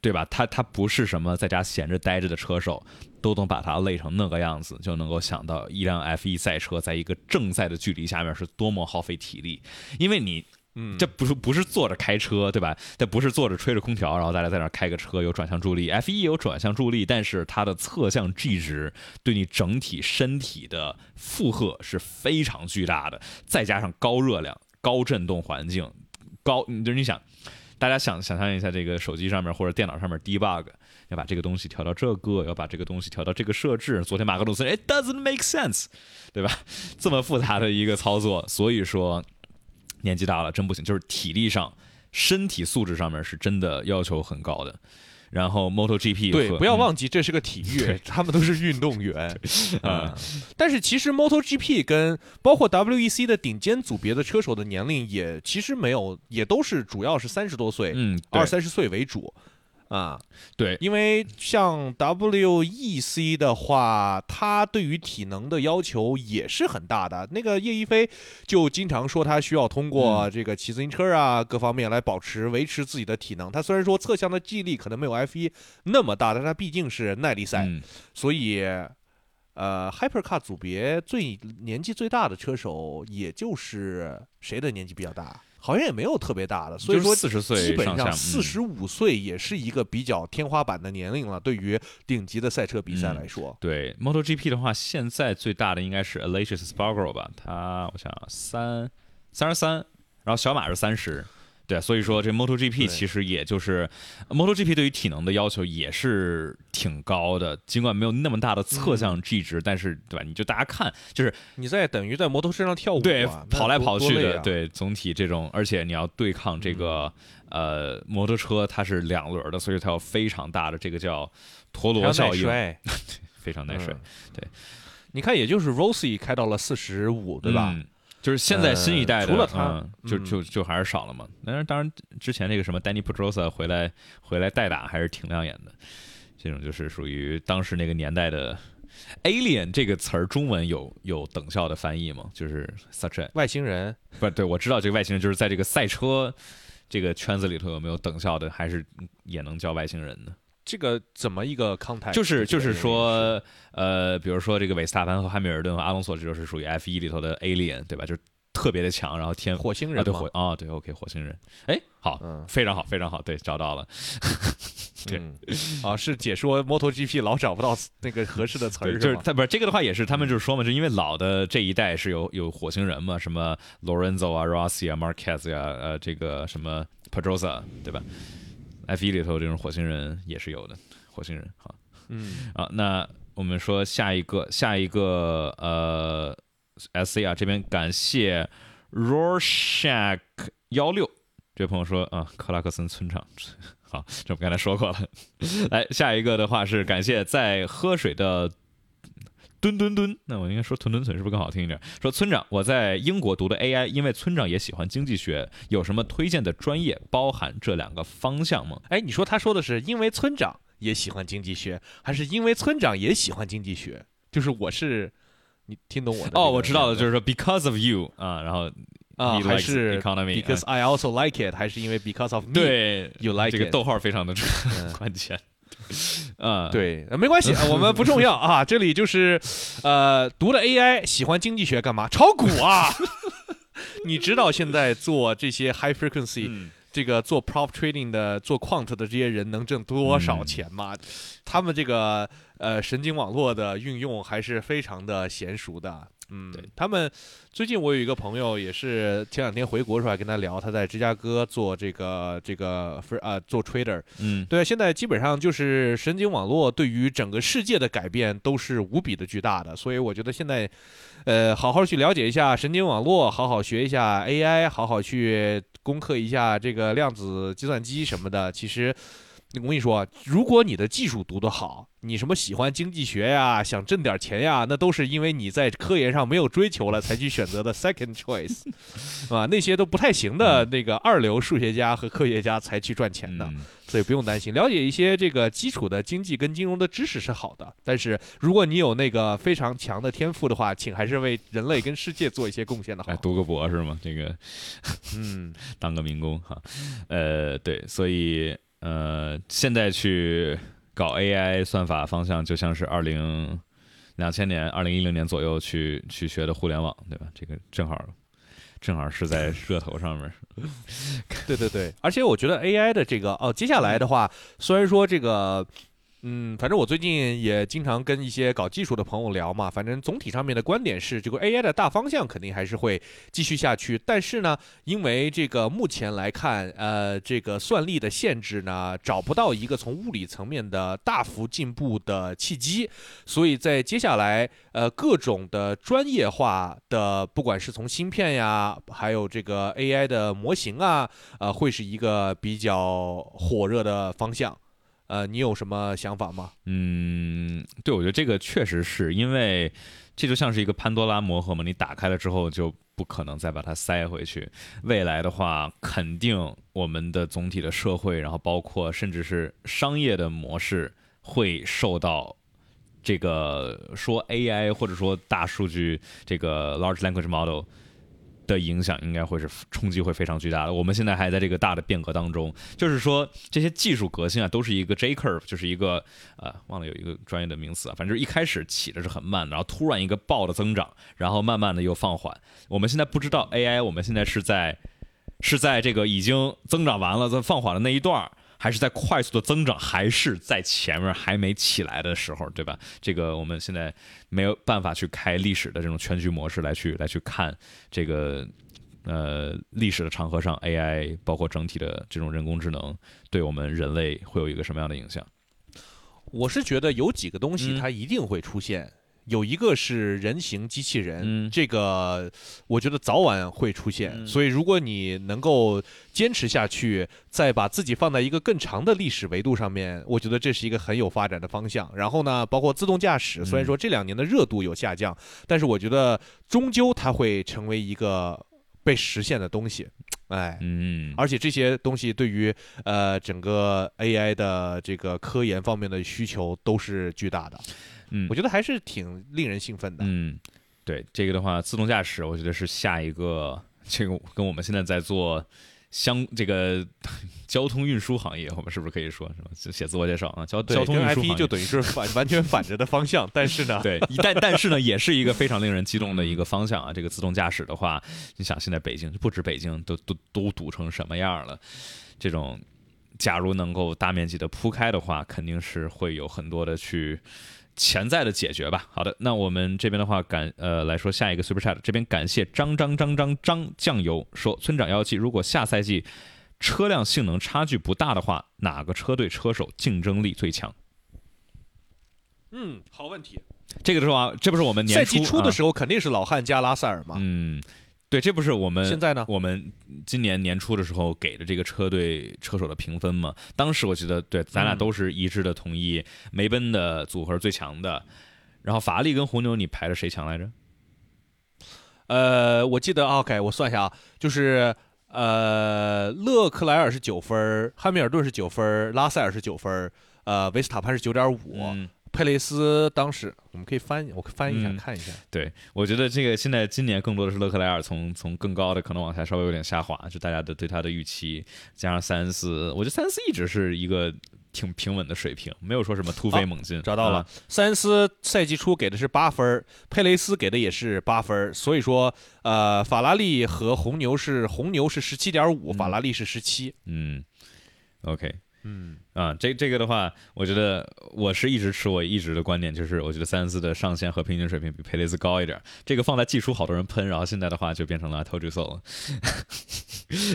对吧？他他不是什么在家闲着待着的车手，都能把他累成那个样子，就能够想到一辆 F 一赛车在一个正赛的距离下面是多么耗费体力，因为你。嗯，这不是不是坐着开车，对吧？这不是坐着吹着空调，然后大家在那开个车，有转向助力。F 一有转向助力，但是它的侧向 G 值对你整体身体的负荷是非常巨大的，再加上高热量、高震动环境、高，就是你想，大家想想象一下，这个手机上面或者电脑上面 debug，要把这个东西调到这个，要把这个东西调到这个设置。昨天马格努斯，It doesn't make sense，对吧？这么复杂的一个操作，所以说。年纪大了真不行，就是体力上、身体素质上面是真的要求很高的。然后 MotoGP 对，不要忘记这是个体育，他们都是运动员 *laughs* 啊。但是其实 MotoGP 跟包括 WEC 的顶尖组别的车手的年龄也其实没有，也都是主要是三十多岁，嗯，二三十岁为主。啊，对，因为像 WEC 的话，他对于体能的要求也是很大的。那个叶一飞就经常说，他需要通过这个骑自行车啊各方面来保持维持自己的体能。他虽然说侧向的记忆力可能没有 F 一那么大，但他毕竟是耐力赛，所以呃，Hypercar 组别最年纪最大的车手，也就是谁的年纪比较大？好像也没有特别大的，所以说四十岁基本上四十五岁也是一个比较天花板的年龄了。对于顶级的赛车比赛来说，对 MotoGP 的话，现在最大的应该是 Aleix Spargo 吧？他我想三三十三，然后小马是三十。对，所以说这 MotoGP 其实也就是 MotoGP 对于体能的要求也是挺高的，尽管没有那么大的侧向 G 值，但是对吧？你就大家看，就是你在等于在摩托车上跳舞，对，跑来跑去的，对，总体这种，而且你要对抗这个呃摩托车，它是两轮的，所以它有非常大的这个叫陀螺效应，*laughs* 非常耐摔。对，你看，也就是 Rossi 开到了四十五，对吧？就是现在新一代的，除了他，就就就还是少了嘛。但是当然，之前那个什么 Danny Pedrosa 回来回来代打还是挺亮眼的。这种就是属于当时那个年代的 alien 这个词儿，中文有有等效的翻译吗？就是 such a 外星人？不对，我知道这个外星人就是在这个赛车这个圈子里头有没有等效的，还是也能叫外星人呢？这个怎么一个 context？就是就是说，呃，比如说这个韦斯塔潘和汉密尔顿和阿隆索，这就是属于 F 一里头的 alien，对吧？就是特别的强，然后天火星人嘛火啊对 OK 火星人，哎好，嗯非常好非常好，对找到了，对嗯 *laughs* 啊，是解说 MotoGP 老找不到那个合适的词儿，就是？他不是这个的话，也是他们就是说嘛，就因为老的这一代是有有火星人嘛，什么 Lorenzo 啊、Rossi 啊、Marquez 呀、呃，这个什么 Pedrosa 对吧？F 一里头这种火星人也是有的，火星人好嗯啊。那我们说下一个下一个呃 SC 啊这边感谢 Rorschach 幺六这位朋友说啊，克拉克森村长。*laughs* 好，这我们刚才说过了。*laughs* 来，下一个的话是感谢在喝水的吨吨吨，那我应该说屯屯屯是不是更好听一点？说村长，我在英国读的 AI，因为村长也喜欢经济学，有什么推荐的专业包含这两个方向吗？哎，你说他说的是因为村长也喜欢经济学，还是因为村长也喜欢经济学？就是我是，你听懂我的？哦，我知道了，就是是说 because of you 啊，然后啊还是 economy because I also like it，还是因为 because of me？对 You like 这个逗号非常的嗯 *laughs* 关键。啊，*laughs* 对，呃没关系，*laughs* 我们不重要啊。这里就是，呃，读了 AI，喜欢经济学干嘛？炒股啊！*laughs* 你知道现在做这些 high frequency、嗯这个做 prop trading 的、做 quant 的这些人能挣多少钱吗？他们这个呃神经网络的运用还是非常的娴熟的。嗯对，他们最近我有一个朋友，也是前两天回国的时候还跟他聊，他在芝加哥做这个这个呃做 trader，嗯对，现在基本上就是神经网络对于整个世界的改变都是无比的巨大的，所以我觉得现在，呃，好好去了解一下神经网络，好好学一下 AI，好好去攻克一下这个量子计算机什么的。其实，我跟你说，如果你的技术读得好，你什么喜欢经济学呀，想挣点钱呀，那都是因为你在科研上没有追求了才去选择的 second choice，*laughs* 啊，那些都不太行的那个二流数学家和科学家才去赚钱的。嗯所以不用担心，了解一些这个基础的经济跟金融的知识是好的。但是如果你有那个非常强的天赋的话，请还是为人类跟世界做一些贡献的好哎，。读个博士嘛，这个嗯，*laughs* 当个民工哈，呃，对，所以呃，现在去搞 AI 算法方向，就像是二零两千年、二零一零年左右去去学的互联网，对吧？这个正好正好是在热头上面，*laughs* 对对对，而且我觉得 AI 的这个哦，接下来的话，虽然说这个。嗯，反正我最近也经常跟一些搞技术的朋友聊嘛，反正总体上面的观点是，这个 AI 的大方向肯定还是会继续下去，但是呢，因为这个目前来看，呃，这个算力的限制呢，找不到一个从物理层面的大幅进步的契机，所以在接下来，呃，各种的专业化的，不管是从芯片呀，还有这个 AI 的模型啊，呃，会是一个比较火热的方向。呃，你有什么想法吗？嗯，对，我觉得这个确实是因为这就像是一个潘多拉魔盒嘛，你打开了之后就不可能再把它塞回去。未来的话，肯定我们的总体的社会，然后包括甚至是商业的模式会受到。这个说 AI 或者说大数据这个 large language model 的影响应该会是冲击会非常巨大的。我们现在还在这个大的变革当中，就是说这些技术革新啊，都是一个 J curve，就是一个呃，忘了有一个专业的名词啊，反正一开始起的是很慢的，然后突然一个爆的增长，然后慢慢的又放缓。我们现在不知道 AI，我们现在是在是在这个已经增长完了、在放缓的那一段儿。还是在快速的增长，还是在前面还没起来的时候，对吧？这个我们现在没有办法去开历史的这种全局模式来去来去看这个呃历史的长河上 AI 包括整体的这种人工智能对我们人类会有一个什么样的影响？我是觉得有几个东西嗯它一定会出现。有一个是人形机器人，嗯这个我觉得早晚会出现。嗯所以，如果你能够坚持下去，再把自己放在一个更长的历史维度上面，我觉得这是一个很有发展的方向。然后呢，包括自动驾驶，虽然说这两年的热度有下降，但是我觉得终究它会成为一个被实现的东西。哎，嗯，而且这些东西对于呃整个 AI 的这个科研方面的需求都是巨大的，嗯我觉得还是挺令人兴奋的。嗯，对这个的话，自动驾驶我觉得是下一个，这个跟我们现在在做相这个 *laughs* 交通运输行业，我们是不是可以说是吧？写自我介绍啊，交，交通运输 IP 行业就等于是反完全反着的方向，但是呢，*laughs* 对，但但是呢，也是一个非常令人激动的一个方向啊。这个自动驾驶的话，你想现在北京不止北京都都都堵成什么样了，这种假如能够大面积的铺开的话，肯定是会有很多的去。潜在的解决吧。好的，那我们这边的话感呃来说下一个 Super Chat，这边感谢张张张张张酱油说，村长要记，如果下赛季车辆性能差距不大的话，哪个车队车手竞争力最强？嗯，好问题。这个的话，这不是我们年初的、时候肯定是老汉加拉塞尔嘛。嗯，对，这不是我们现在呢？我们今年年初的时候给的这个车队车手的评分嘛，当时我记得对，咱俩都是一致的同意梅奔的组合最强的，然后法拉利跟红牛你排的谁强来着？呃，我记得 OK，我算一下啊，就是呃，勒克莱尔是九分，汉密尔顿是九分，拉塞尔是九分，呃，维斯塔潘是九点五。嗯佩雷斯当时我们可以翻，我翻一下、嗯看一下。对，我觉得这个现在今年更多的是勒克莱尔从从更高的可能往下稍微有点下滑，就大家的对他的预期，加上三四，我觉得三四一直是一个挺平稳的水平，没有说什么突飞猛进。找到了啊，塞恩斯赛季初给的是八分，佩雷斯给的也是八分，所以说呃，法拉利和红牛是红牛是十七点五，嗯法拉利是十七。嗯，OK。嗯，啊，这这个的话，我觉得我是一直持我一直的观点，就是我觉得三四的上限和平均水平比佩雷斯高一点。这个放在季初好多人喷，然后现在的话就变成了 I told you so 了。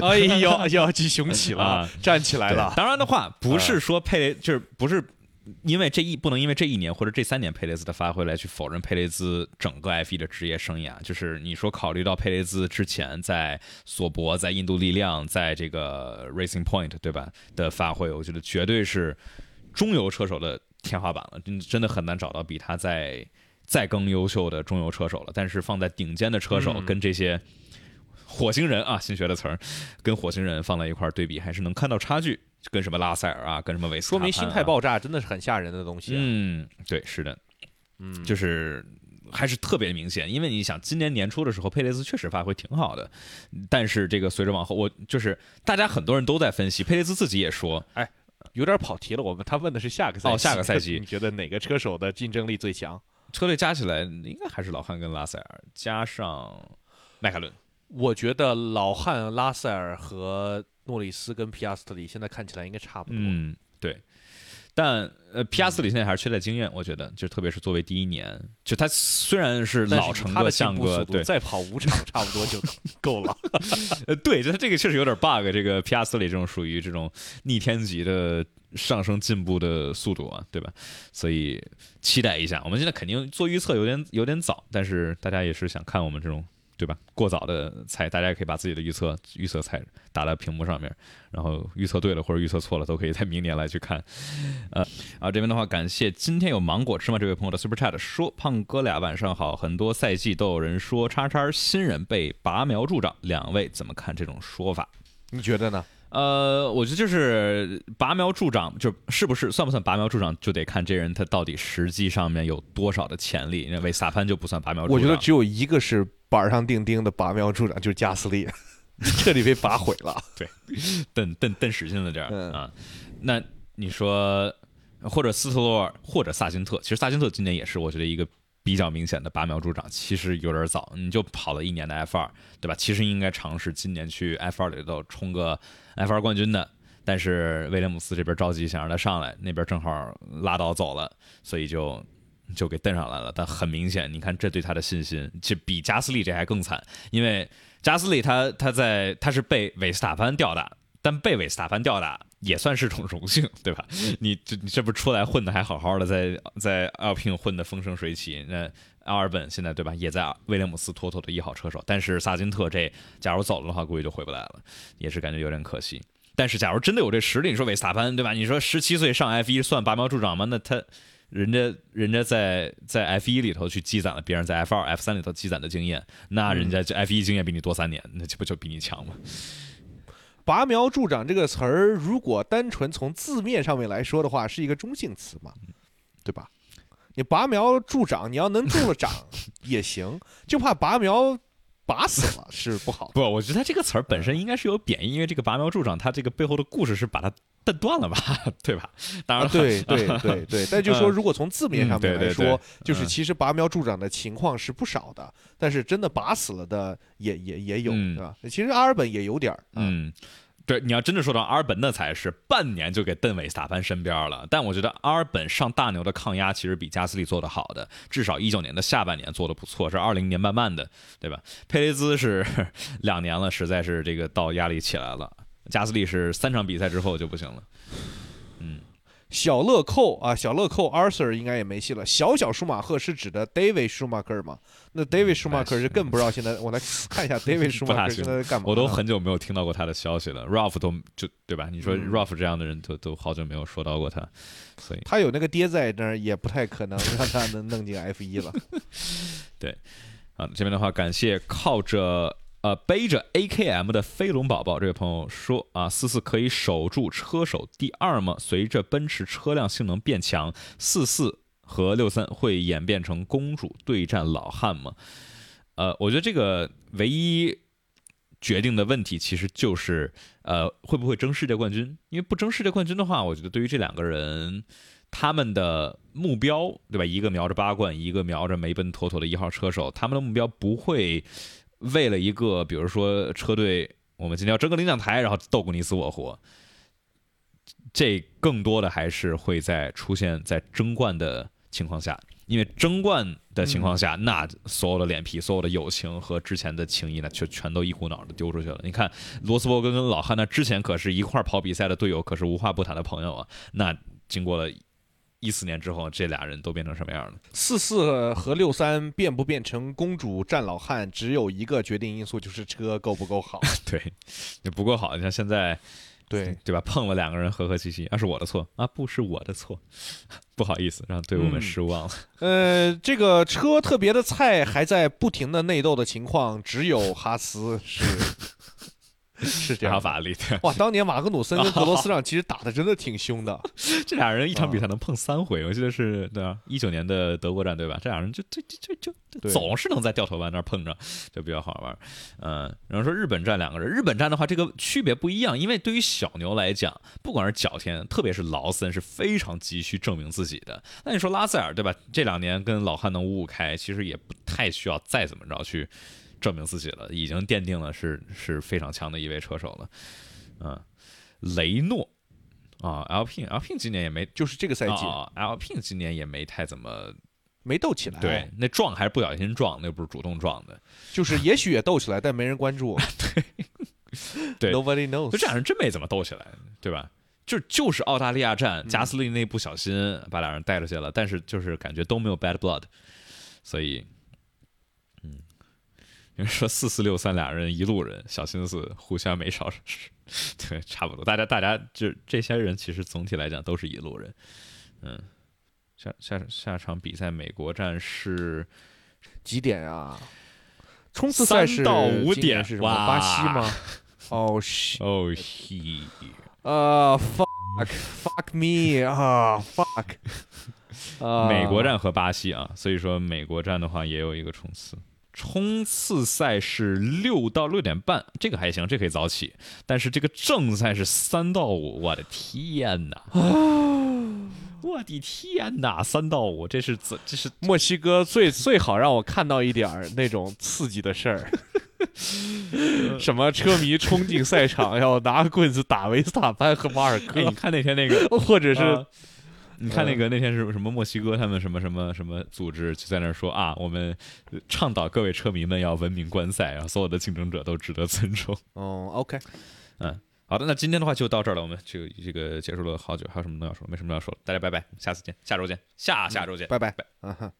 哎呦，要鸡雄起了，啊站起来了。当然的话，不是说佩雷就是不是因为这一不能因为这一年或者这三年佩雷兹的发挥来去否认佩雷兹整个 F 1的职业生涯。就是你说考虑到佩雷兹之前在索博、在印度力量、在这个 Racing Point 对吧的发挥，我觉得绝对是中游车手的天花板了，真真的很难找到比他在再更优秀的中游车手了。但是放在顶尖的车手嗯跟这些。火星人啊，新学的词儿，跟火星人放在一块儿对比，还是能看到差距。跟什么拉塞尔啊，跟什么维斯啊、说明心态爆炸真的是很吓人的东西、啊。嗯，对，是的，嗯，就是还是特别明显。因为你想，今年年初的时候，佩雷斯确实发挥挺好的，但是这个随着往后，我就是大家很多人都在分析，佩雷斯自己也说，哎有点跑题了。我们他问的是下个赛季，哦下个赛季 *laughs* 你觉得哪个车手的竞争力最强？车队加起来应该还是老汉跟拉塞尔加上迈凯伦。我觉得老汉、拉塞尔和诺里斯跟皮亚斯特里现在看起来应该差不多。嗯，对。但呃，皮亚斯里现在还是缺在经验，我觉得，就特别是作为第一年，就他虽然是老成他的进个像个对再跑五场差不多就 *laughs* 够了。*laughs* 呃，对，就他这个确实有点 bug。这个皮亚斯里这种属于这种逆天级的上升进步的速度啊，对吧？所以期待一下。我们现在肯定做预测有点有点早，但是大家也是想看我们这种对吧？过早的猜，大家也可以把自己的预测预测猜打到屏幕上面，然后预测对了或者预测错了，都可以在明年来去看。呃，啊这边的话，感谢今天有芒果吃吗？这位朋友的 super chat 说，胖哥俩晚上好，很多赛季都有人说叉叉新人被拔苗助长，两位怎么看这种说法？你觉得呢？呃，我觉得就是拔苗助长，就是不是算不算拔苗助长，就得看这人他到底实际上面有多少的潜力。那维萨潘就不算拔苗助长，我觉得只有一个是板上钉钉的拔苗助长，就是加斯利，*laughs* 彻底被拔毁了。*laughs* 对瞪瞪瞪使劲了点啊。那你说，或者斯特罗尔，或者萨金特，其实萨金特今年也是我觉得一个比较明显的拔苗助长，其实有点早，你就跑了一年的 F 二，对吧？其实应该尝试今年去 F 二里头冲个 F 二冠军的。但是威廉姆斯这边着急想让他上来，那边正好拉倒走了，所以就就给蹬上来了。但很明显，你看这对他的信心，其实比加斯利这还更惨，因为加斯利他他在他是被韦斯塔潘吊打，但被韦斯塔潘吊打也算是种荣幸，对吧？你这你这不出来混的还好好的，在在奥聘混的风生水起，那阿尔本现在对吧，也在威廉姆斯妥妥的一号车手，但是萨金特这假如走了的话，估计就回不来了，也是感觉有点可惜。但是假如真的有这实力，你说韦斯塔潘对吧？你说十七岁上 F 一算拔苗助长吗？那他人家人家在在 F 一里头去积攒了别人在 F 二、F 三里头积攒的经验，那人家这 F 一经验比你多三年，那这不就比你强吗？拔苗助长这个词儿，如果单纯从字面上面来说的话，是一个中性词嘛，对吧？你拔苗助长，你要能助了长也行，*laughs* 就怕拔苗拔死了是不好。*laughs* 不，我觉得他这个词儿本身应该是有贬义，因为这个拔苗助长，他这个背后的故事是把它蹬断了吧，*laughs* 对吧？当然啊，对 *laughs* 对对对，但就是说，如果从字面上面嗯对对来说，对就是嗯其实拔苗助长的情况是不少的，但是真的拔死了的也也也有，嗯对吧？其实阿尔本也有点儿，啊，嗯，对，你要真的说到阿尔本，那才是半年就给邓伟打翻身边了。但我觉得阿尔本上大牛的抗压其实比加斯利做得好的，至少一九年的下半年做得不错，是二零年慢慢的，对吧？佩雷兹是两年了，实在是这个到压力起来了。加斯利是三场比赛之后就不行了。小乐扣啊，小乐扣 Arthur 应该也没戏了。小小舒马赫是指的 David Schumacher 吗？那 David Schumacher 是更不知道现在，我来看一下 David *laughs* Schumacher 现在在干嘛？我都很久没有听到过他的消息了，Ralph 都就对吧？你说嗯 Ralph 这样的人都都好久没有说到过他，所以他有那个爹在那儿，也不太可能让他能弄进 F 一了。*laughs* 对啊，这边的话，感谢靠着呃背着 AKM 的飞龙宝宝这位朋友说啊，四四可以守住车手第二吗？随着奔驰车辆性能变强，四四和六三会演变成公主对战老汉吗？呃，我觉得这个唯一决定的问题其实就是呃会不会争世界冠军？因为不争世界冠军的话，我觉得对于这两个人。他们的目标，对吧？一个瞄着八冠，一个瞄着梅奔妥妥的一号车手，他们的目标不会为了一个，比如说车队，我们今天要争个领奖台，然后斗个你死我活。这更多的还是会在出现在争冠的情况下，因为争冠的情况下，那所有的脸皮、所有的友情和之前的情谊呢，就全都一股脑的丢出去了。你看罗斯伯格跟老汉，那之前可是一块儿跑比赛的队友，可是无话不谈的朋友啊。那经过了一四年之后，这俩人都变成什么样了？四四和六三变不变成公主战老汉，只有一个决定因素，就是车够不够好。*laughs* 对，也不够好。你像现在，对，对吧？碰了两个人和和气气，啊，是我的错啊，不是我的错，*laughs* 不好意思，让队友们嗯失望了。呃，这个车特别的菜还在不停的内斗的情况，只有哈斯是是这样法拉利，对哇，当年马格努森跟格罗斯 *laughs* 让其实打的真的挺凶的。*laughs* 这俩人一场比赛能碰三回，我记得是对吧？一九年的德国站对吧？这俩人就就就就就对总是能在掉头弯那儿碰着，就比较好玩。嗯，然后说日本站两个人，日本站的话这个区别不一样，因为对于小牛来讲，不管是角田，特别是劳森是非常急需证明自己的。那你说拉塞尔对吧？这两年跟老汉能五五开，其实也不太需要再怎么着去证明自己了，已经奠定了是是非常强的一位车手了。嗯，雷诺。啊 Alpine 今年也没就是这个赛季啊，Alpine 今年也没太怎么没斗起来，对，，那撞还是不小心撞，那不是主动撞的。就是也许也斗起来，但没人关注。*laughs* 对，Nobody knows。就这俩人真没怎么斗起来，对吧？就就是澳大利亚站，嗯加斯利那不小心把俩人带出去了，但是就是感觉都没有 bad blood，所以，嗯，有人说四四六三俩人一路人，小心思互相没少，对，差不多。大家大家就这些人，其实总体来讲都是一路人，嗯。下下下场比赛，美国站是几点啊？冲刺赛是三到五点是什么？哇巴西吗？*laughs* 哦，西哦西啊，fuck fuck me 啊，fuck，啊，美国站和巴西啊，所以说美国站的话也有一个冲刺。冲刺赛是六到六点半，这个还行，这可以早起。但是这个正赛是三到五，我的天哪！我的天哪，三到五，这是怎？这是墨西哥最最好让我看到一点儿那种刺激的事儿，*laughs* 什么车迷冲进赛场要拿棍子打维斯塔潘和马尔哎，你，看那天那个，*laughs* 或者是啊你看那个那天是什么墨西哥他们什么什么什么组织就在那儿说啊，我们倡导各位车迷们要文明观赛，然后所有的竞争者都值得尊重。哦，OK，嗯好的，那今天的话就到这儿了，我们就这个结束了好久，还有什么要说？没什么要说了，大家拜拜，下次见，下周见，下下周见。拜拜，嗯哼。